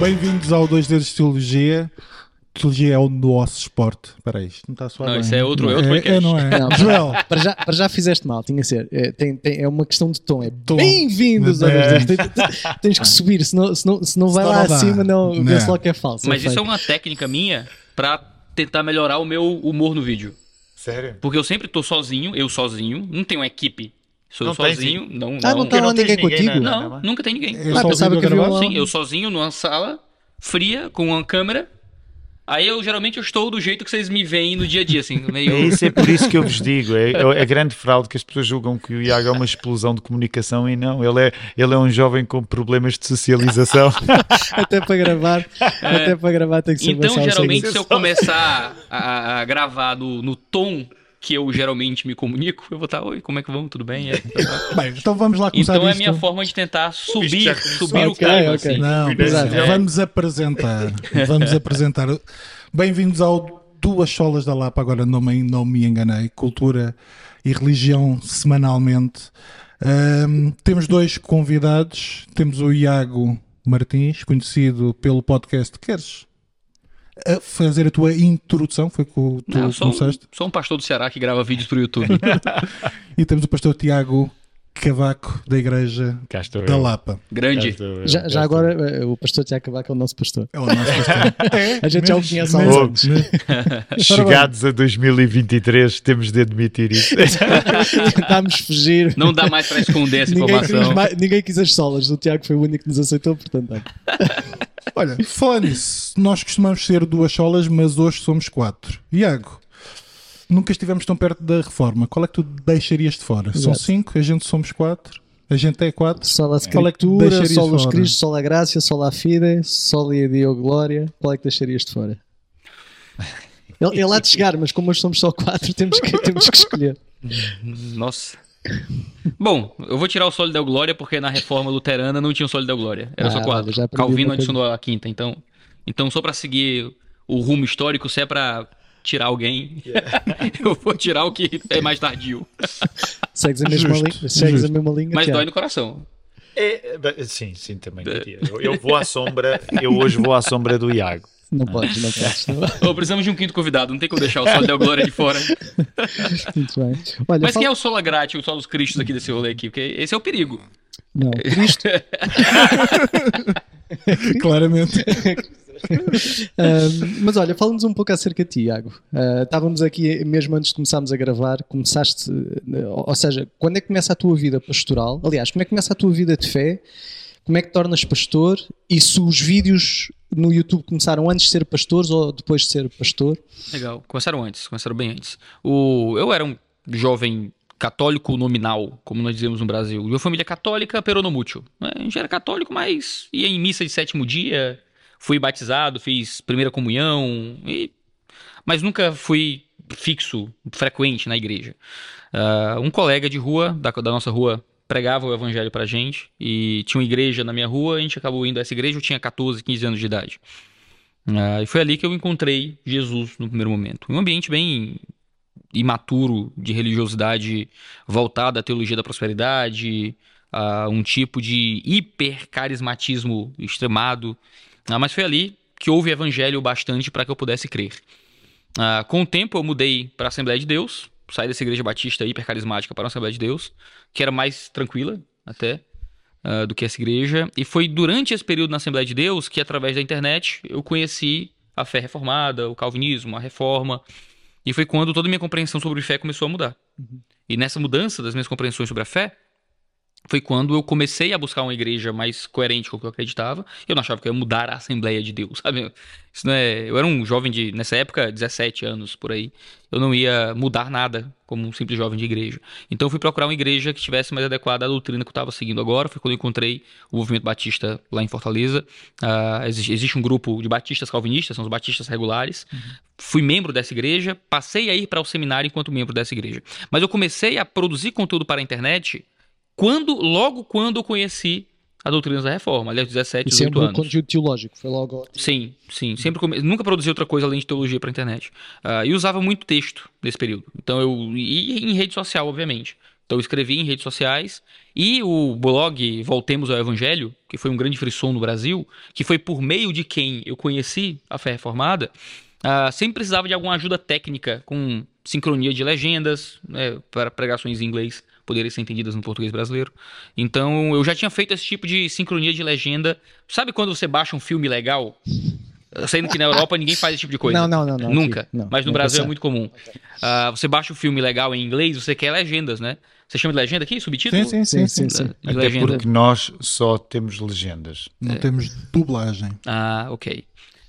Bem-vindos ao 2 Dedos de Teologia. Teologia é o nosso esporte. Espera aí, isto não está a soar Não, bem. isso é outro- é outro é, podcast. é, não é? Não. Joel, Para já, para já fizeste mal, tinha que ser. É, tem- tem- é uma questão de tom. É Tom. bem-vindos a É. Deus. Tens, tens- tens que subir, senão, senão, se não vai Senão lá não dá. acima, não, Não. vê-se logo que é falso. Mas isso é uma técnica minha pra tentar melhorar o meu humor no vídeo. Sério? Porque eu sempre tô sozinho, eu sozinho, não tenho uma equipe. Sou eu Não tem, sozinho, não, Ah, não não. está não lá tens ninguém ninguém, contigo? né? Não, nunca tem ninguém. É Ah, só o pensava vídeo que gravado? um- Sim, eu sozinho numa sala fria com uma câmera. Aí eu geralmente eu estou do jeito que vocês me veem no dia a dia, assim, meio. É isso, é por isso que eu vos digo. É, é a grande fraude que as pessoas julgam que o Iago é uma explosão de comunicação e não. Ele é, ele é um jovem com problemas de socialização. Até para gravar, até para gravar tem que ser Então, geralmente, se eu começar a, a gravar no, no tom que eu geralmente me comunico, eu vou estar, oi, como é que vão? Tudo bem? É, tá bom." bem, então vamos lá começar Então é a minha forma de tentar subir, subir o Ok, clima, ok. assim. Não, mas vamos apresentar. Vamos apresentar. Bem-vindos ao Duas Solas da Lapa. Agora não me, não me enganei. Cultura e religião semanalmente. Ahm, temos dois convidados. Temos o Iago Martins, conhecido pelo podcast. Queres ah, fazer a tua introdução? Foi com tu Não, sou, um, começaste. sou um pastor do Ceará que grava vídeos pro YouTube. E temos o pastor Tiago Cavaco, da Igreja da. Lapa. Grande. Já, já agora, eh, o pastor Tiago Cavaco é o nosso pastor. É o nosso pastor. É, A gente já o conhece há uns anos. Chegados a 2023, temos de admitir isso. Tentámos fugir. Não dá mais pra esconder essa Ninguém quis, informação. mais- ninguém quis as solas. O Tiago foi o único que nos aceitou, portanto. Olha. Nisso, nós costumamos ser duas solas, mas hoje somos quatro. Iago, nunca estivemos tão perto da reforma. Qual é que tu deixarias de fora? São Exato. cinco, a gente somos quatro, a gente é quatro. Sola Qual é que tu Escritura, deixarias Sola fora? Cristo, Sola Graça, Sola Fide, Dio Glória. Qual é que deixarias de fora? Ele, ele há de chegar, mas como hoje somos só quatro, temos que, temos que escolher. Nossa. Bom, eu vou tirar o Sólido Del Glória porque na reforma luterana não tinha o Sólido Del Glória. Era Ah, só quatro. Calvino adicionou a quinta. Então, então só pra seguir o rumo histórico, se é pra tirar alguém, eu vou tirar o que é mais tardio. Segues a mesma, linha, segues a mesma linha. Mas Tiago. dói no coração. É, é, sim, sim, também. Eu, eu vou à sombra, eu hoje vou à sombra do Iago. Não podes, não. Ô, precisamos de um quinto convidado, não tem como deixar o Sólido Del Glória de fora. Muito bem. Olha, Mas quem é o Sola Gratia, o Solos Cristos aqui desse rolê aqui? Porque esse é o perigo. Não, Cristo. Claramente. Ahm, mas olha, fala-nos um pouco acerca de ti, Iago. Ah, estávamos aqui mesmo antes de começarmos a gravar. Começaste, ou seja, quando é que começa a tua vida pastoral? Aliás, como é que começa a tua vida de fé? Como é que tornas pastor? E se os vídeos no YouTube começaram antes de ser pastores ou depois de ser pastor? Legal. Começaram antes, começaram bem antes. O, eu era um jovem católico nominal, como nós dizemos no Brasil. Uma família católica peronomútil. né? A gente era católico, mas ia em missa de sétimo dia, fui batizado, fiz primeira comunhão, e- mas nunca fui fixo, frequente na igreja. Ah, um colega de rua, da, da nossa rua, pregava o evangelho pra gente, e tinha uma igreja na minha rua, a gente acabou indo a essa igreja, eu tinha 14, 15 anos de idade. Ah, e foi ali que eu encontrei Jesus no primeiro momento. Um ambiente bem imaturo de religiosidade voltada à teologia da prosperidade, a um tipo de hipercarismatismo extremado. Ah, mas foi ali que houve evangelho bastante para que eu pudesse crer. Ah, com o tempo eu mudei para a Assembleia de Deus, saí dessa igreja batista hipercarismática para a Assembleia de Deus, que era mais tranquila até ah, do que essa igreja. E foi durante esse período na Assembleia de Deus que, através da internet, eu conheci a fé reformada, o calvinismo, a reforma. E foi quando toda a minha compreensão sobre fé começou a mudar. E nessa mudança das minhas compreensões sobre a fé, foi quando eu comecei a buscar uma igreja mais coerente com o que eu acreditava. Eu não achava que eu ia mudar a Assembleia de Deus, sabe? Isso não é... Eu era um jovem de, nessa época, 17 anos por aí. Eu não ia mudar nada como um simples jovem de igreja. Então eu fui procurar uma igreja que estivesse mais adequada à doutrina que eu estava seguindo agora. Foi quando eu encontrei o movimento batista lá em Fortaleza. Ah, existe, existe um grupo de batistas calvinistas, são os batistas regulares. Fui membro dessa igreja, passei a ir para o seminário enquanto membro dessa igreja. Mas eu comecei a produzir conteúdo para a internet quando, logo quando eu conheci a doutrina da reforma, aliás, 17, E 18 sempre o anos. conteúdo teológico. Foi logo. Sim, sim. Sempre come... Nunca produzi outra coisa além de teologia para internet. Ah, e usava muito texto nesse período. Então eu. E em rede social, obviamente. Então eu escrevi em redes sociais e o blog Voltemos ao Evangelho, que foi um grande frisson no Brasil, que foi por meio de quem eu conheci a fé reformada, uh, sempre precisava de alguma ajuda técnica com sincronia de legendas né, para pregações em inglês poderem ser entendidas no português brasileiro. Então eu já tinha feito esse tipo de sincronia de legenda. Sabe quando você baixa um filme legal? Sendo que na Europa ninguém faz esse tipo de coisa. Não, não, não. não Nunca. Não, Mas no Brasil é muito comum. Uh, você baixa o um filme legal em inglês, você quer legendas, né? Você chama de legenda aqui? Subtítulo? Sim, sim, sim. sim, sim, sim. Até legenda. porque nós só temos legendas. Não é. temos dublagem. Ah, ok.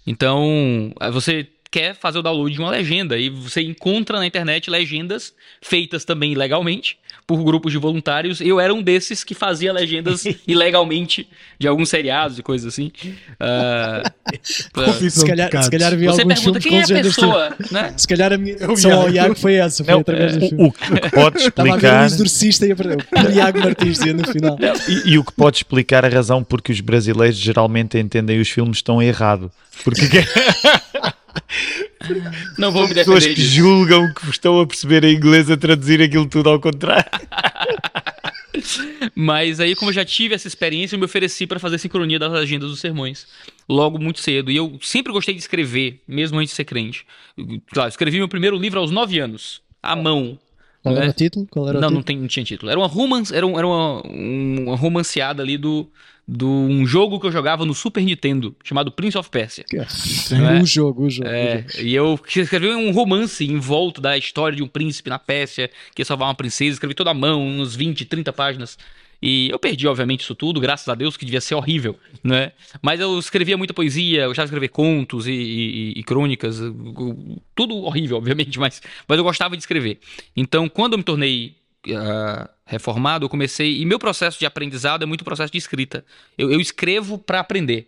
Então, você quer fazer o download de uma legenda e você encontra na internet legendas feitas também legalmente por grupos de voluntários. Eu era um desses que fazia legendas ilegalmente de alguns seriados e coisas assim. Uh, se, calhar, se calhar vi Você pergunta filmes quem é a pessoa, né? Se calhar a minha só ao Iago foi essa, foi Não, através do o, filme. o que pode Estava a ver o explicar exorcista e. O Iago Martins dizia no final. e, e o que pode explicar a razão porque os brasileiros geralmente entendem os filmes tão errado. Porque Não vou me pessoas defender que disso. julgam que estão a perceber em inglês a traduzir aquilo tudo ao contrário. Mas aí, como eu já tive essa experiência, eu me ofereci para fazer sincronia das agendas dos sermões. Logo muito cedo. E eu sempre gostei de escrever, mesmo antes de ser crente. Claro, escrevi meu primeiro livro aos nove anos, à mão. Qual era o título? Era o Não, não, título? não tinha título. Era uma, romance, era, um- era uma, um- uma romanceada ali do, do um jogo que eu jogava no Super Nintendo, chamado Prince of Persia. É. O jogo, o jogo. o É, jogo. e eu escrevi um romance em volta da história de um príncipe na Pérsia que ia salvar uma princesa, escrevi toda a mão, uns 20, 30 páginas. E eu perdi, obviamente, isso tudo, graças a Deus, que devia ser horrível, né? Mas eu escrevia muita poesia, eu gostava de escrever contos e, e- e crônicas, tudo horrível, obviamente, mas, mas eu gostava de escrever. Então, quando eu me tornei ah, reformado, eu comecei. E meu processo de aprendizado é muito processo de escrita. Eu, eu escrevo para aprender.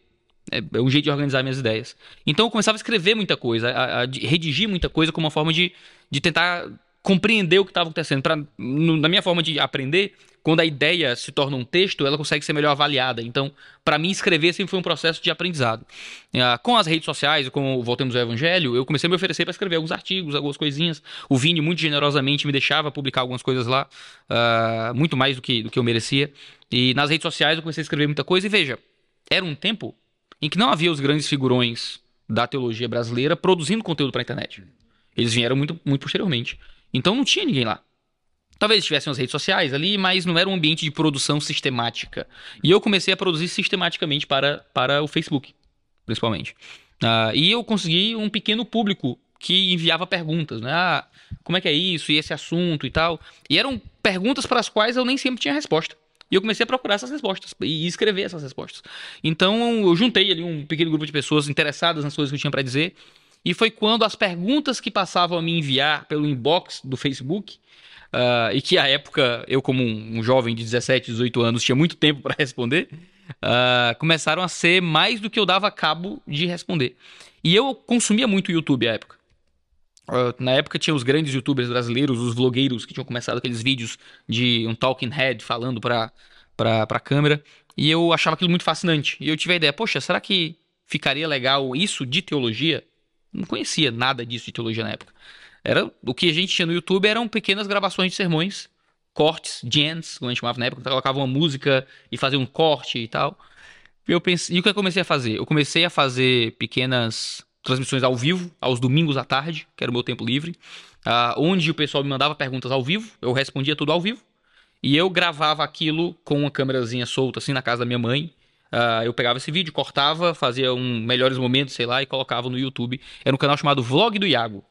É, é um jeito de organizar minhas ideias. Então eu começava a escrever muita coisa, a, a redigir muita coisa como uma forma de, de tentar compreender o que estava acontecendo. Pra, no- na minha forma de aprender, quando a ideia se torna um texto, ela consegue ser melhor avaliada. Então, para mim, escrever sempre foi um processo de aprendizado. Ah, com as redes sociais, com o Voltemos ao Evangelho, eu comecei a me oferecer para escrever alguns artigos, algumas coisinhas. O Vini, muito generosamente, me deixava publicar algumas coisas lá, ah, muito mais do que, do que eu merecia. E nas redes sociais eu comecei a escrever muita coisa. E veja, era um tempo em que não havia os grandes figurões da teologia brasileira produzindo conteúdo para a internet. Eles vieram muito, muito posteriormente. Então não tinha ninguém lá. Talvez tivessem as redes sociais ali, mas não era um ambiente de produção sistemática. E eu comecei a produzir sistematicamente para, para o Facebook, principalmente. Ah, e eu consegui um pequeno público que enviava perguntas, né? Ah, como é que é isso? E esse assunto e tal. E eram perguntas para as quais eu nem sempre tinha resposta. E eu comecei a procurar essas respostas e escrever essas respostas. Então eu juntei ali um pequeno grupo de pessoas interessadas nas coisas que eu tinha para dizer. E foi quando as perguntas que passavam a me enviar pelo inbox do Facebook, ah, e que à época eu, como um, um jovem de 17, 18 anos, tinha muito tempo para responder, ah, começaram a ser mais do que eu dava cabo de responder. E eu consumia muito YouTube à época. Ah, na época tinha os grandes youtubers brasileiros, os vlogueiros que tinham começado aqueles vídeos de um talking head falando pra, pra, pra câmera. E eu achava aquilo muito fascinante. E eu tive a ideia, poxa, será que ficaria legal isso de teologia? Não conhecia nada disso de teologia na época. Era, o que a gente tinha no YouTube eram pequenas gravações de sermões, cortes, gens, como a gente chamava na época, colocava uma música e fazia um corte e tal. E, eu pensei, e o que eu comecei a fazer? Eu comecei a fazer pequenas transmissões ao vivo, aos domingos à tarde, que era o meu tempo livre, ah, onde o pessoal me mandava perguntas ao vivo, eu respondia tudo ao vivo, e eu gravava aquilo com uma câmerazinha solta, assim, na casa da minha mãe. Ah, eu pegava esse vídeo, cortava, fazia um melhores momentos, sei lá, e colocava no YouTube. Era um canal chamado Vlog do Iago.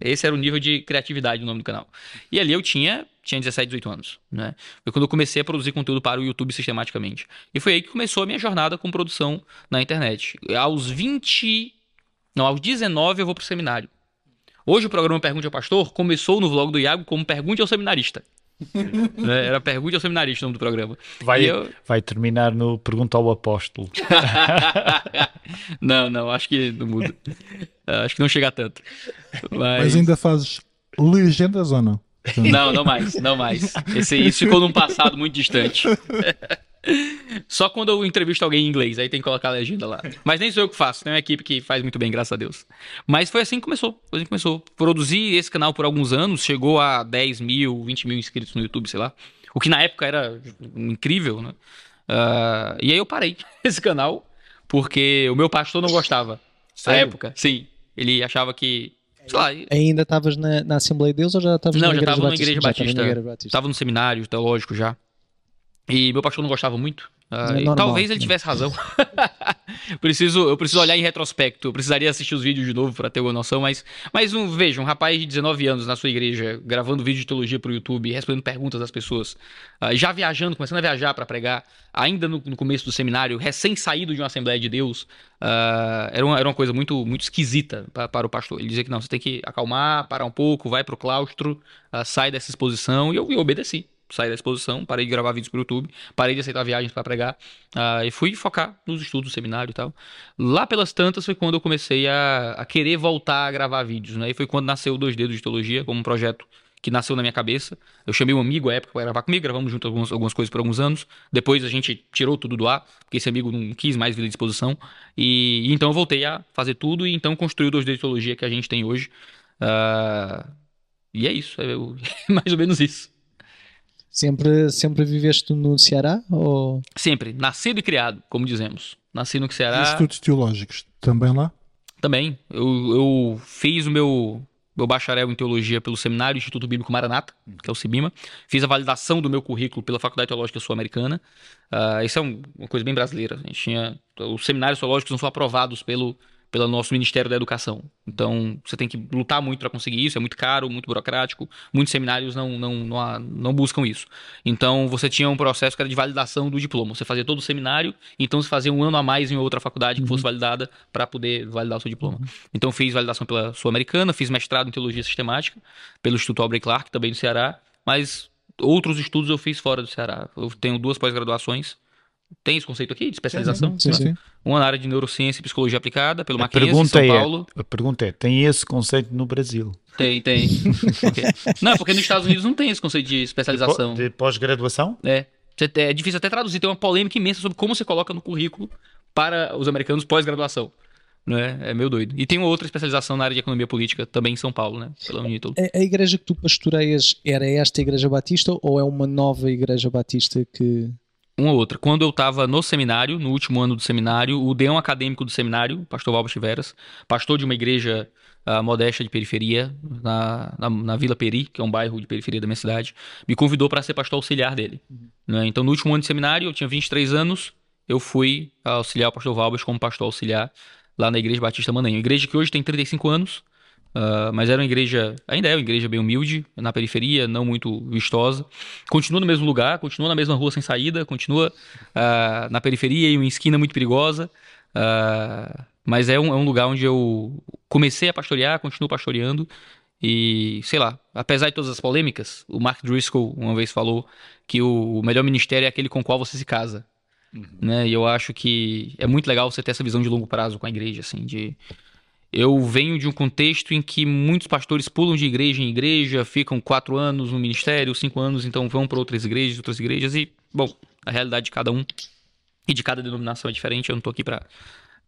Esse era o nível de criatividade do nome do canal. E ali eu tinha, tinha 17, 18 anos, né? Foi quando eu comecei a produzir conteúdo para o YouTube sistematicamente. E foi aí que começou a minha jornada com produção na internet. Aos 20, não, aos 19 eu vou pro seminário. Hoje o programa Pergunte ao Pastor começou no vlog do Iago como Pergunte ao Seminarista. Né? Era Pergunte ao Seminarista o nome do programa. Vai, eu- vai terminar no Pergunta ao Apóstolo. não, não, acho que não muda. Acho que não chega a tanto. Mas, Mas ainda fazes legendas ou não? Não, não mais, não mais. Esse, isso ficou num passado muito distante. Só quando eu entrevisto alguém em inglês, aí tem que colocar a legenda lá. Mas nem sou eu que faço, tem uma equipe que faz muito bem, graças a Deus. Mas foi assim que começou. Foi assim que começou. Produzi esse canal por alguns anos, chegou a 10 mil, 20 mil inscritos no YouTube, sei lá. O que na época era incrível, né? Uh, e aí eu parei esse canal, porque o meu pastor não gostava. Sério? Na época, sim. Ele achava que. Sei lá, Ainda estavas na, na Assembleia de Deus ou já estavas Não, na Igreja estava? Igreja Já Batista. na Igreja Batista. Tava no seminário teológico já. E meu pastor não gostava muito. Ah, É talvez ele né? tivesse razão. preciso, eu preciso olhar em retrospecto. Eu precisaria assistir os vídeos de novo para ter uma noção. Mas, mas um, veja, um rapaz de 19 anos na sua igreja, gravando vídeo de teologia pro YouTube, respondendo perguntas das pessoas, ah, já viajando, começando a viajar para pregar, ainda no, no começo do seminário, recém-saído de uma Assembleia de Deus, ah, era, uma, era uma coisa muito, muito esquisita pa- para o pastor. Ele dizia que não, você tem que acalmar, parar um pouco, vai pro claustro, ah, sai dessa exposição. E eu, eu obedeci. Saí da exposição, parei de gravar vídeos pro YouTube, parei de aceitar viagens para pregar ah, e fui focar nos estudos do seminário e tal. Lá pelas tantas foi quando eu comecei a, a querer voltar a gravar vídeos, né? E foi quando nasceu o Dois Dedos de Teologia, como um projeto que nasceu na minha cabeça. Eu chamei um amigo à época para gravar comigo, gravamos junto algumas, algumas coisas por alguns anos. Depois a gente tirou tudo do ar, porque esse amigo não quis mais vir à disposição. E, e então eu voltei a fazer tudo e então construí o Dois Dedos de Teologia que a gente tem hoje. Ah, e é isso, é o- mais ou menos isso. Sempre, sempre viveste no Ceará? Ou... Sempre, nascido e criado, como dizemos. Nasci no E Ceará. estudos teológicos também lá? Também. Eu, eu fiz o meu, meu bacharel em teologia pelo Seminário Instituto Bíblico Maranata, que é o CIBIMA. Fiz a validação do meu currículo pela Faculdade Teológica Sul-Americana. Ah, isso é um- uma coisa bem brasileira. A gente tinha, os seminários teológicos não são aprovados pelo, pelo nosso Ministério da Educação. Então, você tem que lutar muito para conseguir isso. É muito caro, muito burocrático. Muitos seminários não, não, não, há- não buscam isso. Então, você tinha um processo que era de validação do diploma. Você fazia todo o seminário, então você fazia um ano a mais em outra faculdade que fosse validada para poder validar o seu diploma. Então, fiz validação pela Sul-Americana, fiz mestrado em Teologia Sistemática pelo Instituto Aubrey Clark, também do Ceará, mas outros estudos eu fiz fora do Ceará. Eu tenho duas pós-graduações. Tem esse conceito aqui de especialização? Sim, sim. Uma na área de neurociência e psicologia aplicada, pelo Mackenzie, em São é, Paulo. a pergunta é: tem esse conceito no Brasil? Tem, tem. Ok. Não, porque nos Estados Unidos não tem esse conceito de especialização. De pós-graduação? É. É difícil até traduzir, tem uma polêmica imensa sobre como você coloca no currículo para os americanos pós-graduação. Né? É meio doido. E tem uma outra especialização na área de economia política, também em São Paulo, né? Pela Unítolo. A, a igreja que tu pastoreias era esta igreja batista ou é uma nova igreja batista que. Uma ou outra. Quando eu estava no seminário, no último ano do seminário, o deão acadêmico do seminário, pastor Valber Chiveras, pastor de uma igreja ah, modesta de periferia, na, na, na Vila Peri, que é um bairro de periferia da minha cidade, me convidou para ser pastor auxiliar dele. né? Então, no último ano de seminário, eu tinha 23 anos, eu fui auxiliar o pastor Valber como pastor auxiliar lá na Igreja Batista Mananha. Igreja que hoje tem 35 anos, ah, mas era uma igreja, ainda é uma igreja bem humilde, na periferia, não muito vistosa. Continua no mesmo lugar, continua na mesma rua sem saída, continua ah, na periferia em uma esquina muito perigosa. ah, mas é um, é um lugar onde eu comecei a pastorear, continuo pastoreando. E, sei lá, apesar de todas as polêmicas, o Mark Driscoll uma vez falou que o melhor ministério é aquele com o qual você se casa. Né? E eu acho que é muito legal você ter essa visão de longo prazo com a igreja, assim, de eu venho de um contexto em que muitos pastores pulam de igreja em igreja, ficam quatro anos no ministério, cinco anos, então vão para outras igrejas, outras igrejas, e, bom, a realidade de cada um e de cada denominação é diferente, eu não tô aqui para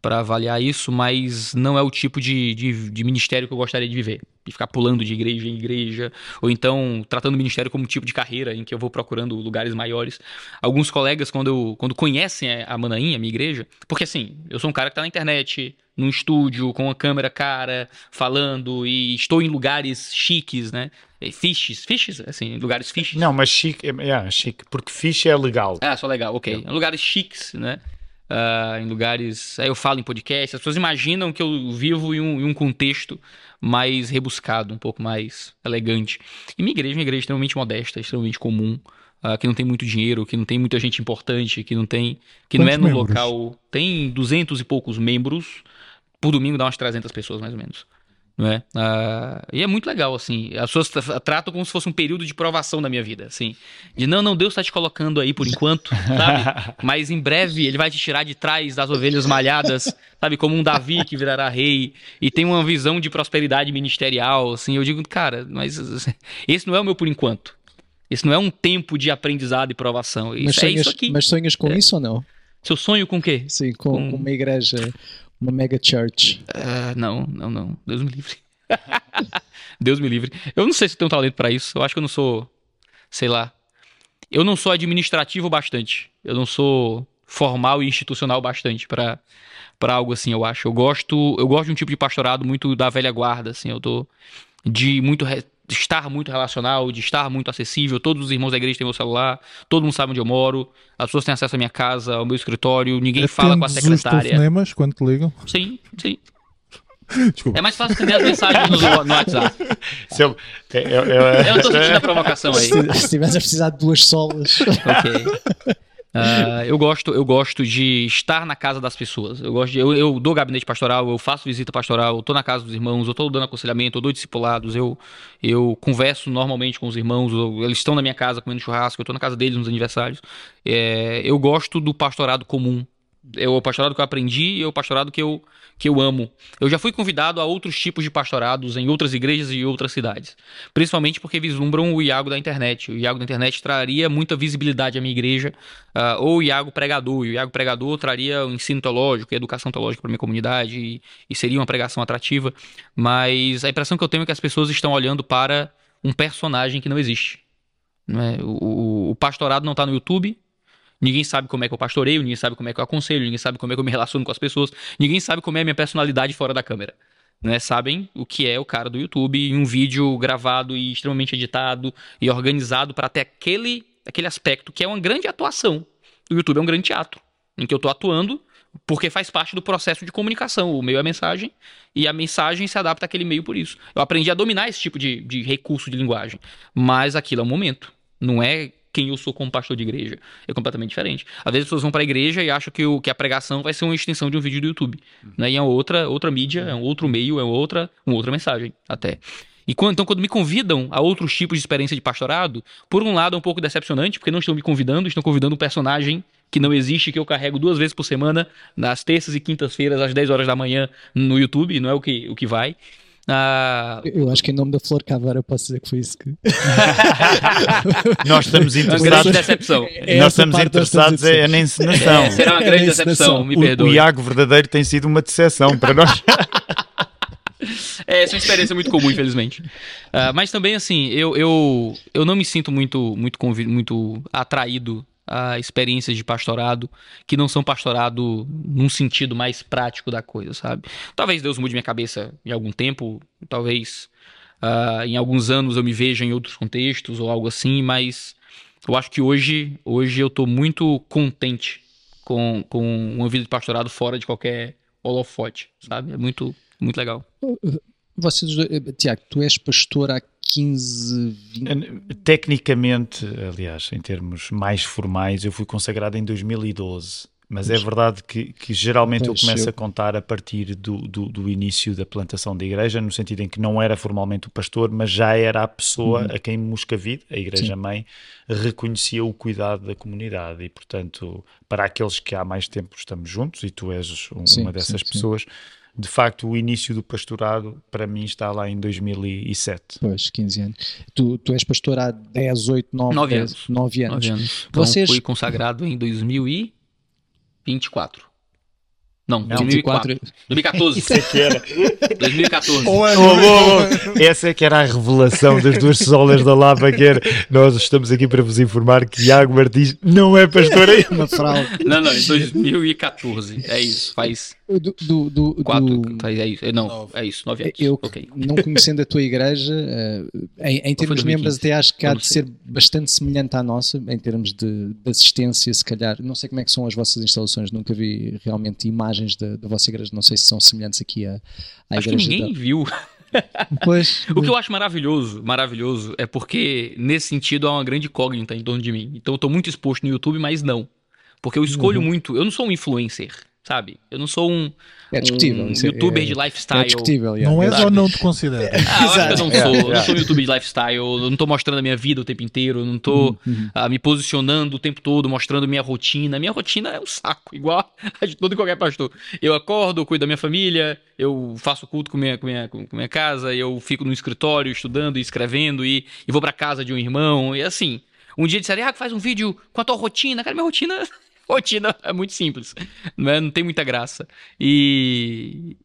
para avaliar isso, mas não é o tipo de, de, de ministério que eu gostaria de viver. De ficar pulando de igreja em igreja, ou então tratando o ministério como um tipo de carreira em que eu vou procurando lugares maiores. Alguns colegas, quando, eu, quando conhecem a Manaim, a minha igreja, porque assim, eu sou um cara que tá na internet, num estúdio, com uma câmera cara, falando, e estou em lugares chiques, né? Fishes, fishes, assim, lugares fishes. Não, mas chique, é, é, chique, porque fixe é legal. Ah, só legal, ok. Lugares chiques, né? Ah, em lugares. Aí eu falo em podcast, as pessoas imaginam que eu vivo em um, em um contexto mais rebuscado, um pouco mais elegante. E minha igreja é uma igreja extremamente modesta, extremamente comum, ah, que não tem muito dinheiro, que não tem muita gente importante, que não tem. que não é Quantos no membros? local. Tem duzentos e poucos membros. Por domingo dá umas 300 pessoas, mais ou menos. Não é? Ah, e é muito legal, assim. As pessoas tra- tratam como se fosse um período de provação da minha vida, assim. De não, não, Deus está te colocando aí por enquanto, sabe? Mas em breve ele vai te tirar de trás das ovelhas malhadas, sabe? Como um Davi que virará rei. E tem uma visão de prosperidade ministerial, assim. Eu digo, cara, mas esse não é o meu por enquanto. Esse não é um tempo de aprendizado e provação. Mas Isso é sonhas, isso aqui. mas sonhas com É. isso ou não? Seu sonho com o quê? Sim, com, Com- com uma igreja, uma mega church. Ah, não, não, não. Deus me livre. Deus me livre. Eu não sei se eu tenho talento pra isso. Eu acho que eu não sou, sei lá. Eu não sou administrativo bastante. Eu não sou formal e institucional bastante pra para algo assim, eu acho. Eu gosto, eu gosto de um tipo de pastorado muito da velha guarda, assim. Eu tô de muito re- estar muito relacional, de estar muito acessível. Todos os irmãos da igreja têm meu celular, todo mundo sabe onde eu moro, as pessoas têm acesso à minha casa, ao meu escritório, ninguém fala com a secretária. telefonemas quando te ligam. Sim, sim. Desculpa. É mais fácil atender as mensagens no, no WhatsApp. Eu, é- é- é- Eu não tô sentindo a provocação aí. Se, se tivesse a precisar de duas solas. Ok. Ah, eu gosto, eu gosto de estar na casa das pessoas. Eu gosto de, eu, eu dou gabinete pastoral, eu faço visita pastoral, eu tô na casa dos irmãos, eu tô dando aconselhamento, eu dou discipulados, eu, eu converso normalmente com os irmãos, eu- eles estão na minha casa comendo churrasco, eu tô na casa deles nos aniversários. É, eu gosto do pastorado comum. É o pastorado que eu aprendi e é o pastorado que eu, que eu amo. Eu já fui convidado a outros tipos de pastorados em outras igrejas e outras cidades. Principalmente porque vislumbram o Iago da internet. O Iago da internet traria muita visibilidade à minha igreja, ah, ou o Iago pregador. E o Iago pregador traria o ensino teológico e educação teológica para minha comunidade, e, e seria uma pregação atrativa. Mas a impressão que eu tenho é que as pessoas estão olhando para um personagem que não existe. É? o- o pastorado não está no YouTube. Ninguém sabe como é que eu pastoreio, ninguém sabe como é que eu aconselho, ninguém sabe como é que eu me relaciono com as pessoas, ninguém sabe como é a minha personalidade fora da câmera né, sabem o que é o cara do YouTube em um vídeo gravado e extremamente editado e organizado para ter aquele, aquele aspecto que é uma grande atuação. O YouTube é um grande teatro em que eu estou atuando porque faz parte do processo de comunicação. O meio é a mensagem e a mensagem se adapta àquele meio por isso. Eu aprendi a dominar esse tipo de, de recurso de linguagem, mas aquilo é um momento, não é quem eu sou como pastor de igreja. É completamente diferente. Às vezes as pessoas vão para a igreja e acham que, o, que a pregação vai ser uma extensão de um vídeo do YouTube. Né? E é outra, outra mídia, é um outro meio, é outra, uma outra mensagem até. E quando, então, quando me convidam a outros tipos de experiência de pastorado, por um lado é um pouco decepcionante, porque não estão me convidando, estão convidando um personagem que não existe, que eu carrego duas vezes por semana, nas terças e quintas-feiras, às 10 horas da manhã, no YouTube, não é o que, o que vai. Ah, Eu acho que em nome da Flor Cavara posso dizer que foi isso que. Nós estamos uma grande interessados, decepção. É nós estamos interessados é na encenação. É, será uma grande É decepção, me O, o perdoe. Iago verdadeiro tem sido uma decepção para nós. É, essa é uma experiência muito comum, infelizmente. Ah, mas também, assim, eu, eu, eu não me sinto muito, muito, muito atraído a experiências de pastorado que não são pastorado num sentido mais prático da coisa, sabe? Talvez Deus mude minha cabeça em algum tempo, talvez ah, em alguns anos eu me veja em outros contextos ou algo assim, mas eu acho que hoje, hoje eu tô muito contente com, com uma vida de pastorado fora de qualquer holofote, sabe? É muito, muito legal. Vocês, eh, Tiago, tu és pastor há 15, 20. Tecnicamente, aliás, em termos mais formais, eu fui consagrado em 2012. Mas é verdade que, que geralmente eu começo a contar a partir do, do, do início da plantação da igreja, no sentido em que não era formalmente o pastor, mas já era a pessoa a quem Moscavide, a igreja-mãe, reconhecia o cuidado da comunidade. E, portanto, para aqueles que há mais tempo estamos juntos, e tu és um- Sim, uma dessas sim, sim. De facto, o início do pastorado, para mim, está lá em 2007. Pois, 15 anos. Tu, tu és pastor há 10, 8, 9, Nove 10, anos. 9 anos. Nove anos. Então Vocês- fui consagrado em 2024. Não, Não, 2004. 24. 2014. Isso é que era. 2014. Oh, oh, oh. Essa é que era a revelação das duas solas da lava, que era nós estamos aqui para vos informar que Iago Martins não é pastor aí. Uma fraude. Não, não, em 2014. É isso, faz Do, do, do, quatro. do- Faz, é isso. É, não, é isso, nove anos. eu, Ok. não conhecendo a tua igreja, eh, em, em termos de 2015? membros, até acho que há de ser bastante semelhante à nossa, em termos de, de assistência, se calhar. Não sei como é que são as vossas instalações, nunca vi realmente imagens da, da vossa igreja, não sei se são semelhantes aqui à, à Acho que igreja. ninguém viu. da... Pois, O que eu acho maravilhoso, maravilhoso, é porque nesse sentido há uma grande incógnita em torno de mim. Então eu tô muito exposto no YouTube, mas não. Porque eu escolho muito. Eu não sou um influencer, sabe? Eu não sou um, É discutível. um é- youtuber é- de lifestyle. É discutível, yeah. Não Exato. ou não te consideras? Ah, eu acho que eu não Exato. sou. Eu É, não sou um youtuber de lifestyle, eu não tô mostrando a minha vida o tempo inteiro, eu não tô Uhum. ah, me posicionando o tempo todo, mostrando minha rotina. Minha rotina é um saco, igual a de todo e qualquer pastor. Eu acordo, eu cuido da minha família, eu faço culto com minha, com minha, com minha casa, eu fico no escritório estudando e escrevendo e, e vou pra casa de um irmão, e assim. Um dia disseram, ah, faz um vídeo com a tua rotina. Cara, minha rotina, rotina é muito simples, não, é? não tem muita graça. E,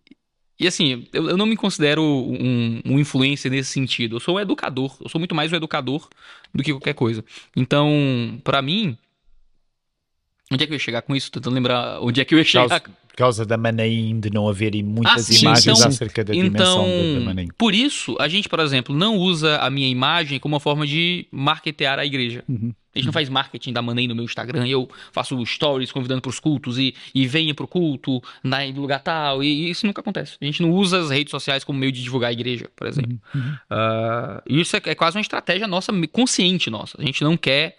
e assim, eu, eu não me considero um, um influencer nesse sentido. Eu sou um educador. Eu sou muito mais um educador do que qualquer coisa. Então, pra mim. Onde é que eu ia chegar com isso? Tô tentando lembrar onde é que eu ia chegar. por causa da Manaim, de não haverem muitas Ah, imagens então- acerca da dimensão Então, da, da Manaim. por isso, a gente, por exemplo, não usa a minha imagem como uma forma de marketear a igreja. Uhum. A gente não faz marketing da Manem no meu Instagram. Eu faço stories convidando pros cultos e, e venha pro culto na, no lugar tal. E, isso nunca acontece. A gente não usa as redes sociais como meio de divulgar a igreja, por exemplo. Ah, isso é, é quase uma estratégia nossa, consciente nossa. A gente não quer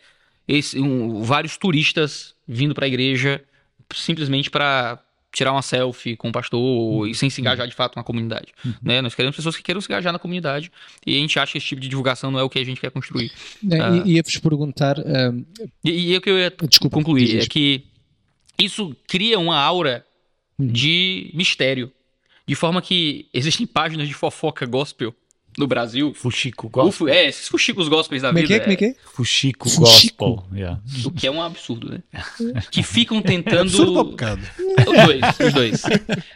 esse- um- vários turistas vindo pra igreja simplesmente para tirar uma selfie com o pastor e sem se engajar de fato na comunidade. Né? Nós queremos pessoas que queiram se engajar na comunidade e a gente acha que esse tipo de divulgação não é o que a gente quer construir. Né, Ah. e- Ia-vos perguntar. ahm, E, e é o que eu ia Desculpa, concluir diz é que isso cria uma aura Uhum. de mistério. De forma que existem páginas de fofoca gospel no Brasil. Fuxico Gospel. é, esses fuxicos gospels da é vida. que é? Como é que é? Fuxico Fuxico. Gospel. yeah. O que é um absurdo, né? Que ficam Absurdo tentando. ao bocado. Os dois, os dois.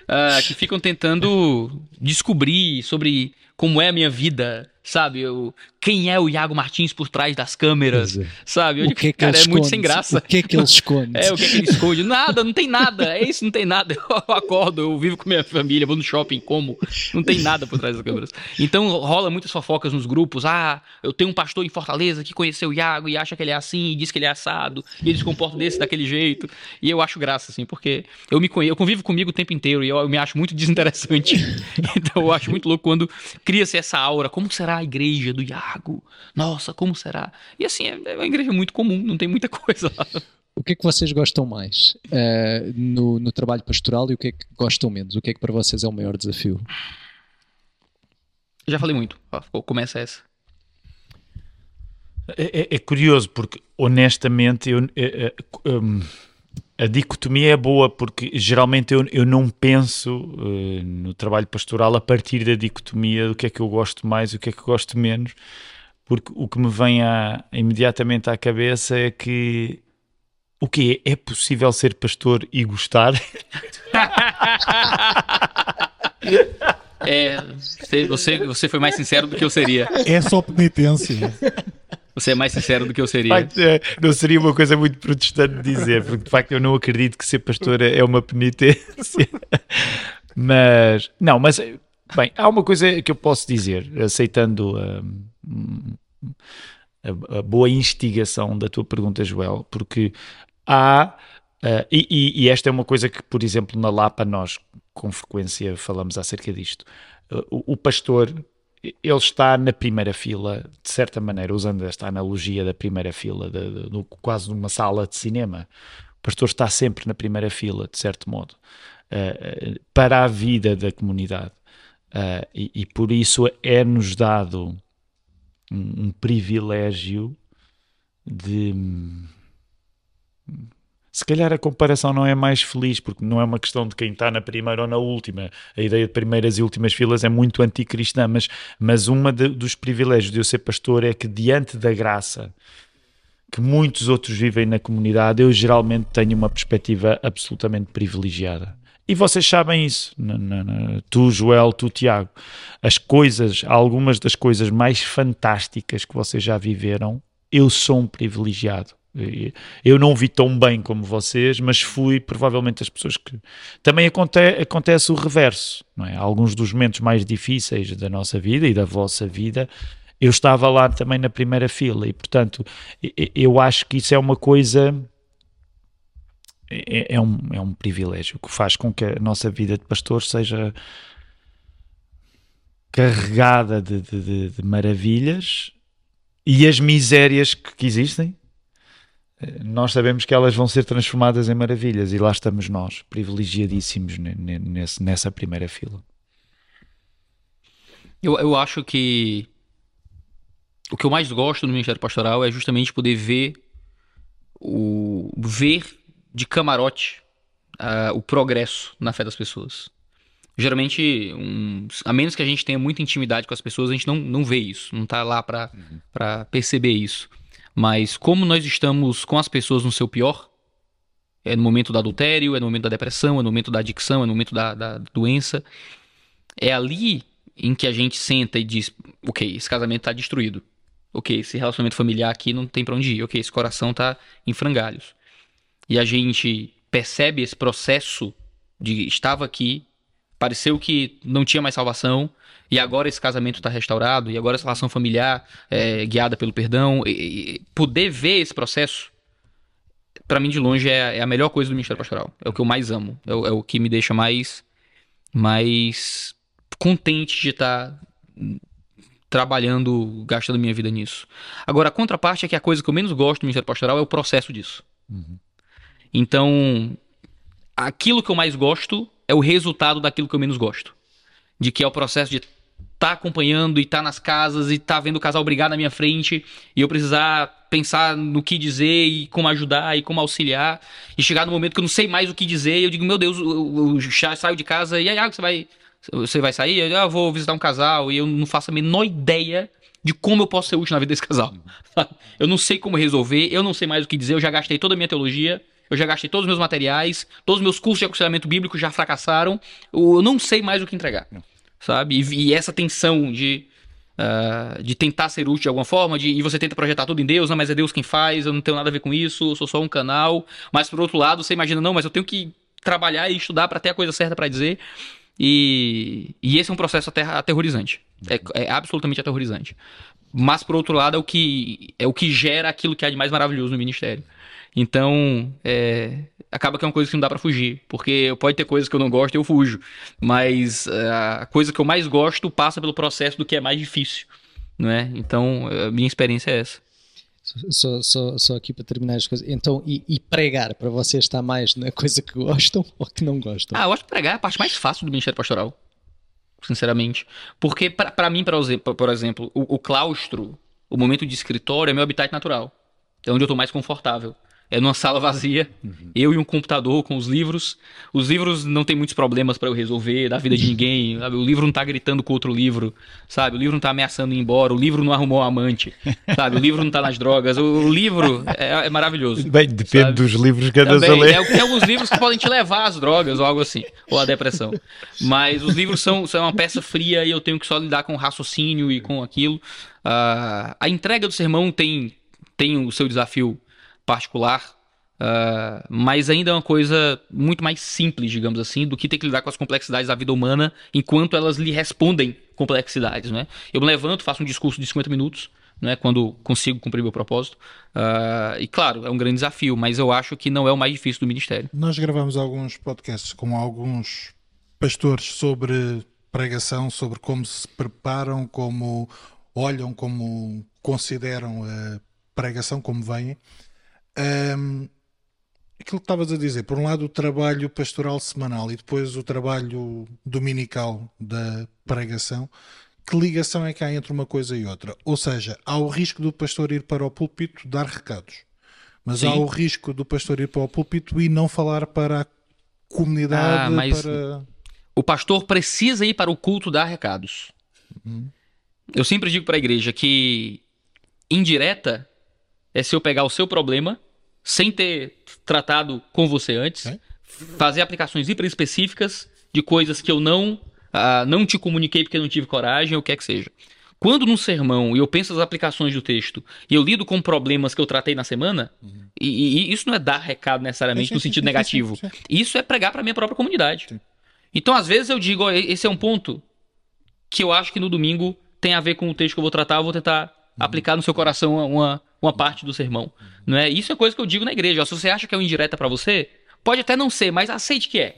Ah, que ficam tentando descobrir sobre como é a minha vida, sabe? Eu, quem é o Iago Martins por trás das câmeras, é. sabe? Eu O digo, que é que cara, é muito sem graça. O que é que ele esconde? É, o que é que ele esconde? Nada, não tem nada. É isso, não tem nada. Eu acordo, eu vivo com minha família, vou no shopping, como. Não tem nada por trás das câmeras. Então rola muitas fofocas nos grupos. Ah, eu tenho um pastor em Fortaleza que conheceu o Iago e acha que ele é assim, e diz que ele é assado, e ele se comporta desse, daquele jeito. E eu acho graça, assim, porque eu me conheço, eu convivo comigo o tempo inteiro e eu, eu me acho muito desinteressante. então eu acho muito louco quando cria-se essa aura. Como será a igreja do Iago? Nossa, como será? E assim, é é uma igreja muito comum, não tem muita coisa lá. O que é que vocês gostam mais eh, no, no trabalho pastoral e o que é que gostam menos? O que é que para vocês é o maior desafio? Já falei muito. Ó, começa essa. É, é- é curioso porque, honestamente, eu, é- é- hum, a dicotomia é boa porque geralmente eu, eu não penso eh, no trabalho pastoral a partir da dicotomia do que é que eu gosto mais e o que é que eu gosto menos, porque o que me vem à- imediatamente à cabeça é que o que é? É possível ser pastor e gostar? É, você, você, você foi mais sincero do que eu seria. É só penitência. Você é mais sincero do que eu seria. facto, é, não seria uma coisa muito protestante dizer, porque de facto eu não acredito que ser pastor é uma penitência. Mas, não, mas, bem, há uma coisa que eu posso dizer, aceitando hum, a, a boa instigação da tua pergunta, Joel, porque há, ah, e, e- esta é uma coisa que, por exemplo, na Lapa nós com frequência falamos acerca disto. Ah, o, o pastor ele está na primeira fila, de certa maneira, usando esta analogia da primeira fila, de, de- de- quase numa sala de cinema. O pastor está sempre na primeira fila, de certo modo, eh, para a vida da comunidade. Eh, e, e por isso é-nos dado um, um privilégio de. Se calhar a comparação não é mais feliz, porque não é uma questão de quem está na primeira ou na última. A ideia de primeiras e últimas filas é muito anticristã, mas, mas um dos privilégios de eu ser pastor é que, diante da graça que muitos outros vivem na comunidade, eu geralmente tenho uma perspectiva absolutamente privilegiada. E vocês sabem isso, tu, Joel, tu, Tiago. As coisas, algumas das coisas mais fantásticas que vocês já viveram, eu sou um privilegiado. Eu não vi tão bem como vocês, mas fui provavelmente as pessoas que. Também aconte acontece o reverso, não é? Alguns dos momentos mais difíceis da nossa vida e da vossa vida, eu estava lá também na primeira fila e, portanto, eu acho que isso é uma coisa. É, é um, é um privilégio que faz com que a nossa vida de pastor seja carregada de, de- de- de maravilhas e as misérias que, que existem nós sabemos que elas vão ser transformadas em maravilhas e lá estamos nós, privilegiadíssimos nesse, nessa primeira fila. Eu, eu acho que o que eu mais gosto no Ministério Pastoral é justamente poder ver o ver de camarote uh, o progresso na fé das pessoas. Geralmente, um, a menos que a gente tenha muita intimidade com as pessoas, a gente não, não vê isso, não está lá para uhum. perceber isso. Mas como nós estamos com as pessoas no seu pior, é no momento do adultério, é no momento da depressão, é no momento da adicção, é no momento da, da doença, é ali em que a gente senta e diz: ok, esse casamento está destruído. Ok, esse relacionamento familiar aqui não tem para onde ir. Ok, esse coração está em frangalhos. E a gente percebe esse processo de estava aqui, pareceu que não tinha mais salvação, e agora esse casamento está restaurado, e agora essa relação familiar é guiada pelo perdão. E, e poder ver esse processo, para mim, de longe, é, é, a melhor coisa do Ministério Pastoral. É o que eu mais amo. É o, é o que me deixa mais, mais contente de estar tá trabalhando, gastando minha vida nisso. Agora, a contraparte é que a coisa que eu menos gosto do Ministério Pastoral é o processo disso. Uhum. Então, aquilo que eu mais gosto é o resultado daquilo que eu menos gosto. De que é o processo de tá acompanhando e tá nas casas e tá vendo o casal brigar na minha frente e eu precisar pensar no que dizer e como ajudar e como auxiliar e chegar no momento que eu não sei mais o que dizer e eu digo, meu Deus, eu, eu já saio de casa e aí, ah, você vai você vai sair? Eu, ah, vou visitar um casal e eu não faço a menor ideia de como eu posso ser útil na vida desse casal. Eu não sei como resolver, eu não sei mais o que dizer, eu já gastei toda a minha teologia, eu já gastei todos os meus materiais, todos os meus cursos de aconselhamento bíblico já fracassaram, eu não sei mais o que entregar. Sabe? E, e essa tensão de, uh, de tentar ser útil de alguma forma, de, e você tenta projetar tudo em Deus, não, mas é Deus quem faz, eu não tenho nada a ver com isso, eu sou só um canal. Mas por outro lado, você imagina, não, mas eu tenho que trabalhar e estudar para ter a coisa certa para dizer. E, e esse é um processo aterrorizante. É, é, absolutamente aterrorizante. Mas, por outro lado, é o, que, é o que gera aquilo que há de mais maravilhoso no ministério. Então, é, acaba que é uma coisa que não dá para fugir. Porque pode ter coisas que eu não gosto e eu fujo. Mas é, a coisa que eu mais gosto passa pelo processo do que é mais difícil. Não é? Então, a minha experiência é essa. Só, só, só aqui para terminar as coisas. Então, e, e, pregar para vocês está mais na coisa que gostam ou que não gostam? Ah, eu acho que pregar é a parte mais fácil do Ministério Pastoral. Sinceramente. Porque, para mim, por, por exemplo, o, o, claustro, o momento de escritório é meu habitat natural. É onde eu estou mais confortável é numa sala vazia, uhum. eu e um computador com os livros. Os livros não tem muitos problemas para eu resolver da vida de ninguém. Sabe? O livro não tá gritando com outro livro, sabe? O livro não tá ameaçando ir embora, o livro não arrumou um amante, sabe? O livro não tá nas drogas. O, livro é, é, maravilhoso. Bem, depende sabe? dos livros que andas a ler. É, tem alguns livros que podem te levar às drogas ou algo assim, ou à depressão. Mas os livros são, são uma peça fria e eu tenho que só lidar com o raciocínio e com aquilo. Uh, a entrega do sermão tem, tem o seu desafio particular, uh, mas ainda é uma coisa muito mais simples, digamos assim, do que ter que lidar com as complexidades da vida humana enquanto elas lhe respondem complexidades. Né? Eu me levanto, faço um discurso de 50 minutos, né, quando consigo cumprir meu propósito. Uh, e claro, é um grande desafio, mas eu acho que não é o mais difícil do ministério. Nós gravamos alguns podcasts com alguns pastores sobre pregação, sobre como se preparam, como olham, como consideram a pregação, como vêm. Um, aquilo que estavas a dizer, por um lado o trabalho pastoral semanal e depois o trabalho dominical da pregação, que ligação é que há entre uma coisa e outra? Ou seja, há o risco do pastor ir para o púlpito dar recados, mas Sim. há o risco do pastor ir para o púlpito e não falar para a comunidade. Ah, mas para... O pastor precisa ir para o culto dar recados. Uhum. Eu sempre digo para a igreja que indireta é se eu pegar o seu problema sem ter tratado com você antes, é? fazer aplicações hiper específicas de coisas que eu não, uh, não te comuniquei porque não tive coragem, ou o que é que seja. Quando num sermão eu penso as aplicações do texto e eu lido com problemas que eu tratei na semana, uhum. e, e, isso não é dar recado necessariamente sim, no sentido sim, negativo. Sim, isso é pregar para minha própria comunidade. Então, às vezes, eu digo: ó, esse é um ponto que eu acho que no domingo tem a ver com o texto que eu vou tratar, eu vou tentar uhum. aplicar no seu coração uma, uma parte do sermão. Não é? Isso é coisa que eu digo na igreja. Ó, se você acha que é uma indireta para você, pode até não ser, mas aceite que é.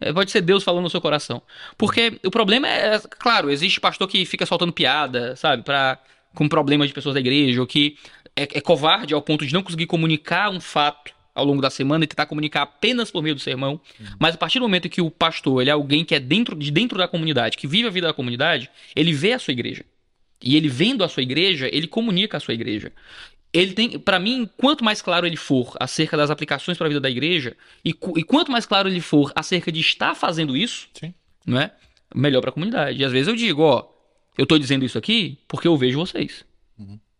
é. Pode ser Deus falando no seu coração. Porque o problema é, claro, existe pastor que fica soltando piada, sabe, para com problemas de pessoas da igreja, ou que é, é covarde ao ponto de não conseguir comunicar um fato ao longo da semana e tentar comunicar apenas por meio do sermão. Mas a partir do momento que o pastor ele é alguém que é dentro de dentro da comunidade, que vive a vida da comunidade, ele vê a sua igreja. E ele vendo a sua igreja, ele comunica a sua igreja. Ele tem, para mim, quanto mais claro ele for acerca das aplicações para a vida da igreja e, e, quanto mais claro ele for acerca de estar fazendo isso, Sim. não é? Melhor para a comunidade. E às vezes eu digo, ó, eu tô dizendo isso aqui porque eu vejo vocês.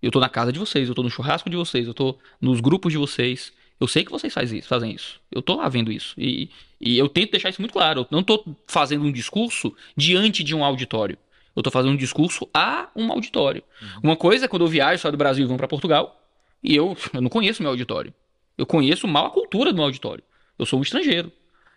Eu tô na casa de vocês, eu tô no churrasco de vocês, eu tô nos grupos de vocês. Eu sei que vocês fazem isso, fazem isso. Eu tô lá vendo isso. E, e eu tento deixar isso muito claro. Eu não tô fazendo um discurso diante de um auditório. Eu tô fazendo um discurso a um auditório. Uma coisa é quando eu viajo, saio do Brasil e vou para Portugal, e eu, eu não conheço meu auditório. Eu conheço mal a cultura do meu auditório. Eu sou um estrangeiro.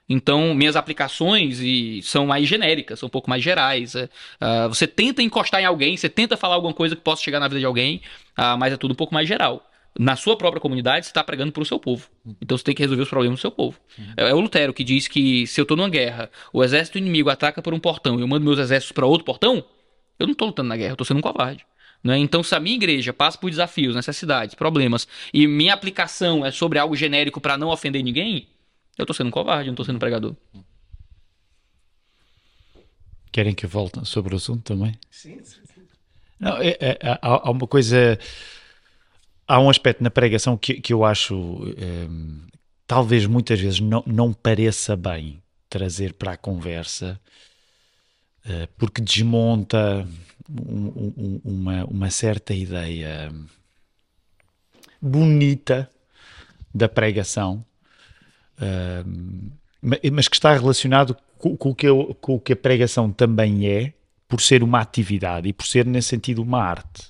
Então, minhas aplicações e são mais genéricas, são um pouco mais gerais. é. Ah, você tenta encostar em alguém, você tenta falar alguma coisa que possa chegar na vida de alguém, ah, mas é tudo um pouco mais geral. Na sua própria comunidade, você está pregando para o seu povo. Então você tem que resolver os problemas do seu povo. É, é o Lutero que diz que se eu estou numa guerra, o exército inimigo ataca por um portão e eu mando meus exércitos para outro portão, eu não estou lutando na guerra, eu estou sendo um covarde. Né? Então, se a minha igreja passa por desafios, necessidades, problemas, e minha aplicação é sobre algo genérico para não ofender ninguém, eu estou sendo um covarde, eu não estou sendo um pregador. Querem que eu volte sobre o assunto também? Sim, sim. Não, é, é, há, há uma coisa. Há um aspecto na pregação que, que eu acho. hum, talvez muitas vezes não, não pareça bem trazer para a conversa, eh, porque desmonta um- um- uma, uma certa ideia bonita da pregação, ma- mas que está relacionado com, com o que eu- com o que a pregação também é, por ser uma atividade e por ser, nesse sentido, uma arte.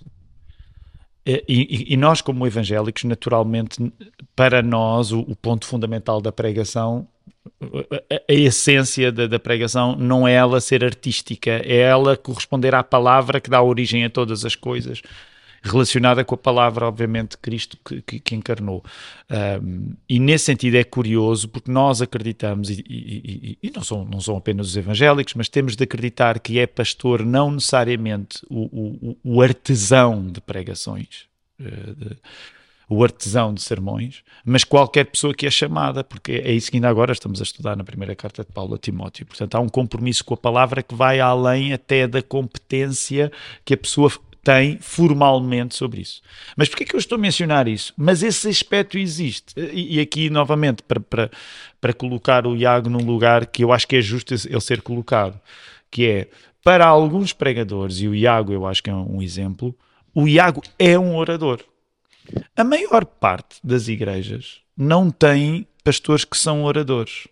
E, e- e nós, como evangélicos, naturalmente, para nós, o, o ponto fundamental da pregação, a, a essência da, da pregação, não é ela ser artística, é ela corresponder à palavra que dá origem a todas as coisas, relacionada com a palavra, obviamente, Cristo que, que- que encarnou. Um, e nesse sentido é curioso, porque nós acreditamos, e, e- e- e não, são, não são apenas os evangélicos, mas temos de acreditar que é pastor não necessariamente o, o- o artesão de pregações. eh, de- o artesão de sermões, mas qualquer pessoa que é chamada, porque é isso que ainda agora estamos a estudar na primeira carta de Paulo a Timóteo. Portanto, há um compromisso com a palavra que vai além até da competência que a pessoa tem formalmente sobre isso. Mas porquê que eu estou a mencionar isso? Mas esse aspecto existe. E, e aqui, novamente, para, para, para colocar o Iago num lugar que eu acho que é justo ele ser colocado, que é, para alguns pregadores, e o Iago eu acho que é um exemplo, o Iago é um orador. A maior parte das igrejas não tem pastores que são oradores.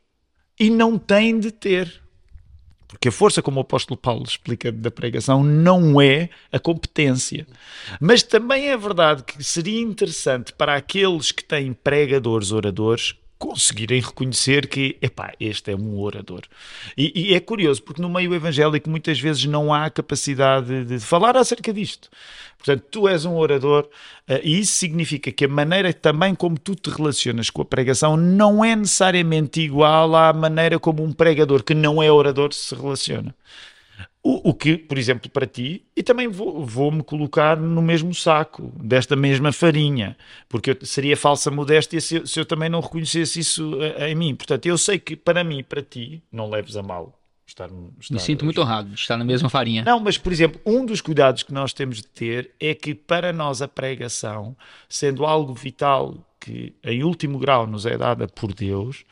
E não tem de ter. Porque a força, como o apóstolo Paulo explica da pregação, não é a competência. Mas também é verdade que seria interessante para aqueles que têm pregadores, oradores, conseguirem reconhecer que, epá, este é um orador. E, e é curioso, porque no meio evangélico muitas vezes não há capacidade de falar acerca disto. Portanto, tu és um orador eh, e isso significa que a maneira também como tu te relacionas com a pregação não é necessariamente igual à maneira como um pregador que não é orador se relaciona. O, o que, por exemplo, para ti, e também vou- vou-me colocar no mesmo saco, desta mesma farinha, porque eu- seria falsa modéstia se eu, se eu também não reconhecesse isso eh, em mim. Portanto, eu sei que para mim, para ti, não leves a mal. Estar, Me estar- sinto muito honrado de estar na mesma farinha. não, mas por exemplo, um dos cuidados que nós temos de ter é que para nós a pregação, sendo algo vital que em último grau nos é dada por Deus,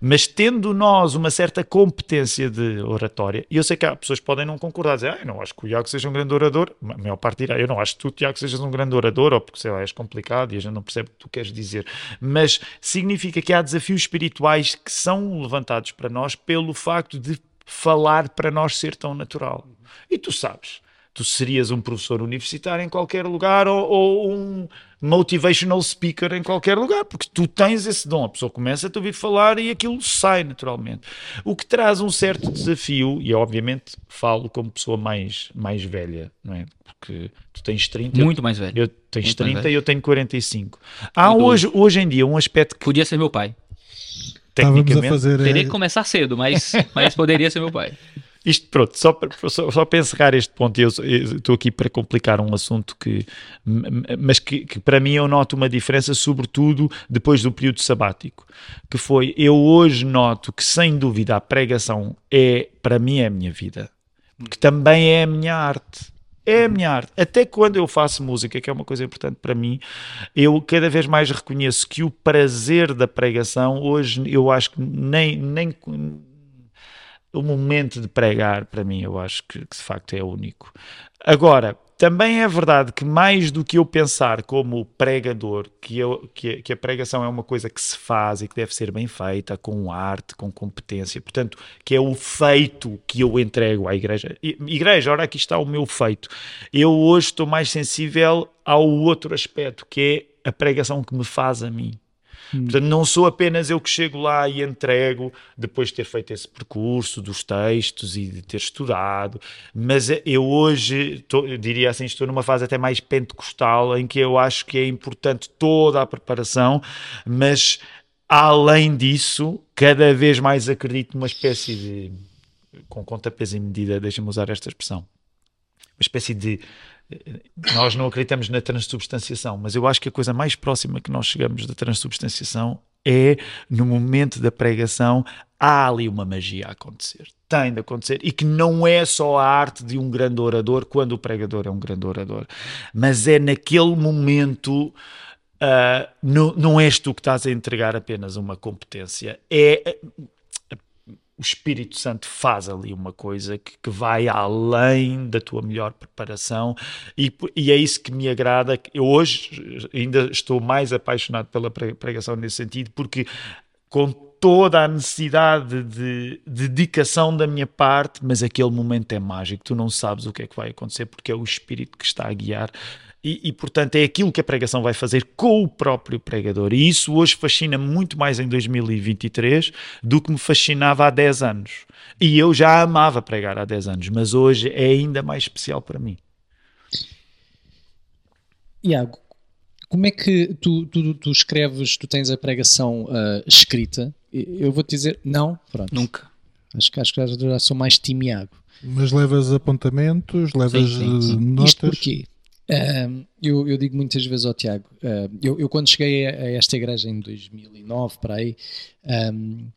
mas tendo nós uma certa competência de oratória, e eu sei que há pessoas que podem não concordar, dizer, ah, eu não acho que o Iago seja um grande orador, a maior parte dirá, eu não acho que tu, Tiago, sejas um grande orador, ou porque, sei lá, és complicado e a gente não percebe o que tu queres dizer, mas significa que há desafios espirituais que são levantados para nós pelo facto de falar para nós ser tão natural. E tu sabes, tu serias um professor universitário em qualquer lugar ou, ou um motivational speaker em qualquer lugar, porque tu tens esse dom. A pessoa começa a te ouvir falar e aquilo sai naturalmente. O que traz um certo desafio, e obviamente falo como pessoa mais, mais velha, não é? Porque tu tens 30, Muito mais velho. eu tens Muito mais 30 velho. e eu tenho 45. Há hoje, hoje em dia um aspecto que Podia ser meu pai. Estávamos a tecnicamente fazer. Teria eh, que começar cedo, mas, mas poderia ser meu pai. isto pronto, só para, só, só para encerrar este ponto, eu estou aqui para complicar um assunto que, mas que, que, para mim eu noto uma diferença, sobretudo depois do período sabático, que foi, eu hoje noto que sem dúvida a pregação é, para mim é a minha vida, porque também é a minha arte é a minha arte. Até quando eu faço música, que é uma coisa importante para mim, eu cada vez mais reconheço que o prazer da pregação, hoje eu acho que nem, nem o momento de pregar, para mim, eu acho que, que de facto é único. Agora, também é verdade que mais do que eu pensar como pregador, que, eu, que, que, a pregação é uma coisa que se faz e que deve ser bem feita, com arte, com competência, portanto, que é o feito que eu entrego à igreja. Igreja, ora aqui está o meu feito. Eu hoje estou mais sensível ao outro aspecto, que é a pregação que me faz a mim. Hum. Portanto, não sou apenas eu que chego lá e entrego, depois de ter feito esse percurso dos textos e de ter estudado, mas eu hoje, tô, eu diria assim, estou numa fase até mais pentecostal, em que eu acho que é importante toda a preparação, mas além disso, cada vez mais acredito numa espécie de, com conta, peso e medida, deixa-me usar esta expressão, uma espécie de nós não acreditamos na transubstanciação, mas eu acho que a coisa mais próxima que nós chegamos da transubstanciação é no momento da pregação há ali uma magia a acontecer. Tem de acontecer. E que não é só a arte de um grande orador quando o pregador é um grande orador, mas é naquele momento. Uh, não, não és tu que estás a entregar apenas uma competência, é o Espírito Santo faz ali uma coisa que, que vai além da tua melhor preparação e, e, é isso que me agrada. Eu hoje ainda estou mais apaixonado pela pregação nesse sentido, porque com toda a necessidade de, de dedicação da minha parte, mas aquele momento é mágico, tu não sabes o que é que vai acontecer porque é o Espírito que está a guiar e, e, portanto é aquilo que a pregação vai fazer com o próprio pregador. E isso hoje fascina muito mais em 2023 do que me fascinava há 10 anos. E eu já amava pregar há 10 anos, mas hoje é ainda mais especial para mim. Iago, como é que tu, tu, tu escreves, tu tens a pregação uh, escrita? Eu vou te dizer, não, pronto. Nunca. Acho que, acho que já sou mais time Iago. Mas levas apontamentos, levas sim, sim, sim. notas? Isto porquê? Eu, eu, digo muitas vezes ao Tiago, eu, eu, quando cheguei a, a, esta igreja em 2009, para aí, um,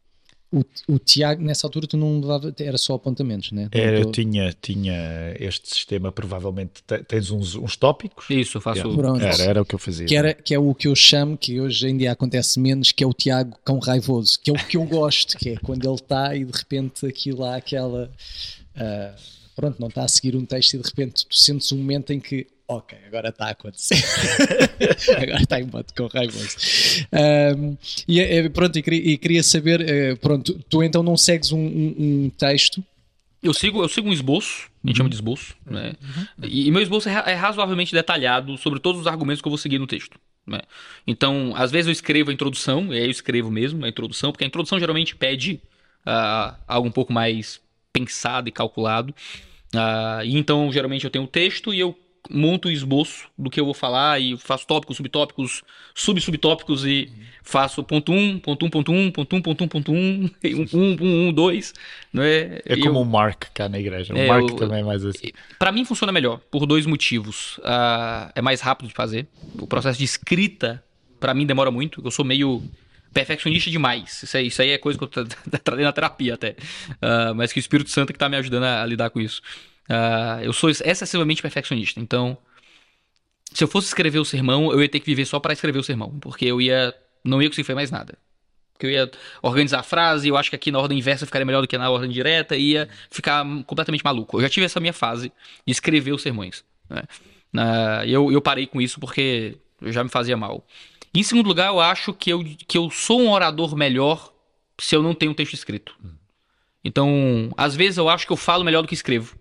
o, o, Tiago, nessa altura, tu não levava, era só apontamentos, né? Era, eu tinha, tinha este sistema, provavelmente tens uns, uns tópicos. Isso, faço. Yeah. Era, era o que eu fazia. Que, era, que é o que eu chamo, que hoje em dia acontece menos, que é o Tiago cão raivoso, que é o que eu gosto, que é quando ele está e de repente aquilo lá, aquela. Uh, pronto, não está a seguir um texto e de repente tu sentes um momento em que ok, agora está a acontecer. agora está em modo com raivoso. Um, e é, é, pronto, e queria, e queria saber, uh, pronto, tu então não segues um, um, um, texto? Eu sigo, eu sigo um esboço, a gente uhum. chama de esboço, né? Uhum. E, e, meu esboço é, é, razoavelmente detalhado sobre todos os argumentos que eu vou seguir no texto. Né? Então, às vezes eu escrevo a introdução, e aí eu escrevo mesmo a introdução, porque a introdução geralmente pede uh, algo um pouco mais pensado e calculado. E então, geralmente eu tenho o texto e eu monto o esboço do que eu vou falar e faço tópicos, subtópicos, sub-subtópicos e faço ponto 1, um, ponto 1, um, ponto 1, um, ponto 1, ponto 1, ponto 1, 1, 1, 1, 2, não é? É como o Mark cá na igreja, o é, Mark também é mais assim. Para mim funciona melhor, por dois motivos. Uh, é mais rápido de fazer, o processo de escrita para mim demora muito, eu sou meio perfeccionista demais. Isso aí, isso aí é coisa que eu tratei na terapia até. Uh, mas que o Espírito Santo é que tá me ajudando a, a lidar com isso. Uh, eu sou excessivamente perfeccionista, então se eu fosse escrever o sermão, eu ia ter que viver só para escrever o sermão, porque eu ia não ia conseguir fazer mais nada. Porque eu ia organizar a frase, eu acho que aqui na ordem inversa ficaria melhor do que na ordem direta, ia ficar completamente maluco. Eu já tive essa minha fase de escrever os sermões. Né? Uh, eu, eu parei com isso porque já me fazia mal. Em segundo lugar, eu acho que eu, que eu sou um orador melhor se eu não tenho um texto escrito. Então, às vezes eu acho que eu falo melhor do que escrevo.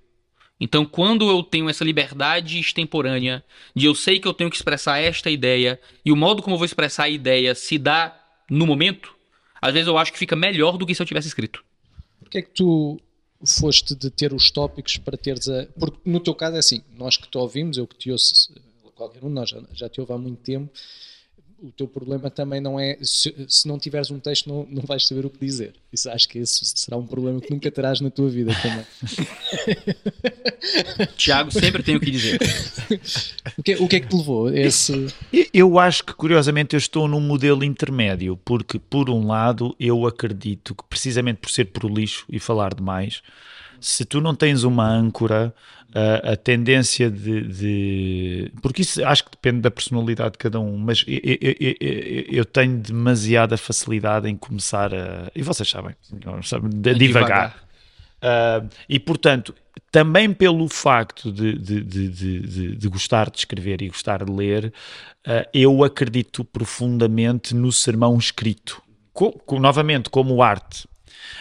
Então, quando eu tenho essa liberdade extemporânea de eu sei que eu tenho que expressar esta ideia e o modo como eu vou expressar a ideia se dá no momento, às vezes eu acho que fica melhor do que se eu tivesse escrito. Por que é que tu foste de ter os tópicos para teres a. Porque no teu caso é assim, nós que te ouvimos, eu que te ouço, qualquer um de nós já, já te ouve há muito tempo, o teu problema também não é se, se não tiveres um texto não, não vais saber o que dizer. Isso acho que esse será um problema que nunca terás na tua vida também. Tiago sempre tem o que dizer. O, que, o que é que te levou esse eu acho que curiosamente eu estou num modelo intermédio porque por um lado eu acredito que precisamente por ser prolixo e falar demais se tu não tens uma âncora a, a tendência de, de, Porque isso acho que depende da personalidade de cada um, mas eu, eu, eu, eu tenho demasiada facilidade em começar a. E vocês sabem, sabem de, devagar. Uh, e portanto, também pelo facto de, de, de, de, gostar de escrever e gostar de ler, uh, eu acredito profundamente no sermão escrito. Co, co, novamente, como arte.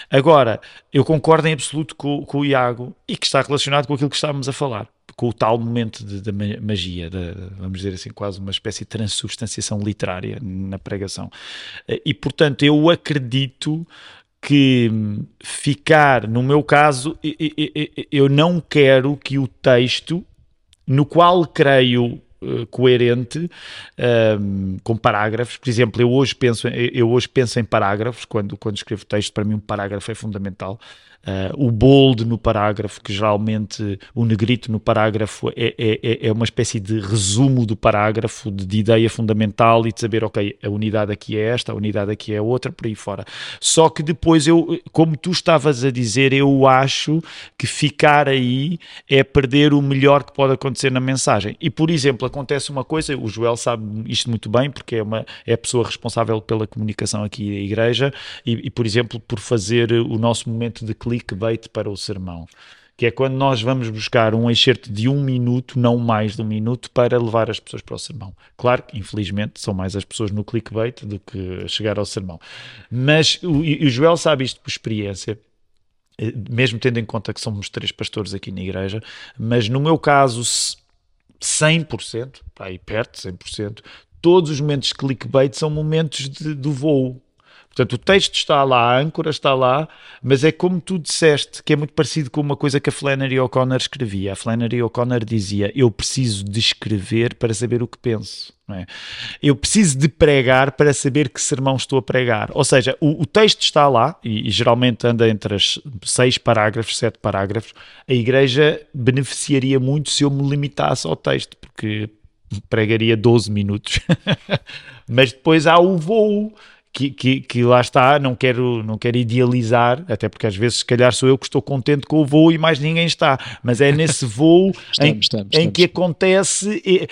Agora, eu concordo em absoluto com, com, o Iago e que está relacionado com aquilo que estávamos a falar, com o tal momento da magia, de, vamos dizer assim, quase uma espécie de transubstanciação literária na pregação. E, portanto, eu acredito que ficar, no meu caso, eu não quero que o texto, no qual creio eh, coerente um, ehm, com parágrafos. Por exemplo, eu hoje penso, eu hoje penso em parágrafos quando, quando escrevo texto. Para mim, um parágrafo é fundamental. Uh, o bold no parágrafo, que geralmente o negrito no parágrafo é, é, é, é uma espécie de resumo do parágrafo, de, de, ideia fundamental e de saber, ok, a unidade aqui é esta, a unidade aqui é outra, por aí fora. Só que depois eu, como tu estavas a dizer, eu acho que ficar aí é perder o melhor que pode acontecer na mensagem. E, por exemplo, acontece uma coisa, o Joel sabe isto muito bem, porque é, uma, é a pessoa responsável pela comunicação aqui da igreja e, e por exemplo, por fazer o nosso momento de clickbait para o sermão que é quando nós vamos buscar um excerto de um minuto, não mais de um minuto, para levar as pessoas para o sermão. Claro que, infelizmente, são mais as pessoas no clickbait do que chegar ao sermão. Mas o, o Joel sabe isto por experiência, eh, mesmo tendo em conta que somos três pastores aqui na igreja, mas no meu caso, 100%, aí perto de 100%, todos os momentos de clickbait são momentos de, do voo. Portanto, o texto está lá, a âncora está lá, mas é como tu disseste, que é muito parecido com uma coisa que a Flannery O'Connor escrevia. A Flannery O'Connor dizia: Eu preciso de escrever para saber o que penso. É? Eu preciso de pregar para saber que sermão estou a pregar. Ou seja, o, o texto está lá e, e, geralmente anda entre as seis parágrafos, sete parágrafos. A igreja beneficiaria muito se eu me limitasse ao texto, porque pregaria 12 minutos. Mas depois há o voo que, que, que, lá está, não quero, não quero idealizar, até porque às vezes se calhar sou eu que estou contente com o voo e mais ninguém está, mas é nesse voo estamos, em, estamos, em que acontece. E,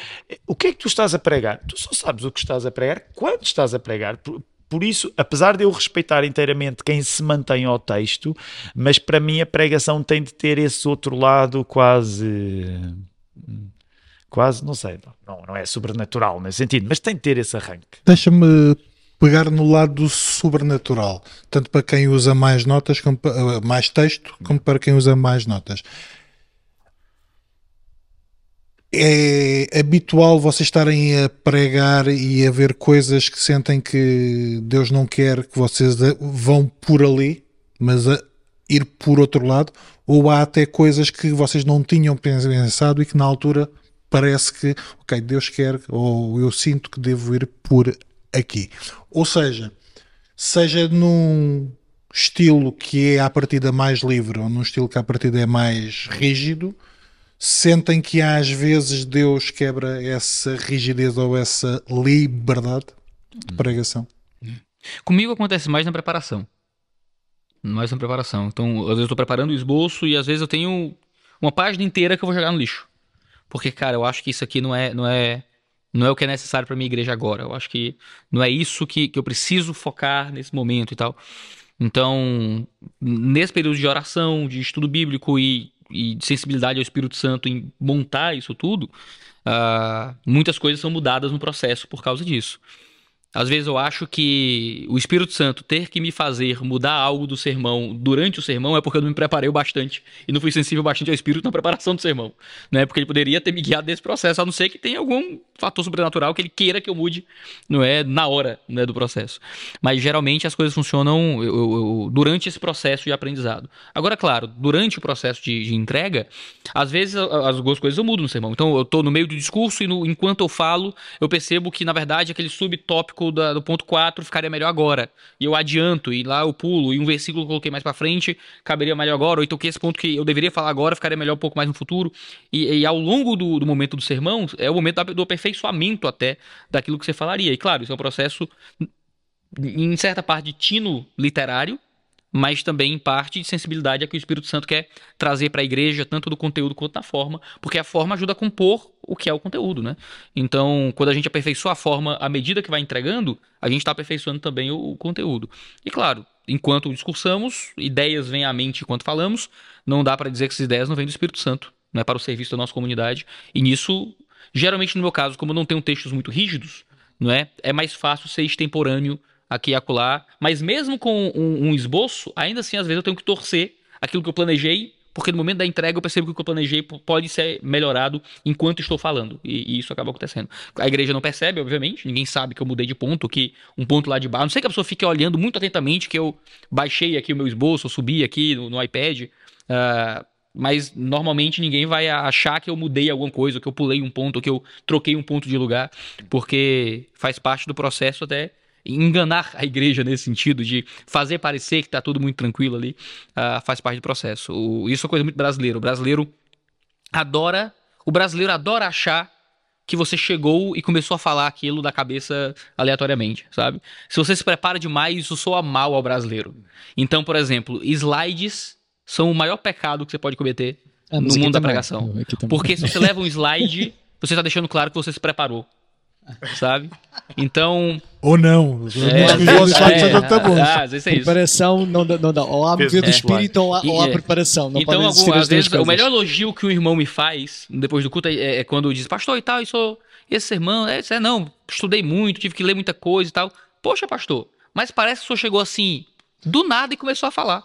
o que é que tu estás a pregar? Tu só sabes o que estás a pregar quando estás a pregar. Por, por isso, apesar de eu respeitar inteiramente quem se mantém ao texto, mas para mim a pregação tem de ter esse outro lado quase quase, não sei, não, não é sobrenatural nesse sentido, mas tem de ter esse arranque. Deixa-me pegar no lado sobrenatural, tanto para quem usa mais notas, como eh, mais texto, como para quem usa mais notas. É habitual vocês estarem a pregar e a ver coisas que sentem que Deus não quer que vocês vão por ali, mas a ir por outro lado, ou há até coisas que vocês não tinham pensado e que na altura parece que, ok, Deus quer, ou eu sinto que devo ir por aqui. Ou seja, seja num estilo que é à partida mais livre ou num estilo que à partida é mais rígido, sentem que às vezes Deus quebra essa rigidez ou essa liberdade de pregação? Comigo acontece mais na preparação. Mais na preparação. Então, às vezes eu estou preparando o esboço e às vezes eu tenho uma página inteira que eu vou jogar no lixo. Porque, cara, eu acho que isso aqui não é, não é não é o que é necessário para minha igreja agora. Eu acho que não é isso que, que eu preciso focar nesse momento e tal. Então, nesse período de oração, de estudo bíblico e, e de sensibilidade ao Espírito Santo em montar isso tudo, uh, muitas coisas são mudadas no processo por causa disso. Às vezes eu acho que o Espírito Santo ter que me fazer mudar algo do sermão durante o sermão é porque eu não me preparei bastante e não fui sensível bastante ao Espírito na preparação do sermão. Né? Porque ele poderia ter me guiado nesse processo, a não ser que tenha algum fator sobrenatural que ele queira que eu mude, não é na hora né, do processo. Mas geralmente as coisas funcionam eu, eu, durante esse processo de aprendizado. Agora, claro, durante o processo de, de entrega, às vezes as duas coisas eu mudo no sermão. Então eu estou no meio do discurso e no, enquanto eu falo, eu percebo que na verdade aquele subtópico da, do ponto 4 ficaria melhor agora. E eu adianto, e lá eu pulo, e um versículo eu coloquei mais para frente, caberia melhor agora, ou então que esse ponto que eu deveria falar agora ficaria melhor um pouco mais no futuro. E, e ao longo do, do, momento do sermão, é o momento do aperfeiçoamento até daquilo que você falaria. E claro, isso é um processo, em certa parte, de tino literário, mas também em parte de sensibilidade a que o Espírito Santo quer trazer para a igreja, tanto do conteúdo quanto da forma, porque a forma ajuda a compor o que é o conteúdo, né? Então, quando a gente aperfeiçoa a forma à medida que vai entregando, a gente está aperfeiçoando também o, o, conteúdo. E claro, enquanto discursamos, ideias vêm à mente enquanto falamos, não dá para dizer que essas ideias não vêm do Espírito Santo, não é para o serviço da nossa comunidade. E nisso, geralmente no meu caso, como não tenho textos muito rígidos, não é? É mais fácil ser extemporâneo aqui e acolá. Mas mesmo com um, um esboço, ainda assim, às vezes eu tenho que torcer aquilo que eu planejei porque no momento da entrega eu percebo que o que eu planejei pode ser melhorado enquanto estou falando. E, e, isso acaba acontecendo. A igreja não percebe, obviamente, ninguém sabe que eu mudei de ponto, que um ponto lá de baixo. Não sei que a pessoa fique olhando muito atentamente que eu baixei aqui o meu esboço, eu subi aqui no, no iPad. Uh, mas normalmente ninguém vai achar que eu mudei alguma coisa, que eu pulei um ponto, que eu troquei um ponto de lugar, porque faz parte do processo até enganar a igreja nesse sentido, de fazer parecer que está tudo muito tranquilo ali, uh, faz parte do processo. O, isso é coisa muito brasileira. O brasileiro adora, o brasileiro adora achar que você chegou e começou a falar aquilo da cabeça aleatoriamente, sabe? Se você se prepara demais, isso soa mal ao brasileiro. Então, por exemplo, slides são o maior pecado que você pode cometer ah, no mundo da pregação. Porque se você leva um slide, você está deixando claro que você se preparou sabe? Então. Ou não. É, é, é, tá bom. Ah, às vezes é isso. Preparação não dá. Não dá. Ou há mover do espírito ou, ou há preparação. Não então, algum, às vezes, o melhor elogio que um irmão me faz depois do culto é, é quando diz, pastor e tal, isso, esse sermão, é, é, não, estudei muito, tive que ler muita coisa e tal. Poxa, pastor, mas parece que o senhor chegou assim, do nada e começou a falar.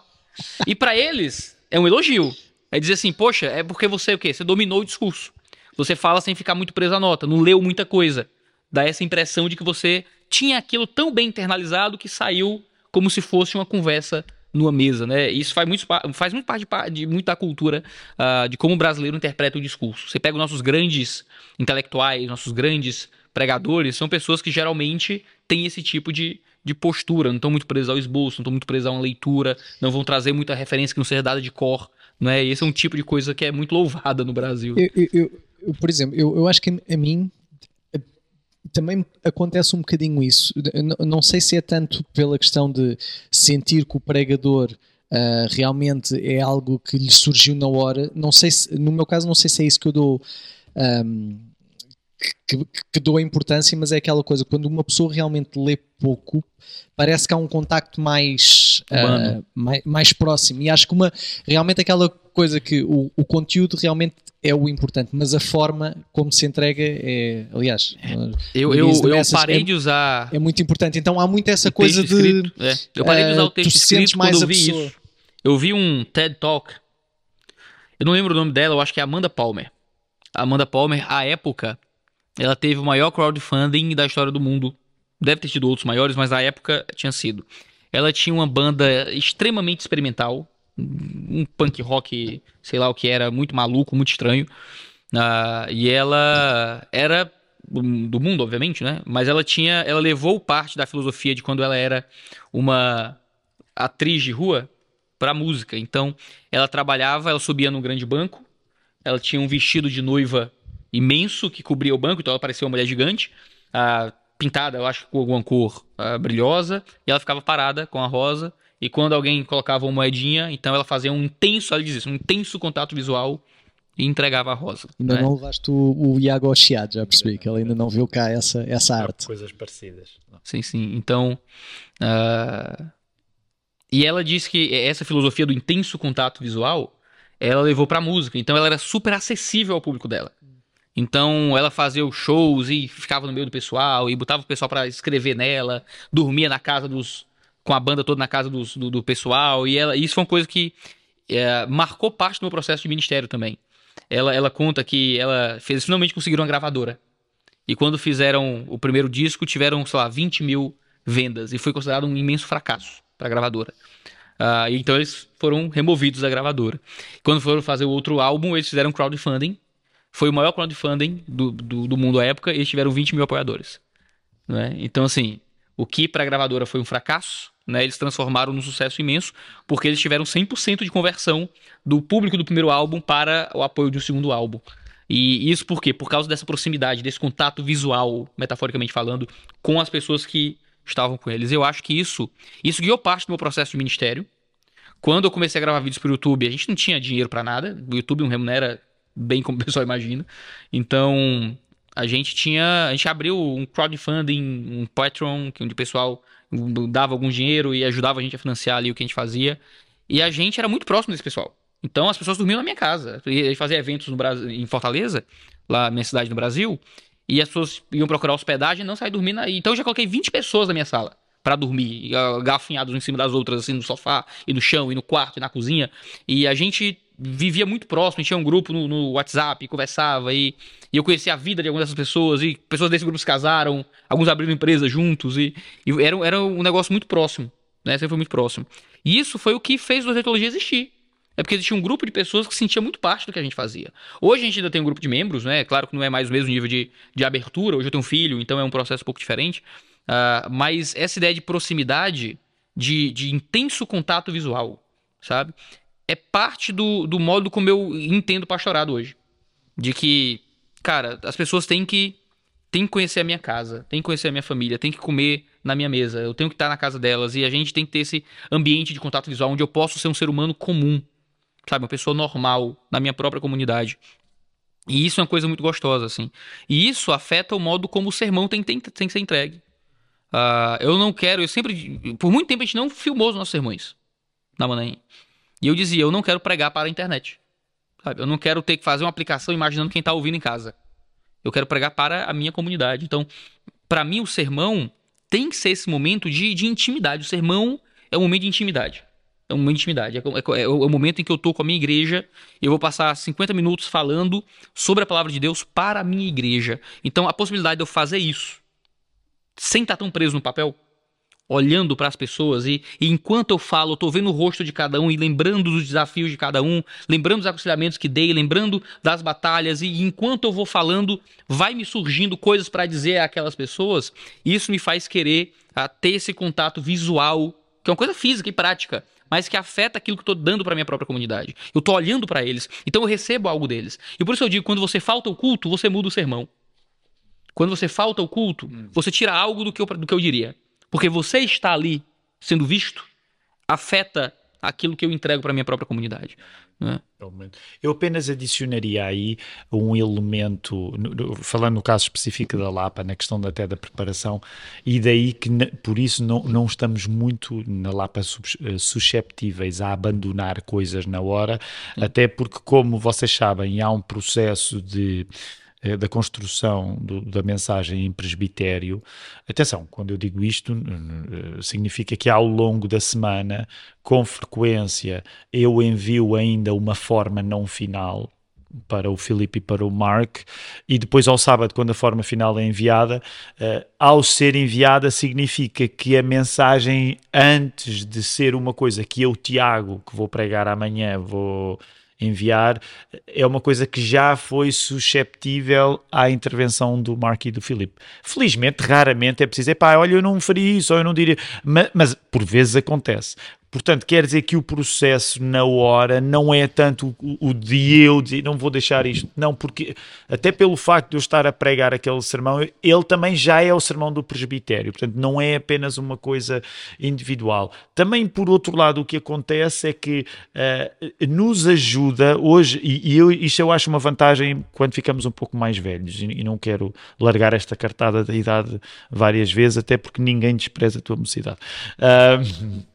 E para eles, é um elogio. É dizer assim, poxa, é porque você o quê? Você dominou o discurso. Você fala sem ficar muito preso à nota, não leu muita coisa dá essa impressão de que você tinha aquilo tão bem internalizado que saiu como se fosse uma conversa numa mesa, né? Isso faz muito, faz muito parte de, de muito da cultura uh, de como o brasileiro interpreta o discurso. Você pega os nossos grandes intelectuais, nossos grandes pregadores, são pessoas que geralmente têm esse tipo de, de postura, não estão muito presos ao esboço, não estão muito presos a uma leitura, não vão trazer muita referência que não seja dada de cor, né? Esse é um tipo de coisa que é muito louvada no Brasil. Eu, eu, eu, por exemplo, eu, eu acho que a mim também acontece um bocadinho isso. Não sei se é tanto pela questão de sentir que o pregador uh, realmente é algo que lhe surgiu na hora. Não sei se, no meu caso, não sei se é isso que eu dou. Um, que, que, dou a importância, mas é aquela coisa, quando uma pessoa realmente lê pouco, parece que há um contacto mais, uh, mais, mais, próximo. E acho que uma, realmente aquela coisa que o, o conteúdo realmente é o importante, mas a forma como se entrega é, aliás, eu, eu, eu parei é, de usar é muito importante. Então há muito essa coisa de é. eu parei de usar uh, o texto escrito mais quando eu vi isso. Eu vi um TED Talk. Eu não lembro o nome dela, eu acho que é Amanda Palmer. Amanda Palmer, à época, ela teve o maior crowdfunding da história do mundo. Deve ter tido outros maiores, mas na época tinha sido. Ela tinha uma banda extremamente experimental, um punk rock, sei lá o que era, muito maluco, muito estranho. Uh, e ela era do mundo, obviamente, né? Mas ela tinha, ela levou parte da filosofia de quando ela era uma atriz de rua para música. Então, ela trabalhava, ela subia num grande banco, ela tinha um vestido de noiva imenso que cobria o banco, então ela parecia uma mulher gigante, uh, pintada, eu acho, com alguma cor uh, brilhosa, e ela ficava parada com a rosa e quando alguém colocava uma moedinha, então ela fazia um intenso, ela diz isso, um intenso contato visual e entregava a rosa. Ainda né? não levaste o, o Iago ao chiado, já percebi que ele ainda não viu cá essa, essa arte. Coisas parecidas. Sim, sim. Então. Uh... E ela disse que essa filosofia do intenso contato visual ela levou para música. Então ela era super acessível ao público dela. Então ela fazia shows e ficava no meio do pessoal e botava o pessoal para escrever nela, dormia na casa dos, com a banda toda na casa do, do, do pessoal. E ela, isso foi uma coisa que é, marcou parte do meu processo de ministério também. Ela, ela conta que ela fez, finalmente conseguiram uma gravadora. E quando fizeram o primeiro disco, tiveram, sei lá, 20 mil vendas. E foi considerado um imenso fracasso para a gravadora. Uh, então eles foram removidos da gravadora. Quando foram fazer o outro álbum, eles fizeram crowdfunding. Foi o maior crowdfunding do, do, do mundo à época e eles tiveram 20 mil apoiadores. Né? Então, assim, o que para a gravadora foi um fracasso, né, eles transformaram num sucesso imenso, porque eles tiveram 100% de conversão do público do primeiro álbum para o apoio do segundo álbum. E isso por quê? Por causa dessa proximidade, desse contato visual, metaforicamente falando, com as pessoas que estavam com eles. Eu acho que isso, isso guiou parte do meu processo de ministério. Quando eu comecei a gravar vídeos para o YouTube, a gente não tinha dinheiro para nada. O YouTube não remunera bem como o pessoal imagina. Então, a gente tinha, a gente abriu um crowdfunding, um Patreon, onde o pessoal dava algum dinheiro e ajudava a gente a financiar ali o que a gente fazia. E a gente era muito próximo desse pessoal. Então as pessoas dormiam na minha casa. E fazia eventos no Brasil, em Fortaleza, lá minha cidade no Brasil, e as pessoas iam procurar hospedagem e não sair dormindo. Então eu já coloquei 20 pessoas na minha sala para dormir, gafinhados em cima das outras, assim, no sofá, e no chão, e no quarto, e na cozinha. E a gente vivia muito próximo, tinha um grupo no, no WhatsApp, conversava, e, e, eu conhecia a vida de algumas dessas pessoas, e pessoas desse grupo se casaram, alguns abriram empresa juntos, e, e era, era um negócio muito próximo, né? Sempre foi muito próximo. E isso foi o que fez o Retologia existir. É porque existia um grupo de pessoas que sentia muito parte do que a gente fazia. Hoje a gente ainda tem um grupo de membros, né? Claro que não é mais o mesmo nível de, de abertura. Hoje eu tenho um filho, então é um processo um pouco diferente. Uh, mas essa ideia de proximidade, de, de intenso contato visual, sabe? É parte do, do modo como eu entendo pastorado hoje. De que, cara, as pessoas têm que, têm que conhecer a minha casa, têm que conhecer a minha família, têm que comer na minha mesa, eu tenho que estar na casa delas e a gente tem que ter esse ambiente de contato visual onde eu posso ser um ser humano comum, sabe? Uma pessoa normal na minha própria comunidade. E isso é uma coisa muito gostosa, assim. E isso afeta o modo como o sermão tem, tem, tem que ser entregue. Uh, eu não quero, eu sempre. Por muito tempo a gente não filmou os nossos sermões na Manaim. E eu dizia, eu não quero pregar para a internet. Sabe? Eu não quero ter que fazer uma aplicação imaginando quem está ouvindo em casa. Eu quero pregar para a minha comunidade. Então, para mim, o sermão tem que ser esse momento de, de intimidade. O sermão é um momento de intimidade. É um momento de intimidade. É, é, é, o momento em que eu estou com a minha igreja e eu vou passar 50 minutos falando sobre a palavra de Deus para a minha igreja. Então, a possibilidade de eu fazer isso sem estar tão preso no papel, olhando para as pessoas e, e, enquanto eu falo, eu estou vendo o rosto de cada um e lembrando dos desafios de cada um, lembrando dos aconselhamentos que dei, lembrando das batalhas e enquanto eu vou falando, vai me surgindo coisas para dizer àquelas pessoas. E isso me faz querer a, ah, ter esse contato visual, que é uma coisa física e prática, mas que afeta aquilo que eu estou dando para minha própria comunidade. Eu estou olhando para eles, então eu recebo algo deles. E por isso eu digo, quando você falta o culto, você muda o sermão. Quando você falta o culto, hum. você tira algo do que, eu, do que eu diria. Porque você está ali sendo visto, afeta aquilo que eu entrego para a minha própria comunidade. Né? Eu apenas adicionaria aí um elemento, falando no caso específico da Lapa, na questão até da preparação, e daí que por isso não, não estamos muito na Lapa eh, susceptíveis a abandonar coisas na hora, Sim. até porque, como vocês sabem, há um processo de da construção do, da mensagem em presbitério. Atenção, quando eu digo isto, significa que ao longo da semana, com frequência, eu envio ainda uma forma não final para o Filipe e para o Mark, e depois ao sábado, quando a forma final é enviada, uh, ao ser enviada significa que a mensagem, antes de ser uma coisa que eu, Tiago, que vou pregar amanhã, vou enviar, é uma coisa que já foi susceptível à intervenção do Mark e do Filipe. Felizmente, raramente é preciso, dizer, pá, olha, eu não faria isso, ou eu não diria, mas, mas por vezes acontece. Portanto, quer dizer que o processo na hora não é tanto o, o de eu dizer não vou deixar isto, não, porque até pelo facto de eu estar a pregar aquele sermão, ele também já é o sermão do presbitério, portanto, não é apenas uma coisa individual. Também, por outro lado, o que acontece é que uh, nos ajuda hoje, e, e eu, isto eu acho uma vantagem quando ficamos um pouco mais velhos, e, e não quero largar esta cartada da idade várias vezes, até porque ninguém despreza a tua mocidade. Uh,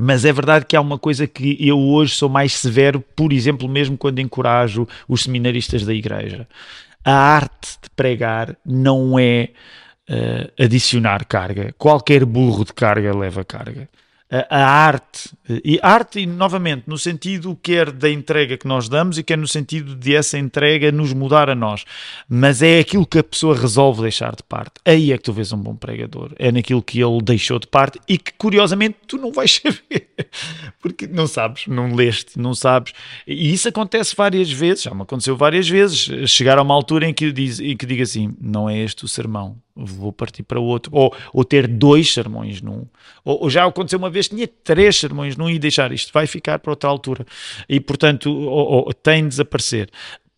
mas é verdade que há uma coisa que eu hoje sou mais severo, por exemplo, mesmo quando encorajo os seminaristas da igreja. A arte de pregar não é uh, adicionar carga. Qualquer burro de carga leva carga. A, arte, e arte, novamente, no sentido quer da entrega que nós damos e quer no sentido de essa entrega nos mudar a nós, mas é aquilo que a pessoa resolve deixar de parte. Aí é que tu vês um bom pregador, é naquilo que ele deixou de parte e que, curiosamente, tu não vais saber, porque não sabes, não leste, não sabes, e isso acontece várias vezes, já me aconteceu várias vezes, chegar a uma altura em que, diz, em que diga assim, não é este o sermão, vou partir para outro, ou, ou ter dois sermões num, ou, ou, já aconteceu uma vez, tinha três sermões num e deixar. Isto, vai ficar para outra altura, e portanto ou, ou, tem de desaparecer.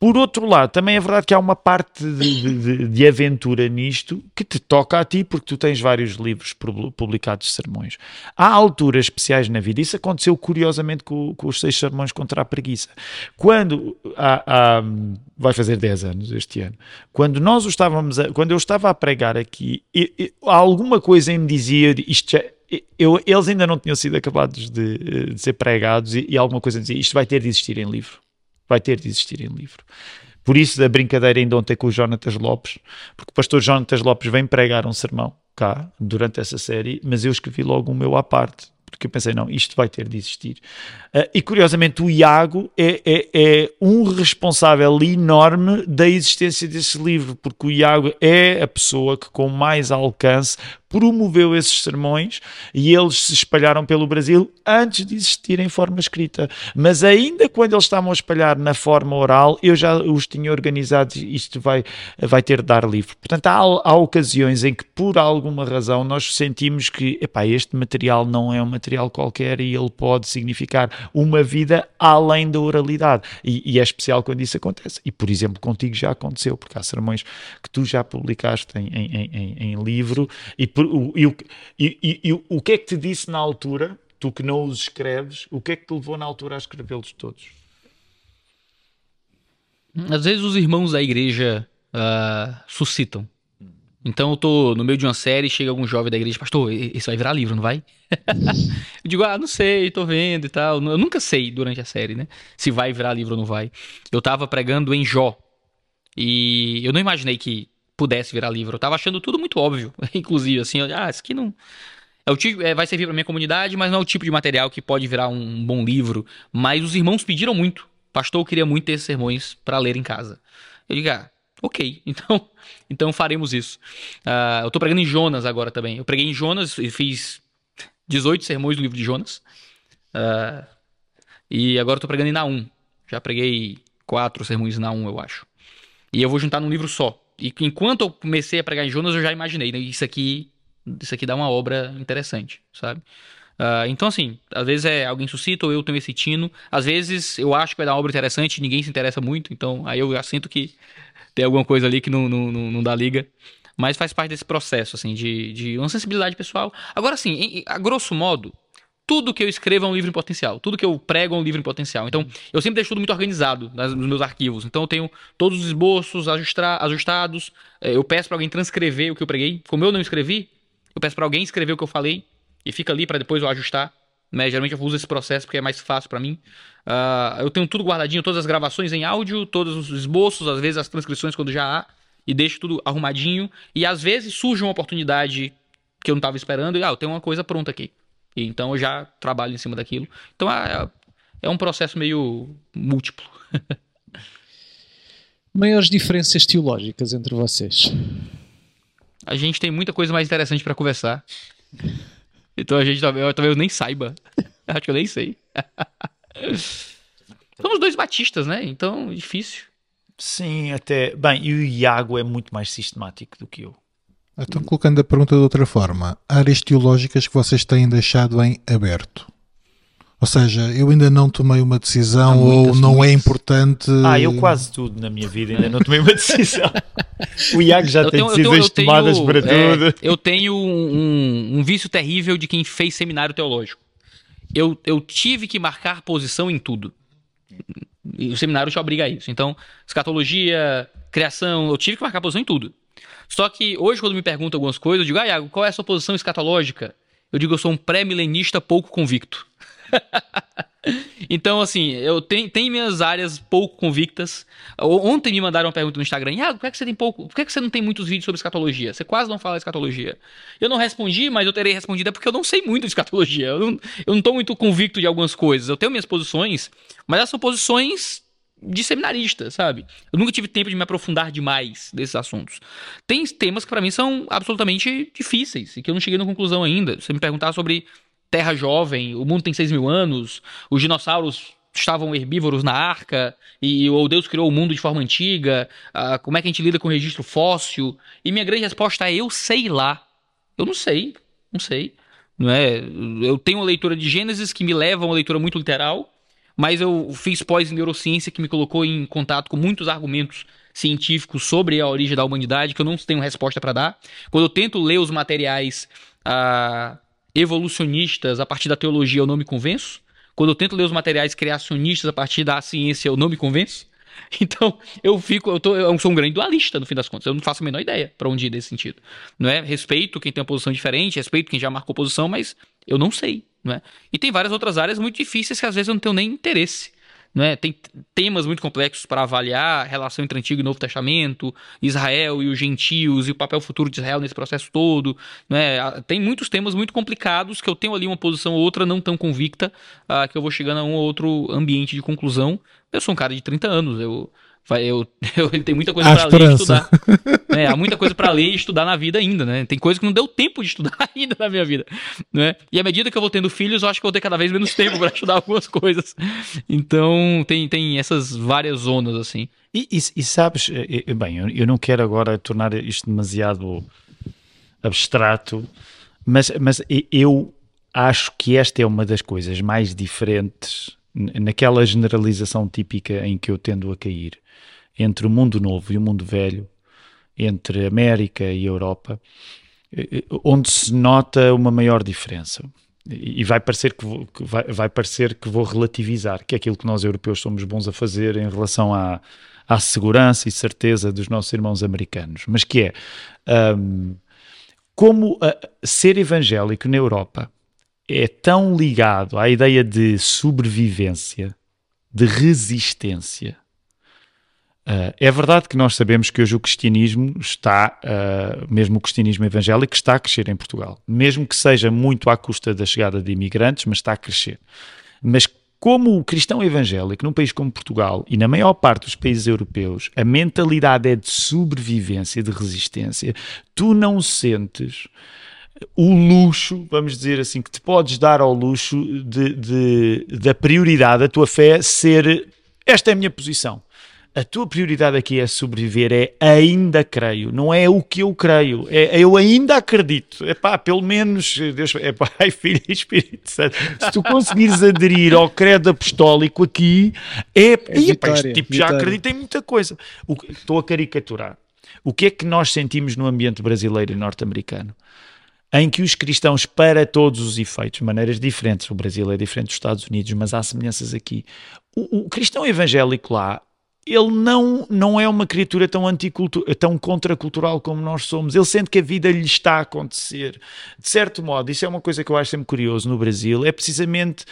Por outro lado, também é verdade que há uma parte de, de, de, aventura nisto que te toca a ti, porque tu tens vários livros publicados de sermões. Há alturas especiais na vida. Isso aconteceu curiosamente com, com os seis sermões contra a preguiça. Quando há, há, vai fazer 10 anos este ano, quando nós estávamos a, quando eu estava a pregar aqui, alguma coisa me dizia isto já, eu, eles ainda não tinham sido acabados de, de ser pregados e, e alguma coisa dizia isto vai ter de existir em livro vai ter de existir em livro. Por isso, da brincadeira ainda ontem com o Jonatas Lopes, porque o pastor Jonatas Lopes vem pregar um sermão cá durante essa série, mas eu escrevi logo o meu à parte, porque eu pensei, não, isto vai ter de existir. Uh, e curiosamente, o Iago é, é, é, um responsável enorme da existência desse livro, porque o Iago é a pessoa que, com mais alcance, promoveu esses sermões e eles se espalharam pelo Brasil antes de existir em forma escrita. Mas ainda quando eles estavam a espalhar na forma oral, eu já os tinha organizados e isto vai, vai ter de dar livro. Portanto, há, há ocasiões em que, por alguma razão, nós sentimos que epá, este material não é um material qualquer e ele pode significar uma vida além da oralidade. E, e é especial quando isso acontece. E, por exemplo, contigo já aconteceu, porque há sermões que tu já publicaste em, em, em, em livro e e, o, e, e, e o que é que te disse na altura, tu que não os escreves, o que é que te levou na altura a escrevê-los todos? Às vezes os irmãos da igreja uh, suscitam. Então eu tô no meio de uma série, chega algum jovem da igreja, pastor, isso vai virar livro, não vai? eu digo, ah, não sei, tô vendo e tal. Eu nunca sei durante a série, né? Se vai virar livro ou não vai. Eu tava pregando em Jó. E eu não imaginei que pudesse virar livro. Eu tava achando tudo muito óbvio, inclusive, assim, ah, isso aqui não. É o tipo, é, vai servir para minha comunidade, mas não é o tipo de material que pode virar um bom livro. Mas os irmãos pediram muito. Pastor, eu queria muito ter sermões para ler em casa. Eu digo, ah, ok, então, então faremos isso. Uh, eu tô pregando em Jonas agora também. Eu preguei em Jonas e fiz 18 sermões do livro de Jonas. Uh, e agora tô pregando em Naum. Já preguei quatro sermões em Naum, eu acho. E eu vou juntar num livro só. E enquanto eu comecei a pregar em Jonas, eu já imaginei, né? Isso aqui, isso aqui dá uma obra interessante, sabe? Uh, então, assim, às vezes é alguém suscita ou eu tenho esse tino. Às vezes eu acho que vai dar uma obra interessante e ninguém se interessa muito. Então, aí eu já sinto que tem alguma coisa ali que não, não, não, não dá liga. Mas faz parte desse processo, assim, de, de uma sensibilidade pessoal. Agora, assim, a grosso modo, tudo que eu escrevo é um livro em potencial. Tudo que eu prego é um livro em potencial. Então, eu sempre deixo tudo muito organizado nos meus arquivos. Então, eu tenho todos os esboços ajustados. É, eu peço para alguém transcrever o que eu preguei. Como eu não escrevi, eu peço para alguém escrever o que eu falei e fica ali para depois eu ajustar. Né? Geralmente eu uso esse processo porque é mais fácil para mim. Uh, eu tenho tudo guardadinho, todas as gravações em áudio, todos os esboços, às vezes as transcrições quando já há, e deixo tudo arrumadinho. E às vezes surge uma oportunidade que eu não estava esperando e ah, eu tenho uma coisa pronta aqui. E então eu já trabalho em cima daquilo. Então é, é um processo meio múltiplo. Maiores diferenças teológicas entre vocês? A gente tem muita coisa mais interessante para conversar. Então a gente talvez, talvez eu nem saiba. Acho que eu nem sei. Somos dois batistas, né? Então, difícil. Sim, até. Bem, e o Iago é muito mais sistemático do que eu. Então, colocando a pergunta de outra forma, áreas teológicas que vocês têm deixado em aberto? Ou seja, eu ainda não tomei uma decisão ou não é importante. Ah, eu quase tudo na minha vida ainda não tomei uma decisão. o Iago já eu tem tenho, decisões tenho, tomadas tenho, para é, tudo. Eu tenho um, um, vício terrível de quem fez seminário teológico. Eu, eu tive que marcar posição em tudo. E o seminário te obriga a isso. Então, escatologia, criação, eu tive que marcar posição em tudo. Só que hoje, quando me perguntam algumas coisas, eu digo, ah, Iago, qual é a sua posição escatológica? Eu digo, eu sou um pré-milenista pouco convicto. Então, assim, eu tenho, tenho minhas áreas pouco convictas. Ontem me mandaram uma pergunta no Instagram: ah, por que, é que você tem pouco? Por que, é que você não tem muitos vídeos sobre escatologia? Você quase não fala escatologia. Eu não respondi, mas eu terei respondido é porque eu não sei muito de escatologia. Eu não, eu não tô muito convicto de algumas coisas. Eu tenho minhas posições, mas elas são posições de seminarista, sabe? Eu nunca tive tempo de me aprofundar demais desses assuntos. Tem temas que para mim são absolutamente difíceis e que eu não cheguei na conclusão ainda. Se você me perguntar sobre Terra Jovem, o mundo tem 6 mil anos, os dinossauros estavam herbívoros na arca e o Deus criou o mundo de forma antiga, uh, como é que a gente lida com o registro fóssil? E minha grande resposta é eu sei lá. Eu não sei, não sei. Não é? Eu tenho uma leitura de Gênesis que me leva a uma leitura muito literal, mas eu fiz pós em neurociência que me colocou em contato com muitos argumentos científicos sobre a origem da humanidade que eu não tenho resposta para dar. Quando eu tento ler os materiais uh, evolucionistas a partir da teologia, eu não me convenço. Quando eu tento ler os materiais criacionistas a partir da ciência, eu não me convenço. Então, eu fico, eu, tô, eu sou um grande dualista no fim das contas. Eu não faço a menor ideia para onde ir nesse sentido. Não é? Respeito quem tem uma posição diferente, respeito quem já marcou posição, mas eu não sei. Não é? E tem várias outras áreas muito difíceis que às vezes eu não tenho nem interesse. Não é? Tem temas muito complexos para avaliar, relação entre Antigo e Novo Testamento, Israel e os gentios e o papel futuro de Israel nesse processo todo. Não é? Tem muitos temas muito complicados que eu tenho ali uma posição ou outra não tão convicta, uh, que eu vou chegando a um ou outro ambiente de conclusão. Eu sou um cara de 30 anos, eu Vai, eu, eu, ele tem muita coisa para ler e estudar. É, há muita coisa para ler e estudar na vida ainda, né? Tem coisa que não deu tempo de estudar ainda na minha vida, né? E à medida que eu vou tendo filhos, eu acho que eu vou ter cada vez menos tempo para estudar algumas coisas. Então, tem, tem essas várias zonas, assim. E, e, e sabes, eh, eh, bem, eu, eu não quero agora tornar isto demasiado abstrato, mas, mas eu acho que esta é uma das coisas mais diferentes naquela generalização típica em que eu tendo a cair entre o mundo novo e o mundo velho, entre América e Europa, eh, eh, onde se nota uma maior diferença. E vai parecer que vou, que vai, vai, parecer que vou relativizar, que é aquilo que nós europeus somos bons a fazer em relação à, à segurança e certeza dos nossos irmãos americanos. Mas que é, um, como uh, ser evangélico na Europa é tão ligado à ideia de sobrevivência, de resistência, Uh, é verdade que nós sabemos que hoje o cristianismo está, uh, mesmo o cristianismo evangélico, está a crescer em Portugal. Mesmo que seja muito à custa da chegada de imigrantes, mas está a crescer. Mas como o cristão evangélico, num país como Portugal e na maior parte dos países europeus, a mentalidade é de sobrevivência, de resistência, tu não sentes o luxo, vamos dizer assim, que te podes dar ao luxo de, de, da prioridade, a tua fé ser esta é a minha posição a tua prioridade aqui é sobreviver, é ainda creio, não é o que eu creio, é eu ainda acredito. É pá, pelo menos, Deus, é Pai, Filho e Espírito Santo. Se tu conseguires aderir ao credo apostólico aqui, é. é este tipo vitória. já acredita em muita coisa. O, estou a caricaturar. O que é que nós sentimos no ambiente brasileiro e norte-americano? Em que os cristãos, para todos os efeitos, maneiras diferentes, o Brasil é diferente dos Estados Unidos, mas há semelhanças aqui. O, o cristão evangélico lá ele não, não é uma criatura tão, tão contracultural como nós somos. Ele sente que a vida lhe está a acontecer. De certo modo, isso é uma coisa que eu acho sempre curioso no Brasil, é precisamente,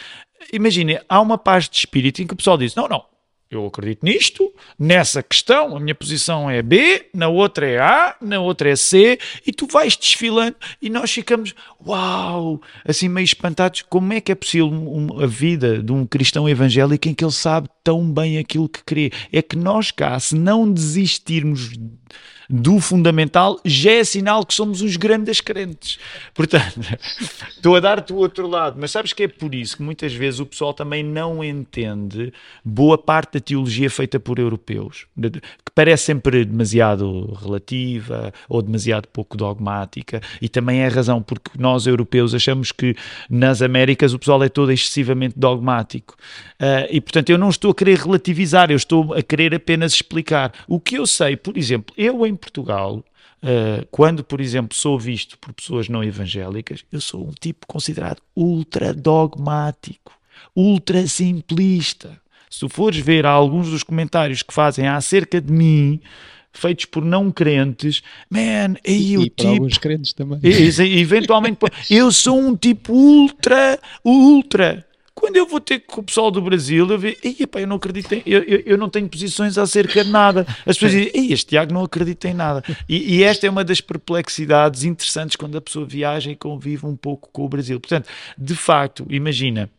imagine, há uma paz de espírito em que o pessoal diz, não, não, eu acredito nisto, nessa questão a minha posição é B, na outra é A, na outra é C, e tu vais desfilando e nós ficamos, uau, assim meio espantados, como é que é possível a vida de um cristão evangélico em que ele sabe tão bem aquilo que crê? É que nós cá, se não desistirmos do fundamental, já é sinal que somos os grandes crentes. Portanto, estou a dar-te o outro lado, mas sabes que é por isso que muitas vezes o pessoal também não entende boa parte da teologia feita por europeus, que parece sempre demasiado relativa ou demasiado pouco dogmática, e também é a razão porque nós europeus achamos que nas Américas o pessoal é todo excessivamente dogmático. Uh, e portanto eu não estou a querer relativizar, eu estou a querer apenas explicar. O que eu sei, por exemplo, eu em Portugal, uh, quando, por exemplo, sou visto por pessoas não evangélicas, eu sou um tipo considerado ultra dogmático, ultra simplista. Se tu fores ver alguns dos comentários que fazem acerca de mim, feitos por não crentes, man, aí o tipo. alguns crentes também. Eventualmente, eu sou um tipo ultra, ultra Quando eu vou ter com o pessoal do Brasil, eu vejo, epá, eu não acredito em, eu, eu, eu, não tenho posições acerca de nada. As pessoas dizem, este Tiago não acredita em nada. E, e, esta é uma das perplexidades interessantes quando a pessoa viaja e convive um pouco com o Brasil. Portanto, de facto, imagina,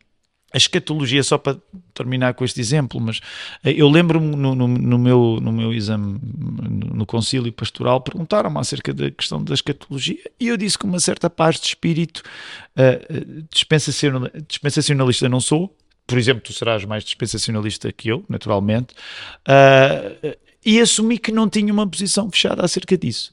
a escatologia, só para terminar com este exemplo, mas eh, eu lembro-me no, no, no, meu, no meu exame no concílio pastoral, perguntaram-me acerca da questão da escatologia e eu disse com uma certa paz de espírito, uh, dispensacionalista não sou, por exemplo, tu serás mais dispensacionalista que eu, naturalmente, uh, e assumi que não tinha uma posição fechada acerca disso.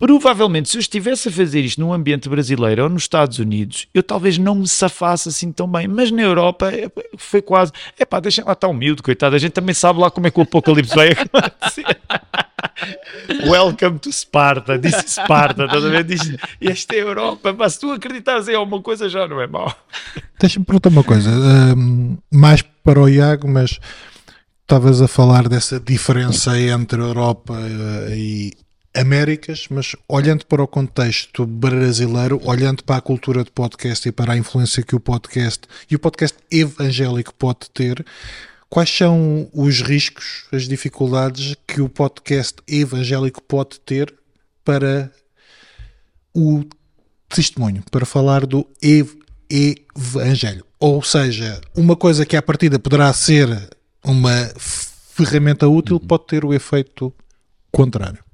Provavelmente, se eu estivesse a fazer isto num ambiente brasileiro ou nos Estados Unidos, eu talvez não me safasse assim tão bem. Mas na Europa é, foi quase. É pá, deixem lá estar humilde, coitado. A gente também sabe lá como é que o apocalipse vai acontecer. Welcome to Sparta, disse Sparta, estás a? Diz, esta é a Europa, mas se tu acreditares em alguma coisa já não é mau. Deixa-me perguntar uma coisa, um, mais para o Iago, mas estavas a falar dessa diferença entre a Europa uh, e Américas, mas olhando para o contexto brasileiro, olhando para a cultura de podcast e para a influência que o podcast e o podcast evangélico pode ter, quais são os riscos, as dificuldades que o podcast evangélico pode ter para o testemunho, para falar do ev evangelho? Ou seja, uma coisa que à partida poderá ser uma ferramenta útil pode ter o efeito contrário.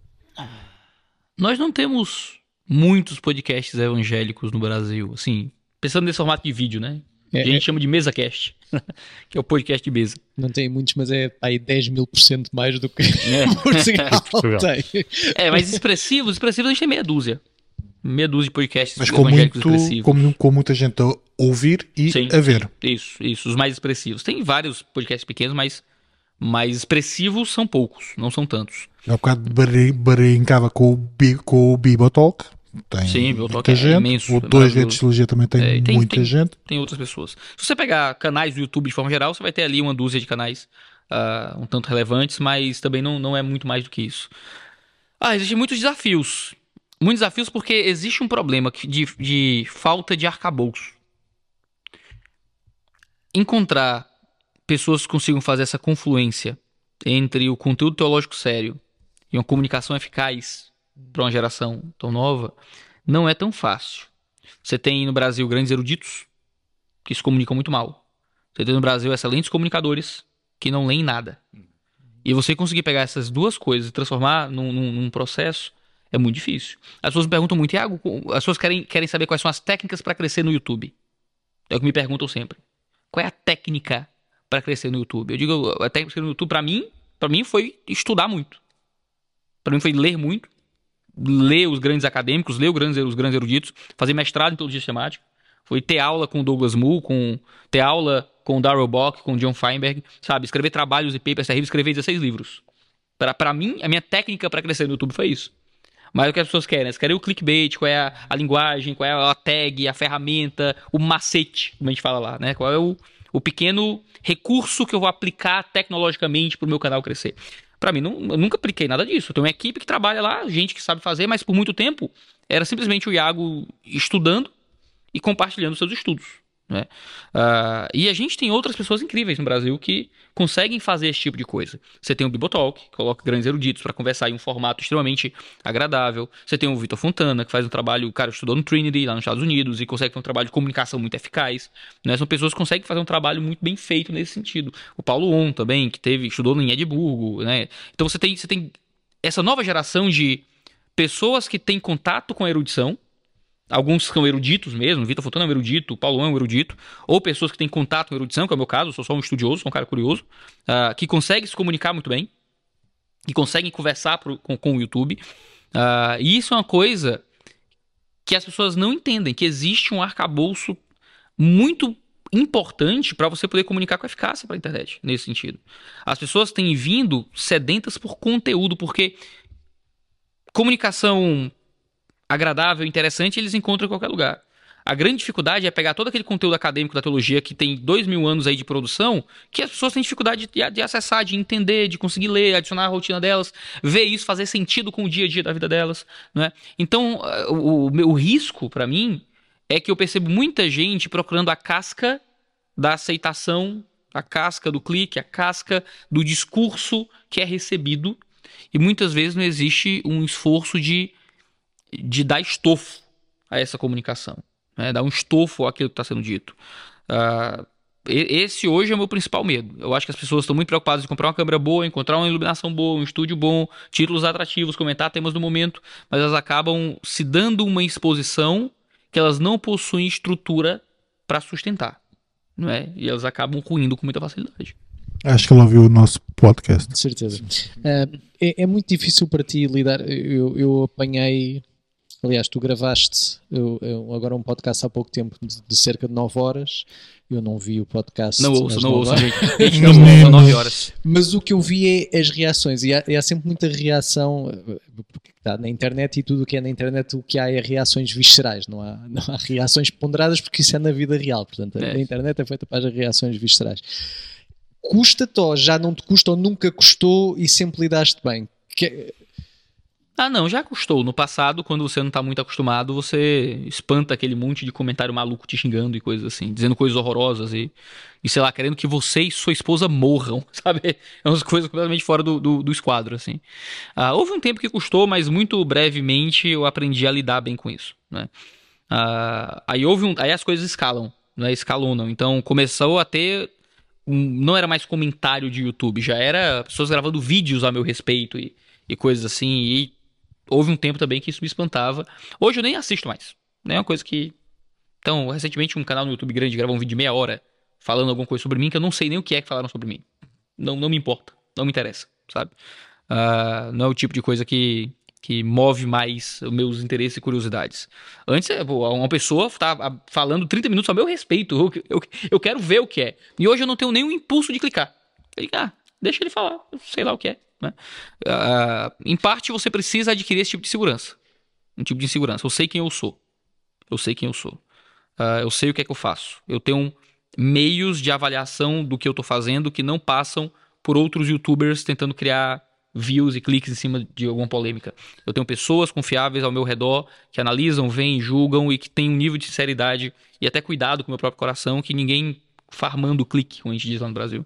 Nós não temos muitos podcasts evangélicos no Brasil, assim, pensando nesse formato de vídeo, né? É, a gente é... chama de mesa cast, que é o podcast de mesa. Não tem muitos, mas é aí 10 mil por cento mais do que é. Portugal tem. É, mas expressivos, expressivos a gente tem meia dúzia. Meia dúzia de podcasts mas com muito, com, com, muita gente a ouvir e Sim, a ver. Isso, isso, os mais expressivos. Tem vários podcasts pequenos, mas mais expressivos são poucos, não são tantos. Há um bocado brincava com o, com o Bibotalk. Tem Sim, muita é gente. imenso. O 2 de Teologia também tem, é, tem muita tem, gente. Tem outras pessoas. Se você pegar canais do YouTube de forma geral, você vai ter ali uma dúzia de canais uh, um tanto relevantes, mas também não, não é muito mais do que isso. Ah, existem muitos desafios. Muitos desafios porque existe um problema de, de falta de arcabouço. Encontrar pessoas consigam fazer essa confluência entre o conteúdo teológico sério e uma comunicação eficaz para uma geração tão nova não é tão fácil. Você tem no Brasil grandes eruditos que se comunicam muito mal. Você tem no Brasil excelentes comunicadores que não leem nada. E você conseguir pegar essas duas coisas e transformar num, num, num processo é muito difícil. As pessoas me perguntam muito, Iago, as pessoas querem, querem saber quais são as técnicas para crescer no YouTube. É o que me perguntam sempre. Qual é a técnica para crescer no YouTube? Eu digo, a técnica no YouTube para mim, para mim foi estudar muito. Para mim foi ler muito, ler os grandes acadêmicos, ler os grandes, os grandes eruditos, fazer mestrado em teologia sistemática. Foi ter aula com Douglas Moo, com, ter aula com Darrell Bock, com John Feinberg, sabe? Escrever trabalhos e papers terríveis, escrever 16 livros. Para mim, a minha técnica para crescer no YouTube foi isso. Mas o que as pessoas querem? Elas querem o clickbait, qual é a, a, linguagem, qual é a tag, a ferramenta, o macete, como a gente fala lá, né? Qual é o, o pequeno recurso que eu vou aplicar tecnologicamente para o meu canal crescer. Para mim, não, eu nunca apliquei nada disso. Eu tenho uma equipe que trabalha lá, gente que sabe fazer, mas por muito tempo era simplesmente o Iago estudando e compartilhando seus estudos. Né? Uh, e a gente tem outras pessoas incríveis no Brasil que conseguem fazer esse tipo de coisa. Você tem o Bibotalk, que coloca grandes eruditos para conversar em um formato extremamente agradável. Você tem o Vitor Fontana, que faz um trabalho, o cara estudou no Trinity, lá nos Estados Unidos, e consegue fazer um trabalho de comunicação muito eficaz. Né? São pessoas que conseguem fazer um trabalho muito bem feito nesse sentido. O Paulo On também, que teve, estudou em Edimburgo. Né? Então você tem, você tem essa nova geração de pessoas que têm contato com a erudição, Alguns são eruditos mesmo, Vitor Fontana é um erudito, Paulo é um erudito, ou pessoas que têm contato com erudição, que é o meu caso, sou só um estudioso, sou um cara curioso, uh, que conseguem se comunicar muito bem, que conseguem conversar pro, com, com, o YouTube. Uh, e isso é uma coisa que as pessoas não entendem, que existe um arcabouço muito importante para você poder comunicar com eficácia para a internet, nesse sentido. As pessoas têm vindo sedentas por conteúdo, porque comunicação agradável, interessante, eles encontram em qualquer lugar. A grande dificuldade é pegar todo aquele conteúdo acadêmico da teologia que tem dois mil anos aí de produção, que as pessoas têm dificuldade de, de, acessar, de entender, de conseguir ler, adicionar a rotina delas, ver isso, fazer sentido com o dia a dia da vida delas. Não é? Então, o, o, o risco para mim é que eu percebo muita gente procurando a casca da aceitação, a casca do clique, a casca do discurso que é recebido. E muitas vezes não existe um esforço de, de dar estofo a essa comunicação, né? dar um estofo àquilo que está sendo dito. Uh, esse hoje é o meu principal medo. Eu acho que as pessoas estão muito preocupadas em comprar uma câmera boa, encontrar uma iluminação boa, um estúdio bom, títulos atrativos, comentar temas do momento, mas elas acabam se dando uma exposição que elas não possuem estrutura para sustentar, não é? E elas acabam ruindo com muita facilidade. Acho que ela ouviu o nosso podcast. De certeza. Uh, é, é, muito difícil para ti lidar. Eu, eu apanhei. Aliás, tu gravaste eu, eu, agora um podcast há pouco tempo de, de cerca de 9 horas eu não vi o podcast. Não ouço, não ouço, não ouço, 9 horas. Mas o que eu vi é as reações. E há, e há sempre muita reação. Porque está na internet e tudo o que é na internet, o que há é reações viscerais. Não há, não há reações ponderadas porque isso é na vida real. Portanto, é. a internet é feita para as reações viscerais. Custa-te ou já não te custa ou nunca custou e sempre lidaste bem? Que, ah, não, já custou. No passado, quando você não tá muito acostumado, você espanta aquele monte de comentário maluco te xingando e coisas assim, dizendo coisas horrorosas e, e sei lá, querendo que você e sua esposa morram, sabe? É umas coisas completamente fora do, do, do esquadro, assim. Ah, houve um tempo que custou, mas muito brevemente eu aprendi a lidar bem com isso, né? Ah, aí houve um, aí as coisas escalam, né? Escalonam. Então começou a ter um, não era mais comentário de YouTube, já era pessoas gravando vídeos a meu respeito e, e coisas assim. E houve um tempo também que isso me espantava. Hoje eu nem assisto mais. Não é uma coisa que. Então, recentemente um canal no YouTube grande gravou um vídeo de meia hora falando alguma coisa sobre mim que eu não sei nem o que é que falaram sobre mim. Não, não me importa. Não me interessa, sabe? Uh, não é o tipo de coisa que, que move mais os meus interesses e curiosidades. Antes, uma pessoa tá falando 30 minutos ao meu respeito. Eu, eu, eu quero ver o que é. E hoje eu não tenho nenhum impulso de clicar. Ah, deixa ele falar. Sei lá o que é. Né? Uh, em parte, você precisa adquirir esse tipo de segurança. Um tipo de insegurança. Eu sei quem eu sou. Eu sei quem eu sou. Uh, eu sei o que é que eu faço. Eu tenho meios de avaliação do que eu estou fazendo que não passam por outros youtubers tentando criar views e cliques em cima de alguma polêmica. Eu tenho pessoas confiáveis ao meu redor que analisam, veem, julgam e que têm um nível de sinceridade e até cuidado com o meu próprio coração que ninguém farmando clique, como a gente diz lá no Brasil,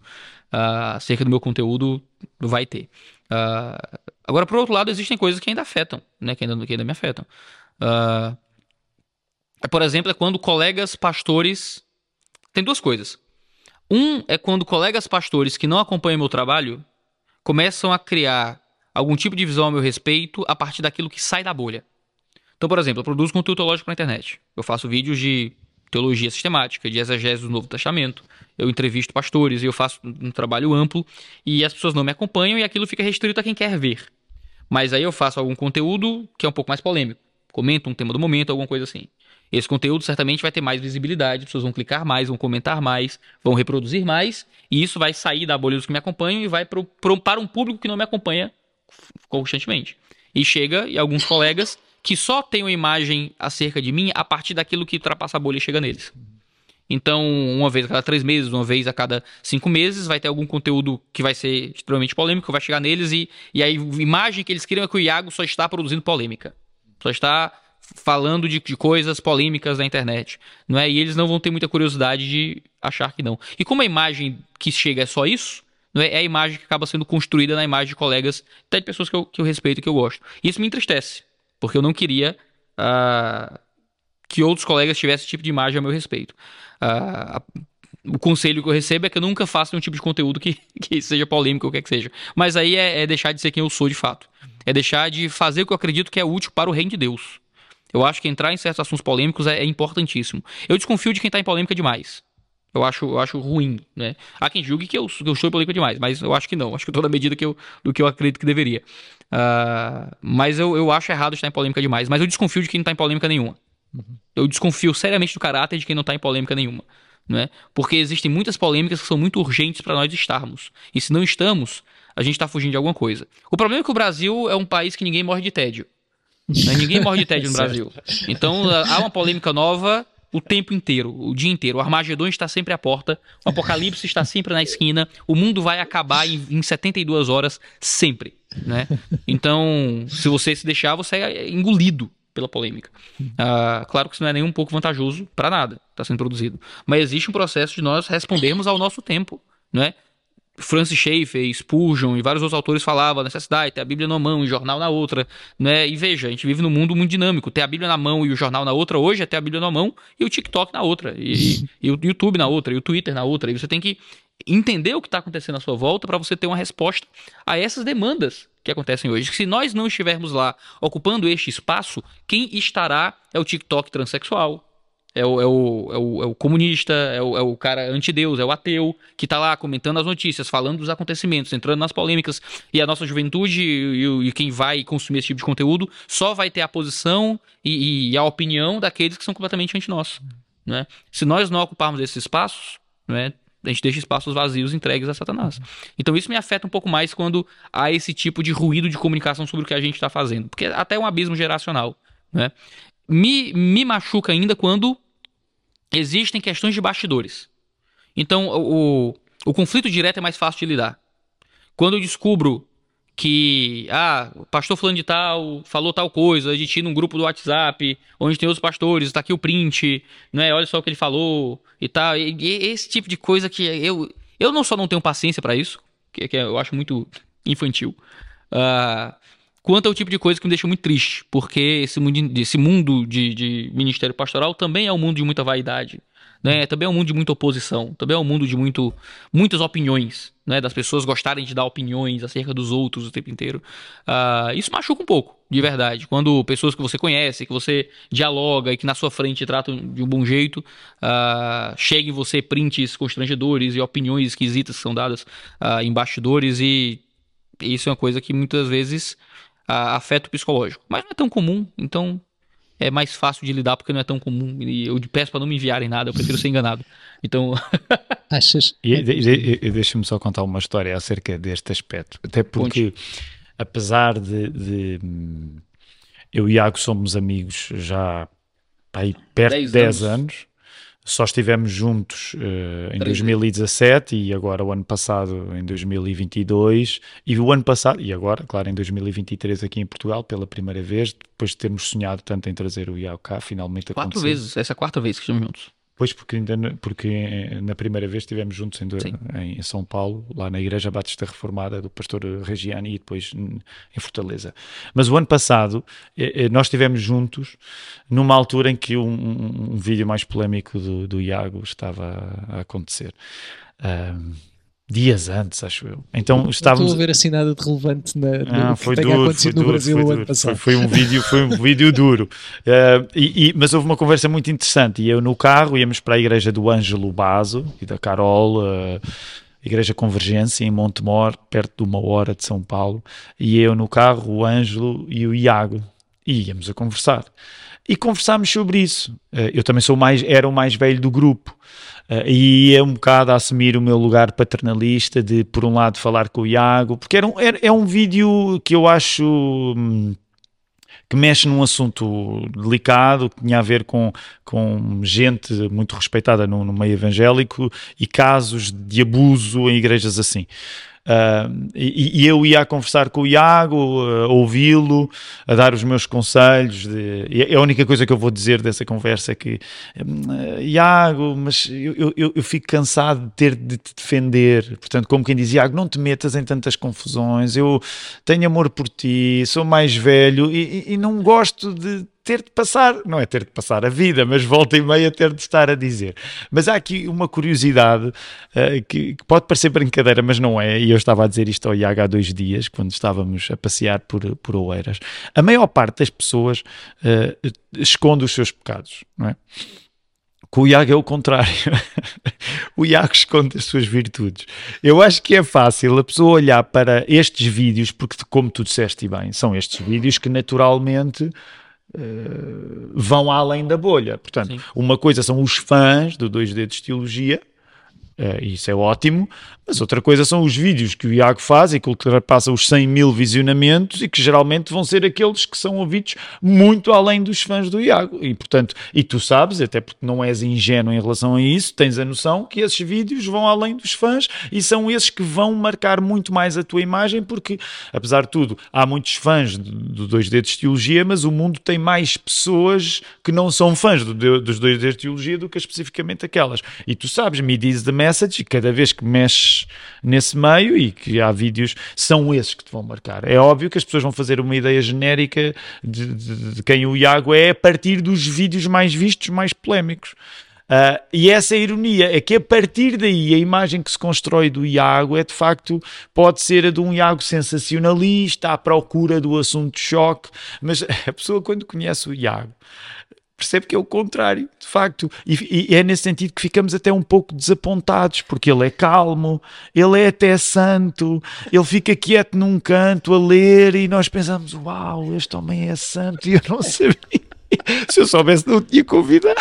uh, acerca do meu conteúdo vai ter. Uh, agora, por outro lado, existem coisas que ainda afetam, né? Que ainda, que ainda me afetam. Uh, por exemplo, é quando colegas pastores. Tem duas coisas. Um é quando colegas pastores que não acompanham meu trabalho começam a criar algum tipo de visão a meu respeito a partir daquilo que sai da bolha. Então, por exemplo, eu produzo conteúdo teológico na internet. Eu faço vídeos de teologia sistemática, de exegese do Novo Testamento. Eu entrevisto pastores e eu faço um trabalho amplo e as pessoas não me acompanham e aquilo fica restrito a quem quer ver. Mas aí eu faço algum conteúdo que é um pouco mais polêmico. Comento um tema do momento, alguma coisa assim. Esse conteúdo certamente vai ter mais visibilidade, as pessoas vão clicar mais, vão comentar mais, vão reproduzir mais, e isso vai sair da bolha dos que me acompanham e vai pro, pro, para um público que não me acompanha constantemente. E chega, e alguns colegas que só tem uma imagem acerca de mim a partir daquilo que ultrapassa a bolha e chega neles. Então, uma vez a cada três meses, uma vez a cada cinco meses, vai ter algum conteúdo que vai ser extremamente polêmico, vai chegar neles e, e a imagem que eles criam é que o Iago só está produzindo polêmica. Só está falando de, de, coisas polêmicas na internet, não é? E eles não vão ter muita curiosidade de achar que não. E como a imagem que chega é só isso, não é? é a imagem que acaba sendo construída na imagem de colegas, até de pessoas que eu, que eu respeito e que eu gosto. E isso me entristece porque eu não queria uh, que outros colegas tivessem esse tipo de imagem a meu respeito. Uh, o conselho que eu recebo é que eu nunca faça um tipo de conteúdo que, que seja polêmico ou o que, é que seja. Mas aí é, é, deixar de ser quem eu sou de fato. É deixar de fazer o que eu acredito que é útil para o reino de Deus. Eu acho que entrar em certos assuntos polêmicos é, é importantíssimo. Eu desconfio de quem está em polêmica demais. Eu acho, eu acho ruim, né? Há quem julgue que eu, que eu sou político demais, mas eu acho que não. Acho que tô na medida que eu, do que eu acredito que deveria. Uh, mas eu, eu acho errado estar em polêmica demais. Mas eu desconfio de quem não tá em polêmica nenhuma. Uhum. Eu desconfio seriamente do caráter de quem não tá em polêmica nenhuma. Né? Porque existem muitas polêmicas que são muito urgentes para nós estarmos. E se não estamos, a gente está fugindo de alguma coisa. O problema é que o Brasil é um país que ninguém morre de tédio. Né? Ninguém morre de tédio no Brasil. Então há uma polêmica nova o tempo inteiro, o dia inteiro. O Armagedon está sempre à porta, o Apocalipse está sempre na esquina, o mundo vai acabar em, em 72 horas, sempre. Né? Então, se você se deixar, você é engolido pela polêmica. Uh, claro que isso não é nem um pouco vantajoso para nada, está sendo produzido. Mas existe um processo de nós respondermos ao nosso tempo, não é? Francis Schaeffer, Spurgeon e vários outros autores falavam a necessidade de ter a Bíblia na mão e o jornal na outra, né? E veja, a gente vive num mundo muito dinâmico. Ter a Bíblia na mão e o jornal na outra hoje é ter a Bíblia na mão e o TikTok na outra, e, e o YouTube na outra, e o Twitter na outra. E você tem que entender o que está acontecendo à sua volta para você ter uma resposta a essas demandas que acontecem hoje. Se nós não estivermos lá ocupando este espaço, quem estará é o TikTok transexual, é o, é o, é o, é o comunista, é o, é o cara antideus, é o ateu, que está lá comentando as notícias, falando dos acontecimentos, entrando nas polêmicas. E a nossa juventude e, e, e quem vai consumir esse tipo de conteúdo só vai ter a posição e, e a opinião daqueles que são completamente anti-nós. Né? Se nós não ocuparmos esses espaços, né, a gente deixa espaços vazios entregues a Satanás. Então isso me afeta um pouco mais quando há esse tipo de ruído de comunicação sobre o que a gente está fazendo. Porque é até um abismo geracional. Né? Me, me machuca ainda quando existem questões de bastidores. Então o, o conflito direto é mais fácil de lidar. Quando eu descubro que, ah, o pastor fulano de tal falou tal coisa, a gente num grupo do WhatsApp, onde tem outros pastores, tá aqui o print, né, olha só o que ele falou e tal. E, e esse tipo de coisa que eu, eu não só não tenho paciência para isso, que, que, eu acho muito infantil, uh, quanto ao tipo de coisa que me deixa muito triste, porque esse mundo, esse mundo de, de ministério pastoral também é um mundo de muita vaidade, né? Também é um mundo de muita oposição, também é um mundo de muito, muitas opiniões, né? Das pessoas gostarem de dar opiniões acerca dos outros o tempo inteiro. Uh, isso machuca um pouco, de verdade. Quando pessoas que você conhece, que você dialoga e que na sua frente tratam de um bom jeito, uh, chega em você prints constrangedores e opiniões esquisitas que são dadas uh, em bastidores e isso é uma coisa que muitas vezes afeta o psicológico. Mas não é tão comum, então é mais fácil de lidar porque não é tão comum. E eu peço para não me enviarem nada, eu prefiro ser enganado. Então. Achas? E, e, e deixa-me só contar uma história acerca deste aspecto. Até porque, Ponte. apesar de, de, Eu e Iago somos amigos já aí, perto de 10 anos. anos só estivemos juntos uh, em 2017 e agora o ano passado em 2022 e o ano passado e agora, claro, em 2023 aqui em Portugal pela primeira vez, depois de termos sonhado tanto em trazer o Iau cá, finalmente Quatro aconteceu. vezes, essa é a quarta vez que estamos juntos. Pois, porque, ainda, porque na primeira vez estivemos juntos em, em, São Paulo, lá na Igreja Batista Reformada do pastor Regiani e depois em Fortaleza. Mas o ano passado eh, eh, nós estivemos juntos numa altura em que um, um vídeo mais polémico do, do Iago estava a acontecer. Um, dias antes, acho eu. Então estávamos. Estou a ver assim nada de relevante na, ah, foi que duro, acontecido foi no Brasil foi o ano passado. Foi, foi, um vídeo, foi um vídeo duro. Uh, e, e, mas houve uma conversa muito interessante. E eu no carro íamos para a igreja do Ângelo Baso e da Carol. Uh, Igreja Convergência em Montemor, perto de uma hora de São Paulo, e eu no carro, o Ângelo e o Iago, e íamos a conversar. E conversámos sobre isso. Eh, eu também sou mais, era o mais velho do grupo. Uh, e é um bocado a assumir o meu lugar paternalista de, por um lado, falar com o Iago, porque era um, era, é um vídeo que eu acho hum, que mexe num assunto delicado, que tinha a ver com, com gente muito respeitada no, no meio evangélico e casos de abuso em igrejas assim. Uh, e, e, eu ia a conversar com o Iago, uh, ouvi-lo, a dar os meus conselhos. De, e a única coisa que eu vou dizer dessa conversa é que, uh, Iago, mas eu, eu, eu, fico cansado de ter de te defender. Portanto, como quem diz, Iago, não te metas em tantas confusões. Eu tenho amor por ti, sou mais velho e, e, e não gosto de ter de passar, não é ter de passar a vida, mas volta e meia ter de estar a dizer. Mas há aqui uma curiosidade uh, que, que, pode parecer brincadeira, mas não é, e eu estava a dizer isto ao IAG há dois dias, quando estávamos a passear por, por Oeiras. A maior parte das pessoas uh, esconde os seus pecados, não é? Com o Iago é o contrário. o Iago esconde as suas virtudes. Eu acho que é fácil a pessoa olhar para estes vídeos, porque, como tu disseste bem, são estes vídeos que naturalmente Uh, vão além da bolha. Portanto, Sim. uma coisa são os fãs do Dois Dedos de Teologia Uh, isso é ótimo, mas outra coisa são os vídeos que o Iago faz e que ultrapassa os 100 mil visionamentos e que geralmente vão ser aqueles que são ouvidos muito além dos fãs do Iago. E portanto, e tu sabes, até porque não és ingênuo em relação a isso, tens a noção que esses vídeos vão além dos fãs e são esses que vão marcar muito mais a tua imagem, porque apesar de tudo, há muitos fãs do Dois Dedos de Teologia, mas o mundo tem mais pessoas que não são fãs do, dos Dois Dedos de Teologia do que especificamente aquelas. E tu sabes, me diz the e cada vez que mexes nesse meio e que há vídeos, são esses que te vão marcar. É óbvio que as pessoas vão fazer uma ideia genérica de, de, de quem o Iago é a partir dos vídeos mais vistos, mais polémicos. Uh, e essa é ironia, é que a partir daí a imagem que se constrói do Iago é de facto, pode ser a de um Iago sensacionalista, à procura do assunto de choque, mas a pessoa quando conhece o Iago percebe que é o contrário, de facto. E, e, é nesse sentido que ficamos até um pouco desapontados, porque ele é calmo, ele é até santo, ele fica quieto num canto a ler e nós pensamos: Uau, este homem é santo e eu não sabia. Se eu soubesse, não tinha convidado.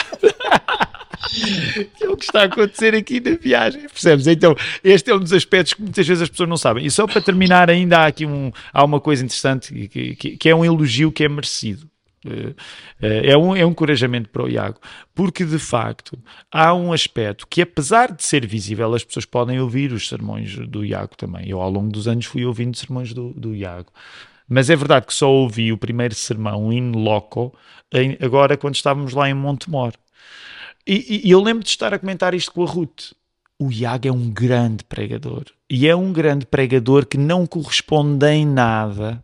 que é o que está a acontecer aqui na viagem, percebes? Então, este é um dos aspectos que muitas vezes as pessoas não sabem. E só para terminar, ainda há aqui um, há uma coisa interessante que, que, que é um elogio que é merecido. Eh, eh, é um, é um encorajamento para o Iago, porque de facto há um aspecto que, apesar de ser visível, as pessoas podem ouvir os sermões do Iago também. Eu, ao longo dos anos, fui ouvindo sermões do, do Iago. Mas é verdade que só ouvi o primeiro sermão in loco agora quando estávamos lá em Montemor. E, e, eu lembro de estar a comentar isto com a Ruth. O Iago é um grande pregador. E é um grande pregador que não corresponde em nada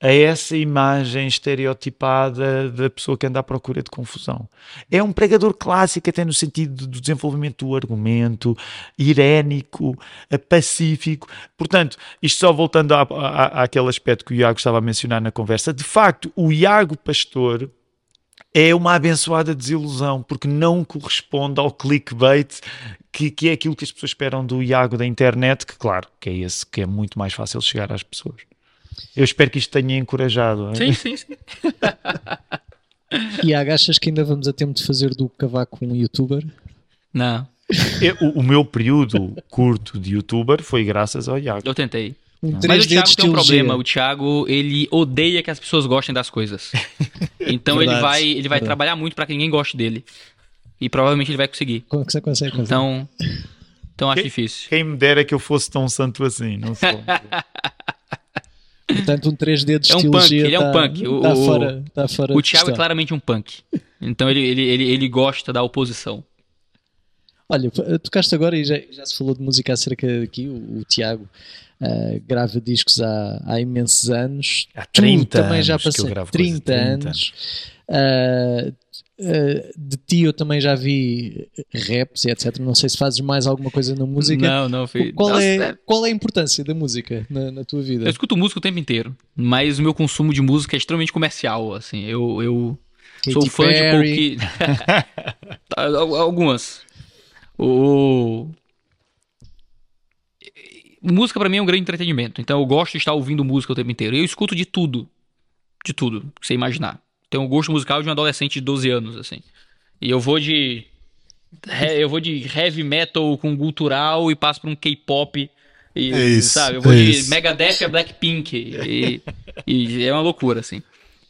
a essa imagem estereotipada da pessoa que anda à procura de confusão. É um pregador clássico, até no sentido do desenvolvimento do argumento, irénico, pacífico. Portanto, isto só voltando à, à, àquele aspecto que o Iago estava a mencionar na conversa, de facto, o Iago Pastor é uma abençoada desilusão, porque não corresponde ao clickbait que, que, é aquilo que as pessoas esperam do Iago da internet, que claro, que é esse que é muito mais fácil chegar às pessoas. Eu espero que isto tenha encorajado. Sim, sim, sim. e achas que ainda vamos a tempo de fazer do cavaco um youtuber? Não. Eu, o, o, meu período curto de youtuber foi graças ao Iago. Eu tentei. Um Mas o Thiago tem um problema. O Thiago, ele odeia que as pessoas gostem das coisas. Então verdade, ele vai, ele vai trabalhar muito para que ninguém goste dele. E provavelmente ele vai conseguir. Como que você consegue fazer? Então, então acho quem, difícil. Quem me dera que eu fosse tão santo assim, não sou. Portanto, um 3D de é um punk, ele tá, é um punk. Tá o, tá fora, tá fora o Thiago é claramente um punk. Então ele, ele, ele, ele gosta da oposição. Olha, tocaste agora e já, já se falou de música acerca daqui, o, o Tiago uh, grava discos há, há imensos anos. Há 30 tu também já passei 30, 30 anos. Uh, Uh, de ti eu também já vi raps e etc. Não sei se fazes mais alguma coisa na música. Não, não fiz. Qual, Nossa, é, qual é a importância da música na, na, tua vida? Eu escuto música o tempo inteiro, mas o meu consumo de música é extremamente comercial. Assim, eu, eu sou fã Perry. de pouco. Algumas. O música para mim é um grande entretenimento. Então eu gosto de estar ouvindo música o tempo inteiro. Eu escuto de tudo. De tudo que você imaginar tem um gosto musical de um adolescente de 12 anos, assim. E eu vou de. Eu vou de heavy metal com cultural e passo por um K-pop. E, é isso, sabe? Eu vou é de isso. Megadeth a Blackpink. E, e, é uma loucura, assim.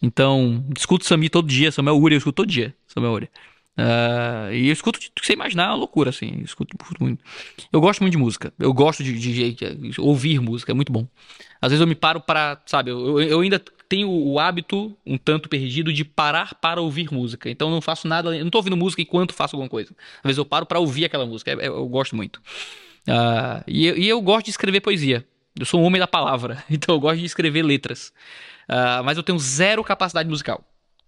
Então, escuto Sami todo dia, Samuel Uri, eu escuto todo dia, Samuel Uri. Uh, e eu escuto que você imaginar, é uma loucura, assim. Eu escuto, muito. Eu gosto muito de música. Eu gosto de, de, de, de, ouvir música, é muito bom. Às vezes eu me paro para, sabe, eu, eu ainda tenho o hábito, um tanto perdido, de parar para ouvir música. Então não faço nada, eu não tô ouvindo música enquanto faço alguma coisa. Às vezes eu paro para ouvir aquela música, eu, eu gosto muito. Uh, e, e, eu gosto de escrever poesia. Eu sou um homem da palavra, então eu gosto de escrever letras. Uh, mas eu tenho zero capacidade musical.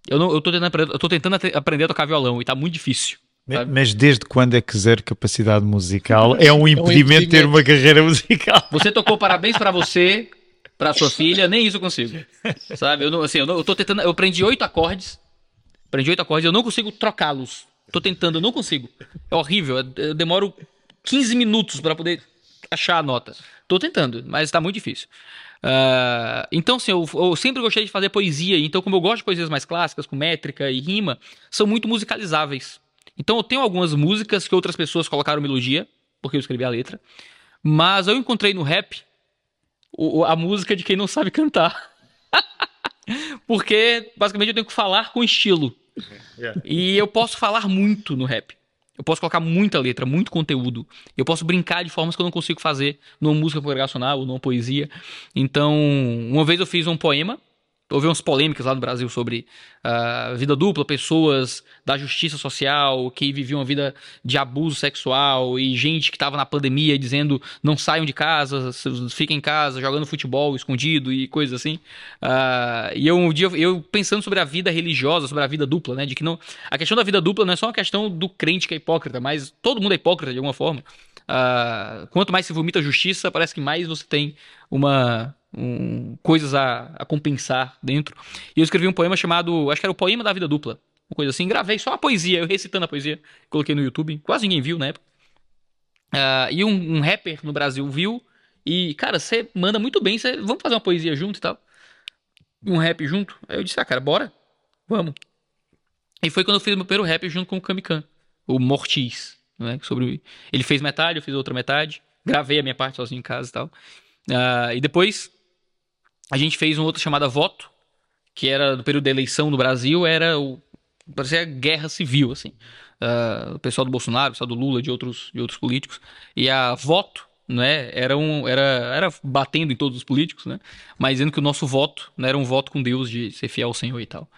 Eu, não, eu, tô tentando, eu tô tentando aprender a tocar violão e tá muito difícil. Sabe? Mas desde quando é que zero capacidade musical é um impedimento, é um impedimento. ter uma carreira musical? Você tocou parabéns para você, para sua filha, nem isso eu consigo. Sabe? Eu não, assim, eu, não, eu tô tentando, eu aprendi oito acordes. Aprendi oito acordes, eu não consigo trocá-los. Tô tentando, eu não consigo. É horrível, eu demoro 15 minutos para poder achar a nota. Tô tentando, mas tá muito difícil. Uh, então, assim, eu, eu, sempre gostei de fazer poesia. Então, como eu gosto de poesias mais clássicas, com métrica e rima, são muito musicalizáveis. Então, eu tenho algumas músicas que outras pessoas colocaram melodia porque eu escrevi a letra. Mas eu encontrei no rap o- a música de quem não sabe cantar. porque, basicamente, eu tenho que falar com estilo. Yeah. E eu posso falar muito no rap. Eu posso colocar muita letra, muito conteúdo. Eu posso brincar de formas que eu não consigo fazer numa música congregacional ou numa poesia. Então, uma vez eu fiz um poema. Houve umas polêmicas lá no Brasil sobre ah, vida dupla, pessoas da justiça social que viviam uma vida de abuso sexual e gente que estava na pandemia dizendo não saiam de casa, fiquem em casa, jogando futebol escondido e coisas assim. Ah, e eu um dia eu pensando sobre a vida religiosa, sobre a vida dupla, né? De que não. A questão da vida dupla não é só uma questão do crente que é hipócrita, mas todo mundo é hipócrita de alguma forma. Ah, quanto mais se vomita justiça, parece que mais você tem uma. Um- coisas a, a compensar dentro. E eu escrevi um poema chamado. Acho que era o Poema da Vida Dupla. Uma coisa assim. Gravei só a poesia, eu recitando a poesia. Coloquei no YouTube. Quase ninguém viu na época. Ah, e um, um rapper no Brasil viu. E, cara, você manda muito bem. Você, vamos fazer uma poesia junto e tal. Um rap junto. Aí eu disse, ah, cara, bora. Vamos. E foi quando eu fiz meu primeiro rap junto com o Kamikan. O Mortis. Né? Sobre... Ele fez metade, eu fiz outra metade. Gravei a minha parte sozinho em casa e tal. Ah, e depois a gente fez um outro chamado Voto, que era do período da eleição no Brasil, era o. parecia guerra civil, assim. Ah, o pessoal do Bolsonaro, o pessoal do Lula, de outros, de outros políticos. E a Voto, né, era, um, era, era batendo em todos os políticos, né? Mas dizendo que o nosso voto né, era um voto com Deus de ser fiel ao Senhor e tal.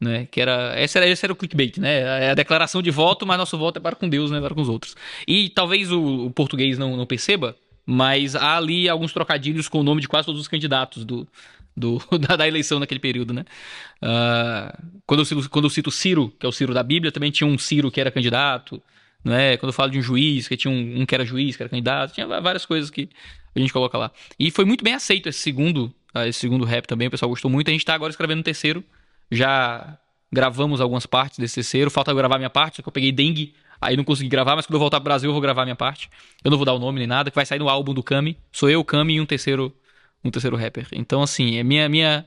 Né, que era, esse, era, esse era o clickbait, né? É a declaração de voto, mas nosso voto é para com Deus, não é para com os outros. E talvez o, o português não, não perceba, mas há ali alguns trocadilhos com o nome de quase todos os candidatos do, do, da, da eleição naquele período, né? Ah, quando, eu, cito- quando eu cito Ciro, que é o Ciro da Bíblia, também tinha um Ciro que era candidato, né? Quando eu falo de um juiz, que tinha um, um que era juiz, que era candidato, tinha várias coisas que a gente coloca lá. E foi muito bem aceito esse segundo, ah, esse segundo rap também, o pessoal gostou muito. A gente tá agora escrevendo um terceiro, já gravamos algumas partes desse terceiro, falta eu gravar minha parte, só que eu peguei dengue, aí não consegui gravar, mas quando eu voltar pro Brasil eu vou gravar minha parte. Eu não vou dar o nome nem nada, que vai sair no álbum do Kami. Sou eu, Kami e um terceiro, um terceiro rapper. Então assim, é minha minha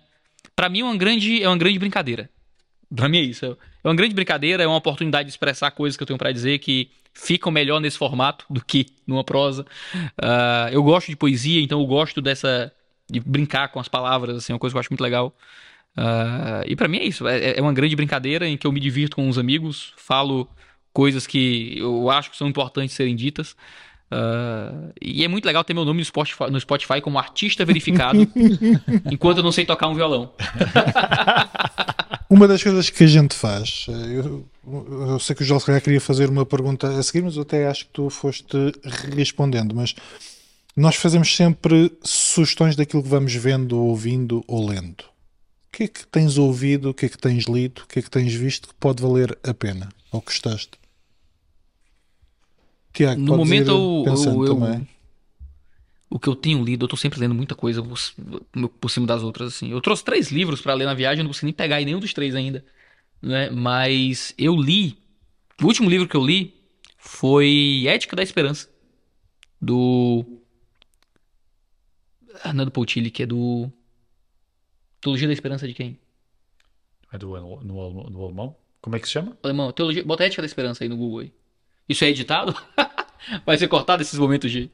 para mim é uma grande é uma grande brincadeira. Pra mim é isso. É uma grande brincadeira, é uma oportunidade de expressar coisas que eu tenho pra dizer que ficam melhor nesse formato do que numa prosa. Ah, eu gosto de poesia, então eu gosto dessa de brincar com as palavras, assim, é uma coisa que eu acho muito legal. Ah, e pra mim é isso. É, é uma grande brincadeira em que eu me divirto com os amigos, falo coisas que eu acho que são importantes serem ditas. Ah, e é muito legal ter meu nome no Spotify, no Spotify como artista verificado, enquanto eu não sei tocar um violão. Uma das coisas que a gente faz, eu, eu sei que o Joel se calhar queria fazer uma pergunta a seguir, mas eu até acho que tu foste respondendo, mas nós fazemos sempre sugestões daquilo que vamos vendo, ouvindo ou lendo. O que é que tens ouvido, o que é que tens lido, o que é que tens visto que pode valer a pena, ou gostaste? Tiago, No momento eu- pensando eu- o que eu tenho lido, eu tô sempre lendo muita coisa por, por cima das outras, assim. Eu trouxe três livros pra ler na viagem, eu não consegui nem pegar em nenhum dos três ainda, né? Mas eu li, o último livro que eu li foi Ética da Esperança, do... Ah, não é do Poutilli, que é do... Teologia da Esperança de quem? É do, no, no, no alemão? Como é que se chama? Alemão, Teologia... Bota Ética da Esperança aí no Google aí. Isso é editado? Vai ser cortado esses momentos de...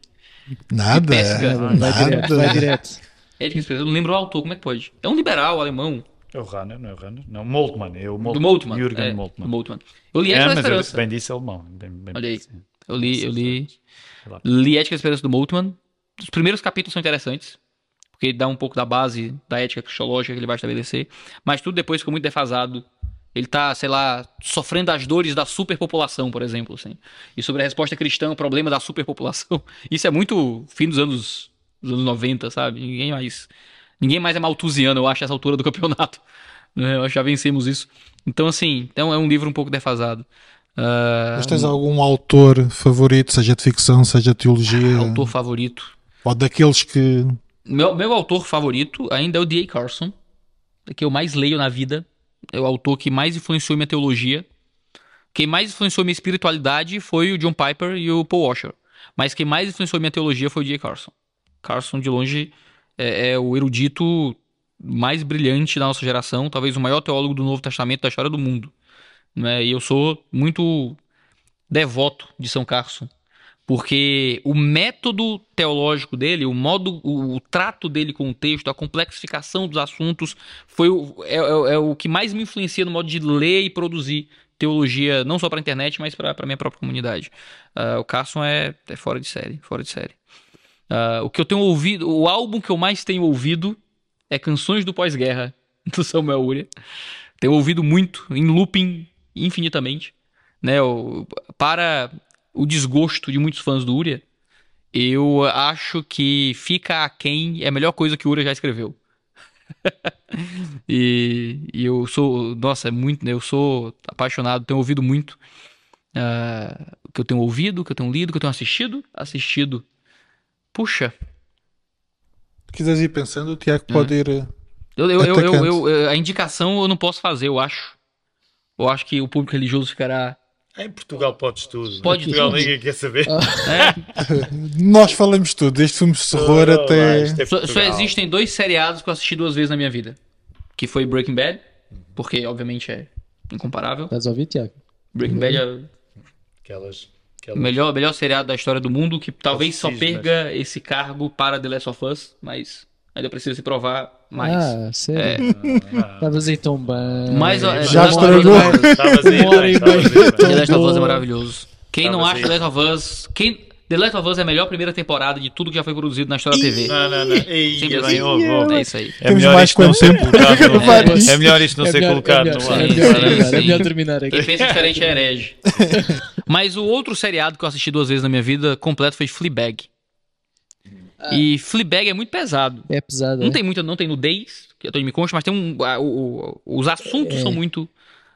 Nada, pesca. Vai direto, vai nada. direto. Ética da Esperança, eu não lembro o autor, como é que pode? É um liberal alemão, É o Runner, não é o Runner? Não, Moltmann. É o do Moltmann. Moltmann. Jürgen é, Moltmann. do Moltmann. Eu li É, Ética da mas eu Esperança. bem disse alemão. Bem, bem Olha aí. sim. Eu li, eu li, li Ética da Esperança do Moltmann. Os primeiros capítulos são interessantes, porque ele dá um pouco da base da ética cristológica que ele vai estabelecer, mas tudo depois ficou muito defasado. Ele tá, sei lá, sofrendo as dores da superpopulação, por exemplo, assim. E sobre a resposta cristã ao problema da superpopulação. Isso é muito fim dos anos, dos anos 90, sabe? Ninguém mais ninguém mais é maltusiano, eu acho, essa altura do campeonato. né? Eu acho que já vencemos isso. Então, assim, então é um livro um pouco defasado. Ah, Mas tens algum autor favorito, seja de ficção, seja de teologia, autor favorito. ou daqueles que Meu, meu autor favorito ainda é o D.A. Carson, que eu mais leio na vida. É o autor que mais influenciou minha teologia. Quem mais influenciou minha espiritualidade foi o John Piper e o Paul Washer. Mas quem mais influenciou minha teologia foi o D.A. Carson. Carson, de longe, é, é o erudito mais brilhante da nossa geração, talvez o maior teólogo do Novo Testamento da história do mundo. Né? E eu sou muito devoto de São Carson. Porque o método teológico dele, o modo, o, o trato dele com o texto, a complexificação dos assuntos, foi o, é, é- é o que mais me influencia no modo de ler e produzir teologia, não só para a internet, mas para a minha própria comunidade. Ah, o Carson é, é fora de série, fora de série. Ah, o que eu tenho ouvido, o álbum que eu mais tenho ouvido é Canções do Pós-Guerra, do Samuel Uria. Tenho ouvido muito, em looping infinitamente. Né, o- para o desgosto de muitos fãs do Uria, eu acho que Fica Aquém é a melhor coisa que o Uria já escreveu. e, e eu sou, nossa, é muito, eu sou apaixonado, tenho ouvido muito. o que eu tenho ouvido, que eu tenho lido, que eu tenho assistido. Assistido. Puxa, Se quiseres ir pensando, o Tiago pode ir. eh, eu, eu, eu- eu- a indicação eu não posso fazer, eu acho. Eu acho que o público religioso ficará. Em Portugal podes tudo. Pode em Portugal tudo. ninguém quer saber. É, Nós falamos tudo, desde filmes de terror Oh, até. é só, só existem dois seriados que eu assisti duas vezes na minha vida. Que foi Breaking Bad, porque obviamente é incomparável. Estás a ouvir, Tiago? Breaking Bad é Aquelas, o aquelas... melhor, melhor seriado da história do mundo, que talvez só cismas. perca esse cargo para The Last of Us, mas ainda precisa se provar mais. Ah, sério? Estavas aí tão bem. Mas, ó, é, Já The Last of Us estragou. é. Estavas e estavas meia. aí bem. The Last of Us é maravilhoso. Quem não Tava acha assim. The Last of Us. Quem... The Last of Us é a melhor primeira temporada de tudo que já foi produzido na história da TV. Não, não, não. Ei, Sempre é assim. ouve. É isso aí. É melhor mais não ser colocado no? É melhor isto não É ser colocado é no ar. É é melhor terminar aqui. Quem pensa diferente é herege. Mas o outro seriado que eu assisti duas vezes na minha vida completo foi Fleabag. E Fleabag é muito pesado. É pesado. Não é? tem muita, não tem nudez, que eu tô me consta, mas tem um. a- o- o- os assuntos são muito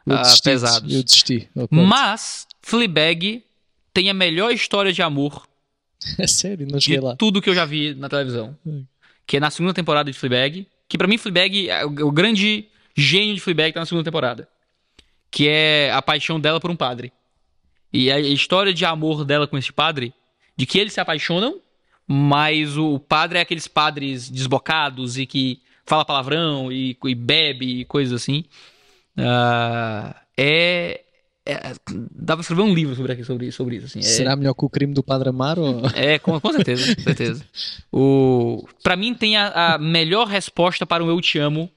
Eu ah, desisti, pesados. Eu desisti. Mas Fleabag tem a melhor história de amor É sério, não de cheguei lá. tudo que eu já vi na televisão. Hum. Que é na segunda temporada de Fleabag. Que pra mim, Fleabag, é o, o grande gênio de Fleabag tá na segunda temporada. Que é a paixão dela por um padre. E a história de amor dela com esse padre, de que eles se apaixonam, mas o padre é aqueles padres desbocados e que fala palavrão e, e bebe e coisas assim. Ah, é, é- Dá pra escrever um livro sobre, aqui- sobre, sobre isso. Assim. É- Será melhor que o crime do Padre Amaro? Ou... é, com, com certeza, com certeza. O, pra mim tem a, a melhor resposta para o Eu Te Amo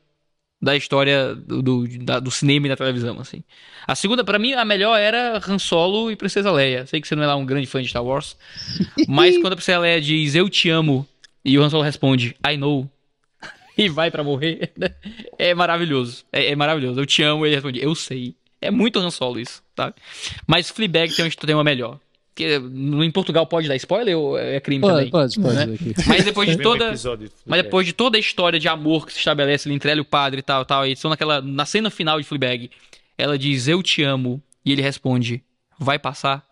da história do, do, da- do cinema e da televisão, assim. A segunda, pra mim, a melhor era Han Solo e Princesa Leia. Sei que você não é lá um grande fã de Star Wars, mas quando a Princesa Leia diz Eu Te Amo e o Han Solo responde I know e vai pra morrer, é maravilhoso. É, é maravilhoso. Eu te amo e ele responde Eu sei. É muito Han Solo isso, tá? Mas Fleabag tem, uma- tem uma melhor. Que, no- em Portugal pode dar spoiler ou é crime Pode, também? pode, pode. Né? aqui. Mas depois de toda. Mas depois de toda a história de amor que se estabelece ali entre ela e o padre e tal, tal, e estão naquela. Na cena final de Fleabag, ela diz Eu te amo. E ele responde: Vai passar.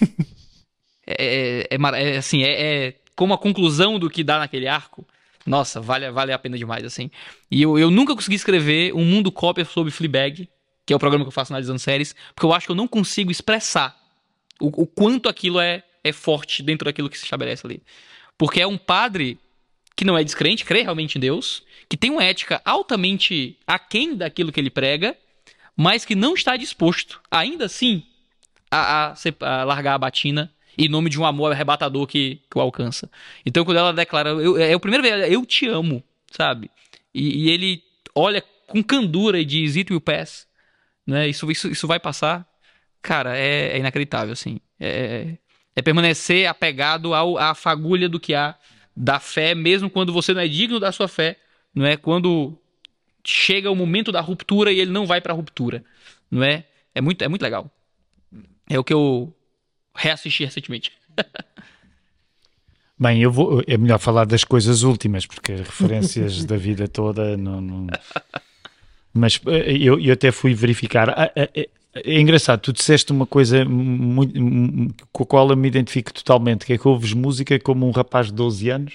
é, é, é é, assim, é, é como a conclusão do que dá naquele arco. Nossa, vale, vale a pena demais, assim. E eu, eu nunca consegui escrever um mundo cópia sobre Fleabag, que é o programa que eu faço analisando séries, porque eu acho que eu não consigo expressar o, o quanto aquilo é, é forte dentro daquilo que se estabelece ali. Porque é um padre que não é descrente, crê realmente em Deus, que tem uma ética altamente aquém daquilo que ele prega, mas que não está disposto, ainda assim, a, a a largar a batina em nome de um amor arrebatador que, que o alcança. Então, quando ela declara, eu, é o primeiro eu te amo, sabe? E, e ele olha com candura e diz, it will pass, né? Isso, isso, isso vai passar. Cara, é, é inacreditável, assim. É, é permanecer apegado ao, à fagulha do que há da fé, mesmo quando você não é digno da sua fé, não é? Quando chega o momento da ruptura e ele não vai pra ruptura, não é? É muito, é muito legal. É o que eu reassisti recentemente. Bem, eu vou, é melhor falar das coisas últimas, porque referências da vida toda não. não- Mas eh, eu, eu até fui verificar. É, engraçado, tu disseste uma coisa muito, com a qual eu me identifico totalmente, que é que ouves música como um rapaz de 12 anos.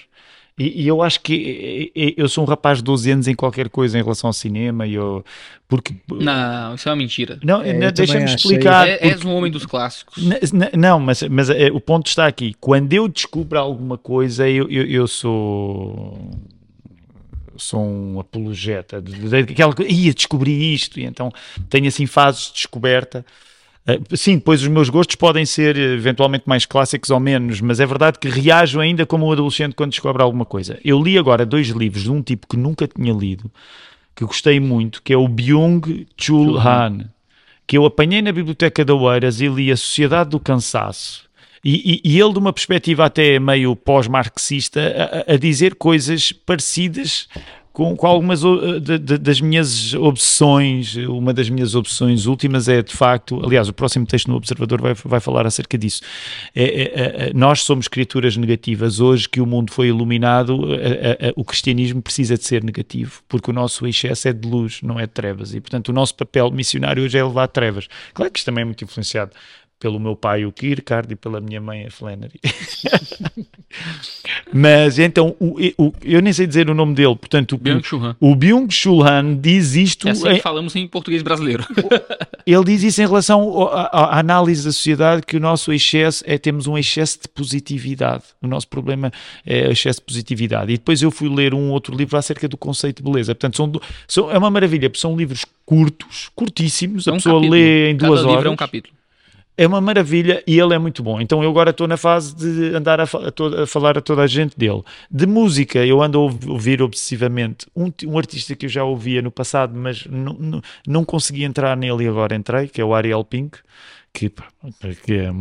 E, e eu acho que eu sou um rapaz de 12 anos em qualquer coisa em relação ao cinema, e eu, porque Não, isso é uma mentira. não, É, eu não, deixa-me explicar. É, és um homem dos clássicos. N- n- Não, mas, mas é, o ponto está aqui. Quando eu descubro alguma coisa, eu, eu, eu sou sou um apologeta de, de, de ia descobrir isto, e então tenho assim fases de descoberta. Uh, sim, depois os meus gostos podem ser eventualmente mais clássicos ou menos, mas é verdade que reajo ainda como um adolescente quando descobre alguma coisa. Eu li agora dois livros de um tipo que nunca tinha lido, que gostei muito, que é o Byung-Chul Han, que eu apanhei na Biblioteca da Oeiras e li A Sociedade do Cansaço. E, e, e ele, de uma perspectiva até meio pós-marxista, a, a dizer coisas parecidas com, com algumas de, de, das minhas obsessões. Uma das minhas obsessões últimas é, de facto, aliás, o próximo texto no Observador vai, vai falar acerca disso. É, é, é, nós somos criaturas negativas. Hoje que o mundo foi iluminado, o cristianismo precisa de ser negativo, porque o nosso excesso é de luz, não é de trevas. E, portanto, o nosso papel missionário hoje é levar trevas. Claro que isto também é muito influenciado pelo meu pai o Kierkegaard e pela minha mãe a Flannery. Mas então, o, o, eu nem sei dizer o nome dele, portanto, o, o Byung-Chul Han diz isto. É assim que falamos em português brasileiro. ele diz isso em relação à, análise da sociedade, que o nosso excesso é temos um excesso de positividade. O nosso problema é o excesso de positividade. E depois eu fui ler um outro livro acerca do conceito de beleza. Portanto, são, são é uma maravilha, são livros curtos, curtíssimos, a é um pessoa capítulo. lê em duas Cada horas. Livro é um capítulo é uma maravilha e ele é muito bom. Então eu agora estou na fase de andar a, a, a, falar a toda a gente dele. De música, eu ando a ouvir obsessivamente um, um artista que eu já ouvia no passado, mas não, não consegui entrar nele e agora entrei, que é o Ariel Pink, que, que, é,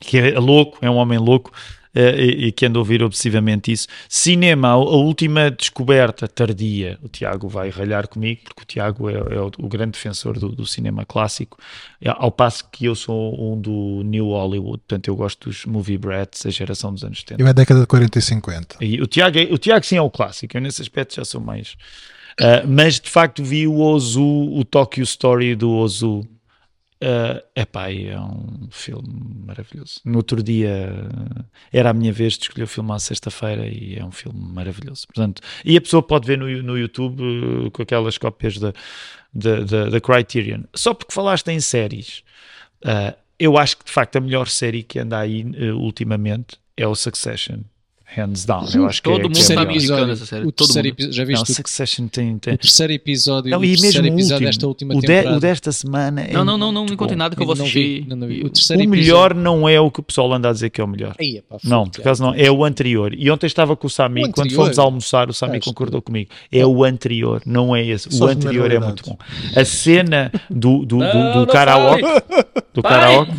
que é louco, é um homem louco. Uh, e, e, que ando a ouvir obsessivamente isso. Cinema, a, última descoberta tardia, o Tiago vai ralhar comigo, porque o Tiago é, é o, o, grande defensor do, do, cinema clássico, é, ao passo que eu sou um do New Hollywood, portanto eu gosto dos movie brats, a geração dos anos 70. Eu é a década de 40 e 50. E o Tiago, é, o Tiago sim é o clássico, eu nesse aspecto já sou mais... Uh, mas de facto vi o Ozu, o Tokyo Story do Ozu, Uh, epá, é um filme maravilhoso. No outro dia era a minha vez de escolher o filme à sexta-feira e é um filme maravilhoso. Portanto, e a pessoa pode ver no, no YouTube uh, com aquelas cópias da, da, da, Criterion. Só porque falaste em séries, uh, eu acho que de facto a melhor série que anda aí ultimamente é o Succession hands down. Eu acho Todo que mundo é, está americano essa série. O Todo terceiro mundo. episódio, já viste? Não, Succession tem, tem... O terceiro episódio, não, o e terceiro mesmo episódio último, desta última o, de, temporada. o desta semana é Não, não, não, não bom. nada que eu vou Não vi, assistir. não, não vi. O O terceiro melhor não é o que o pessoal anda a dizer que é o melhor. Aí, epá, Não, por acaso não, é o anterior. E ontem estava com o Sami, O quando fomos almoçar, o Sami Acho concordou comigo. É o anterior, não é esse. O anterior é muito bom. A cena do, do, do, do karaoke. Do karaoke.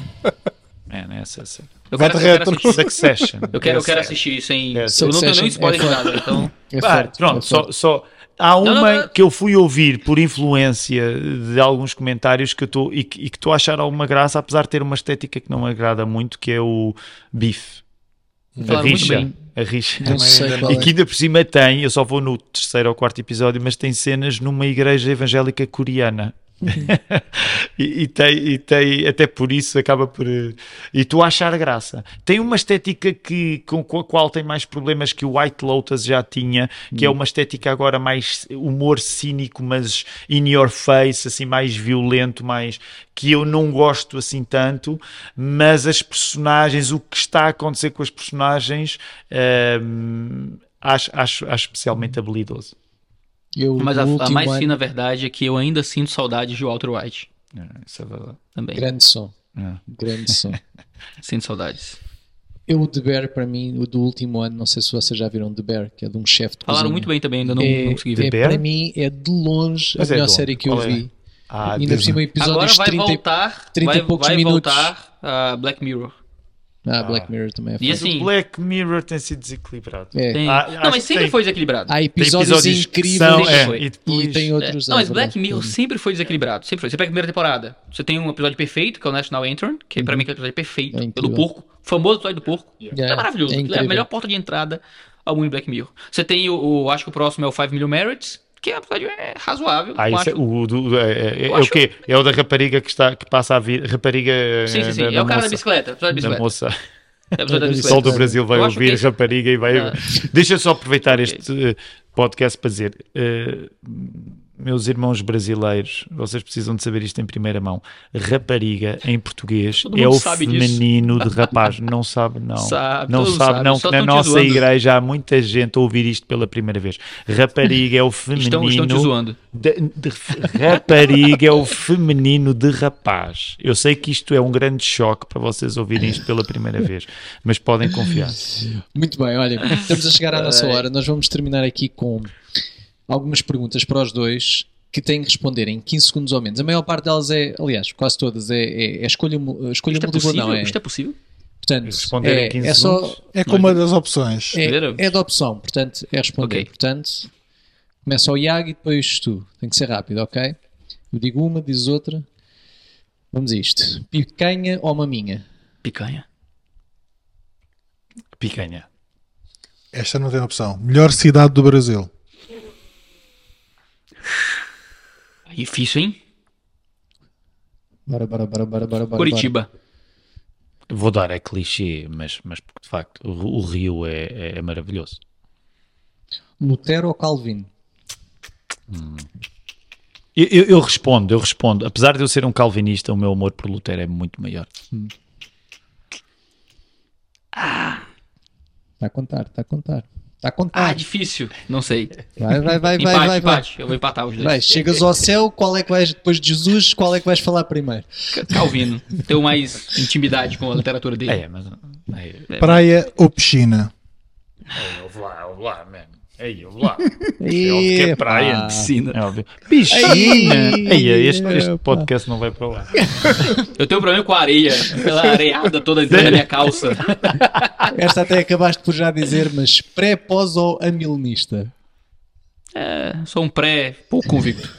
É, não é essa cena. Eu Vai quero, eu quero retro. assistir. Succession. Eu quero, eu É quero assistir sem. É, eu não tenho nem spoiler é de nada. Então. É Ah, pronto, é só, só há uma não, não. que eu fui ouvir por influência de alguns comentários que eu estou e que e que estou a achar alguma graça, apesar de ter uma estética que não me agrada muito, que é o Beef. A Falaram muito rixa. A rixa. Não E é. que ainda por cima tem, eu só vou no terceiro ou quarto episódio, mas tem cenas numa igreja evangélica coreana. e, e tem, e tem, até por isso acaba por. eh, E tu achar graça. Tem uma estética que, com, com a qual tem mais problemas que o White Lotus já tinha, que é uma estética agora mais humor cínico, mas in your face, assim, mais violento, mais que eu não gosto assim tanto, mas as personagens, o que está a acontecer com as personagens, hum, acho, acho, acho especialmente habilidoso. Eu, Mas a, a mais ano, fina verdade é que eu ainda sinto saudade de Walter White. É, isso é verdade. Também. Grande som. É. Grande som. Sinto saudades. Eu, o The Bear, para mim, o do último ano, não sei se vocês já viram The Bear, que é de um chefe de Falaram cozinha. muito bem também, ainda não, é, não consegui é, ver. Bear? para mim, é de longe Mas a é melhor série que eu Qual é? vi. Ah, Ainda por cima, Agora episódios vai 30 e- voltar, 30 e vai, poucos vai minutos. voltar a Black Mirror. Ah, Black Mirror também é E forte. assim, o Black Mirror tem sido desequilibrado. É. tem... Ah, não, mas sempre tem- foi desequilibrado. Há episódios, que incríveis são, é, foi. e depois, e tem É, outros. Não, mas é Black verdade. Mirror sempre foi desequilibrado. Sempre foi. Você pega a primeira temporada, você tem um episódio perfeito, que é o National Anthem, que pra mim é o episódio perfeito, É pelo incrível. porco. Famoso episódio do porco. É, É, maravilhoso. é É, a melhor porta de entrada ao mundo Black Mirror. Você tem o, o- acho que o próximo é o 5 Million Merits, que é um episódio é, razoável. Ah, isso é, o, do, é, é, é o quê? É o da rapariga que, está, que passa a vida. Rapariga. Sim, sim, sim. da, É o cara da moça, bicicleta. Episódio da Da bicicleta. moça. É o da bicicleta. pessoal do Brasil vai Eu ouvir que esse- rapariga e vai. Ah. Deixa eu só aproveitar Ok. este eh, podcast para dizer. eh, meus irmãos brasileiros, vocês precisam de saber isto em primeira mão. Rapariga em português é o sabe disso. feminino de rapaz. Não sabe, não. Sabe, não sabe, sabe, não. Que na nossa zoando. igreja há muita gente a ouvir isto pela primeira vez. Rapariga é o feminino. Estão, estão te zoando. De, de- rapariga é o feminino de rapaz. Eu sei que isto é um grande choque para vocês ouvirem isto pela primeira vez, mas podem confiar. Muito bem, olha, estamos a chegar à nossa hora. Nós vamos terminar aqui com algumas perguntas para os dois que têm que responder em 15 segundos ou menos. A maior parte delas é, aliás, quase todas, é, é, é escolha, escolha Isto é múltipla, possível? não é? Isto é possível? Portanto, Responder é, em 15 é só segundos? É como uma das opções. é, é da opção, portanto, é responder. Ok. Portanto, começa o Iago e depois tu. Tem que ser rápido, ok? Eu digo uma, diz outra. Vamos a isto. Picanha ou maminha? Picanha. Picanha. Esta não tem opção. Melhor cidade do Brasil. Difícil, hein? Bora, bora, bora, bora, bora, bora. Curitiba. Vou dar é clichê, mas, mas porque de facto o, o Rio é, é maravilhoso. Lutero ou Calvin? Eu, eu- eu respondo, eu respondo. Apesar de eu ser um calvinista, o meu amor por Lutero é muito maior. Está a contar, está a contar. Está a Ah, difícil. Não sei. Vai, vai, vai, vai, empate, vai, vai. empate. Eu vou empatar os dois. Vai, chegas ao céu, qual é que vais, depois de Jesus, qual é que vais falar primeiro? Calvino. Tenho mais intimidade com a literatura dele. É, mas. É, Praia ou piscina? ouve lá, ouve lá, man. Ei, ouve lá. E... óbvio que é praia. Piscina. É óbvio. Piscina! Ei, Ei, este, este podcast não vai para lá. Eu tenho um problema com a areia. Pela areada toda dentro da minha calça. Esta até acabaste por já dizer, mas pré, pós ou amilenista? É, sou um pré pouco convicto.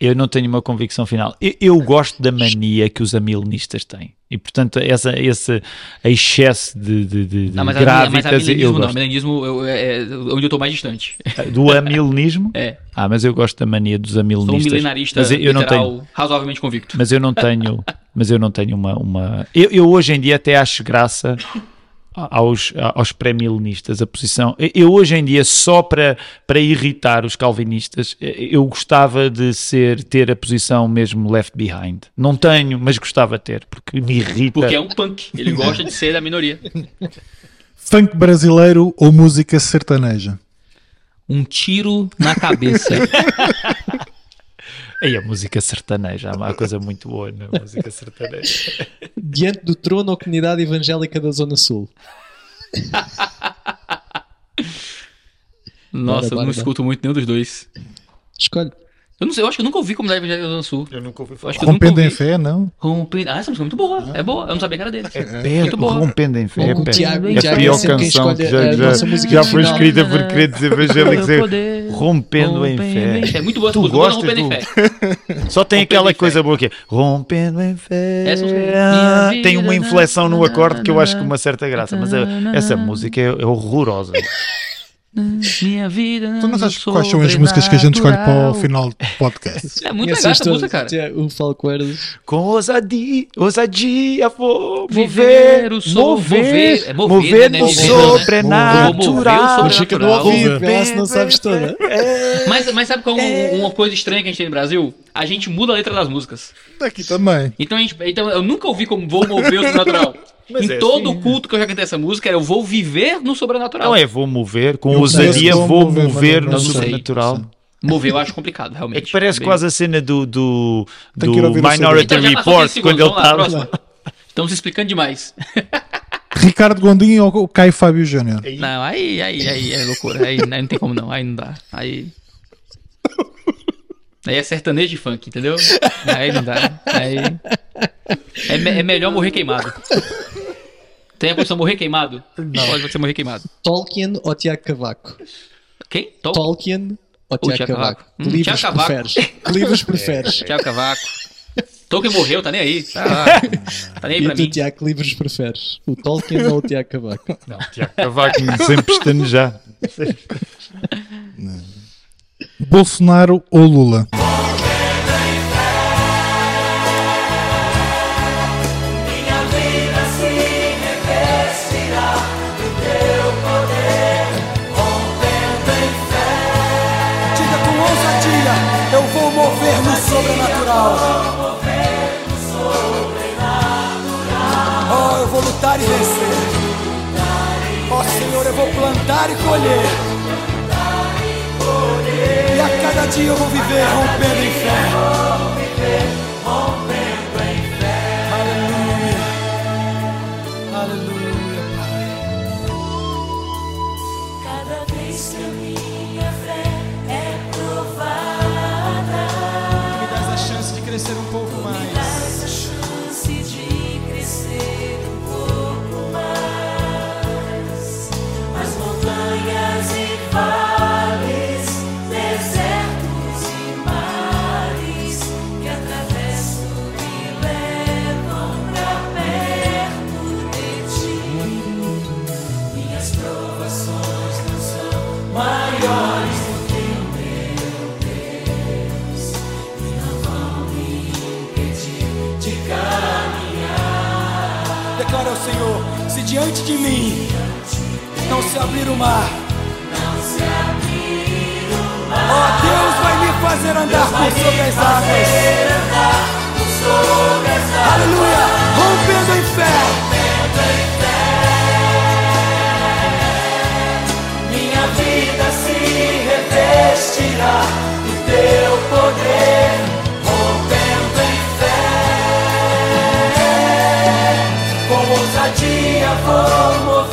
Eu não tenho uma convicção final. Eu, eu gosto da mania que os amilenistas têm. E, portanto, essa, esse excesso de, de, de, Não, mas, grávidas, mas a eu milenismo não. gosto. Milenismo eu- é, é onde eu tô mais distante. Do amilenismo? É. Ah, mas eu gosto da mania dos Sou um amilenistas. milenarista mas eu, eu não tenho, razoavelmente convicto. mas eu não tenho, mas eu não tenho uma, uma... Eu, eu hoje em dia até acho graça aos, aos pré-milenistas a posição. Eu- hoje em dia só para, para irritar os calvinistas, eu gostava de ser ter a posição mesmo left behind. Não tenho, mas gostava de ter, porque me irrita. Porque é um punk. Ele gosta de ser da minoria. Funk brasileiro ou música sertaneja? Um tiro na cabeça. Aí a música sertaneja, há uma coisa muito boa na música sertaneja. Diante do trono ou comunidade evangélica da Zona Sul? Nossa, Bora, bora, não escuto muito nenhum dos dois. Escolhe. Eu não sei, eu acho que eu nunca ouvi Comunidade Evangélica do Sul. Eu nunca ouvi Eu acho que Rompendo em fé, não? Rompendo. Ah, essa música é muito boa. É boa. Eu não sabia que era dele. Pé, Muito boa. rompendo em fé. O pé. Tiago- É Tiago a é pior canção que já, já- já foi escrita por crentes evangélicos. É. Rompendo em fé. É muito boa essa Tu música. Rompendo em Fé. Só tem Rompendo aquela em fé. coisa boa que é rompendo em fé. Essa música. Minha Tem uma inflexão no acorde que eu acho com uma certa graça, mas essa música é, é horrorosa. Minha vida. Tu não sabes quais são as músicas que a gente escolhe para o final do podcast? É muito legal essa música, cara. O Falcoerdas. Com ousadia, ousadia vou Viver mover, o so- mover, mover, é mover, né, né, né? sobrenatural. O Chica do Natural. ouvido, vê lá se não sabes toda. Mas, mas sabe qual é um- uma coisa estranha que a gente tem no Brasil? A gente muda a letra das músicas. Aqui também. Então, a gente, então eu nunca ouvi como vou mover o sobrenatural. Mas em é todo assim. culto que eu já cantei essa música, era eu vou viver no sobrenatural. Não é vou mover, com Eu ousadia como vou mover, no sobrenatural. Mover eu acho complicado, É realmente. que parece Bem- quase a cena do, do, do Minority Então, Report, 15 quando ele estava... Estamos explicando demais. Ricardo Gondim ou Caio Fábio Júnior? Não, aí, aí, aí é loucura. Aí, aí não tem como não. Aí não dá. Aí. Aí é sertanejo de funk, entendeu? Aí não dá. Aí. É, me- é melhor morrer queimado. Tem a posição morrer queimado? Pode você morrer queimado. Tolkien ou Tiago Cavaco? Quem? Tol Tolkien ou Tiago Tiago Cavaco? Cavaco. Que Hum, livros Tiago Cavaco. preferes? Que livros preferes? Tiago Cavaco. Tolkien morreu, tá nem aí. Tá, tá nem aí E pra tu, mim. Tiago, que livros preferes? O Tolkien ou o Tiago Cavaco? Não, Tiago Cavaco sempre estanejar. Bolsonaro ou Lula? Plantar e colher. E a cada dia eu vou viver rompendo em fé. Declara ao Senhor: se diante de mim não se abrir o mar, Não se abrir o mar, ó Deus vai me fazer andar por sobre as águas, Aleluia! Rompendo em fé. Minha vida se revestirá do teu poder, rompendo em fé. Com ousadia vou mover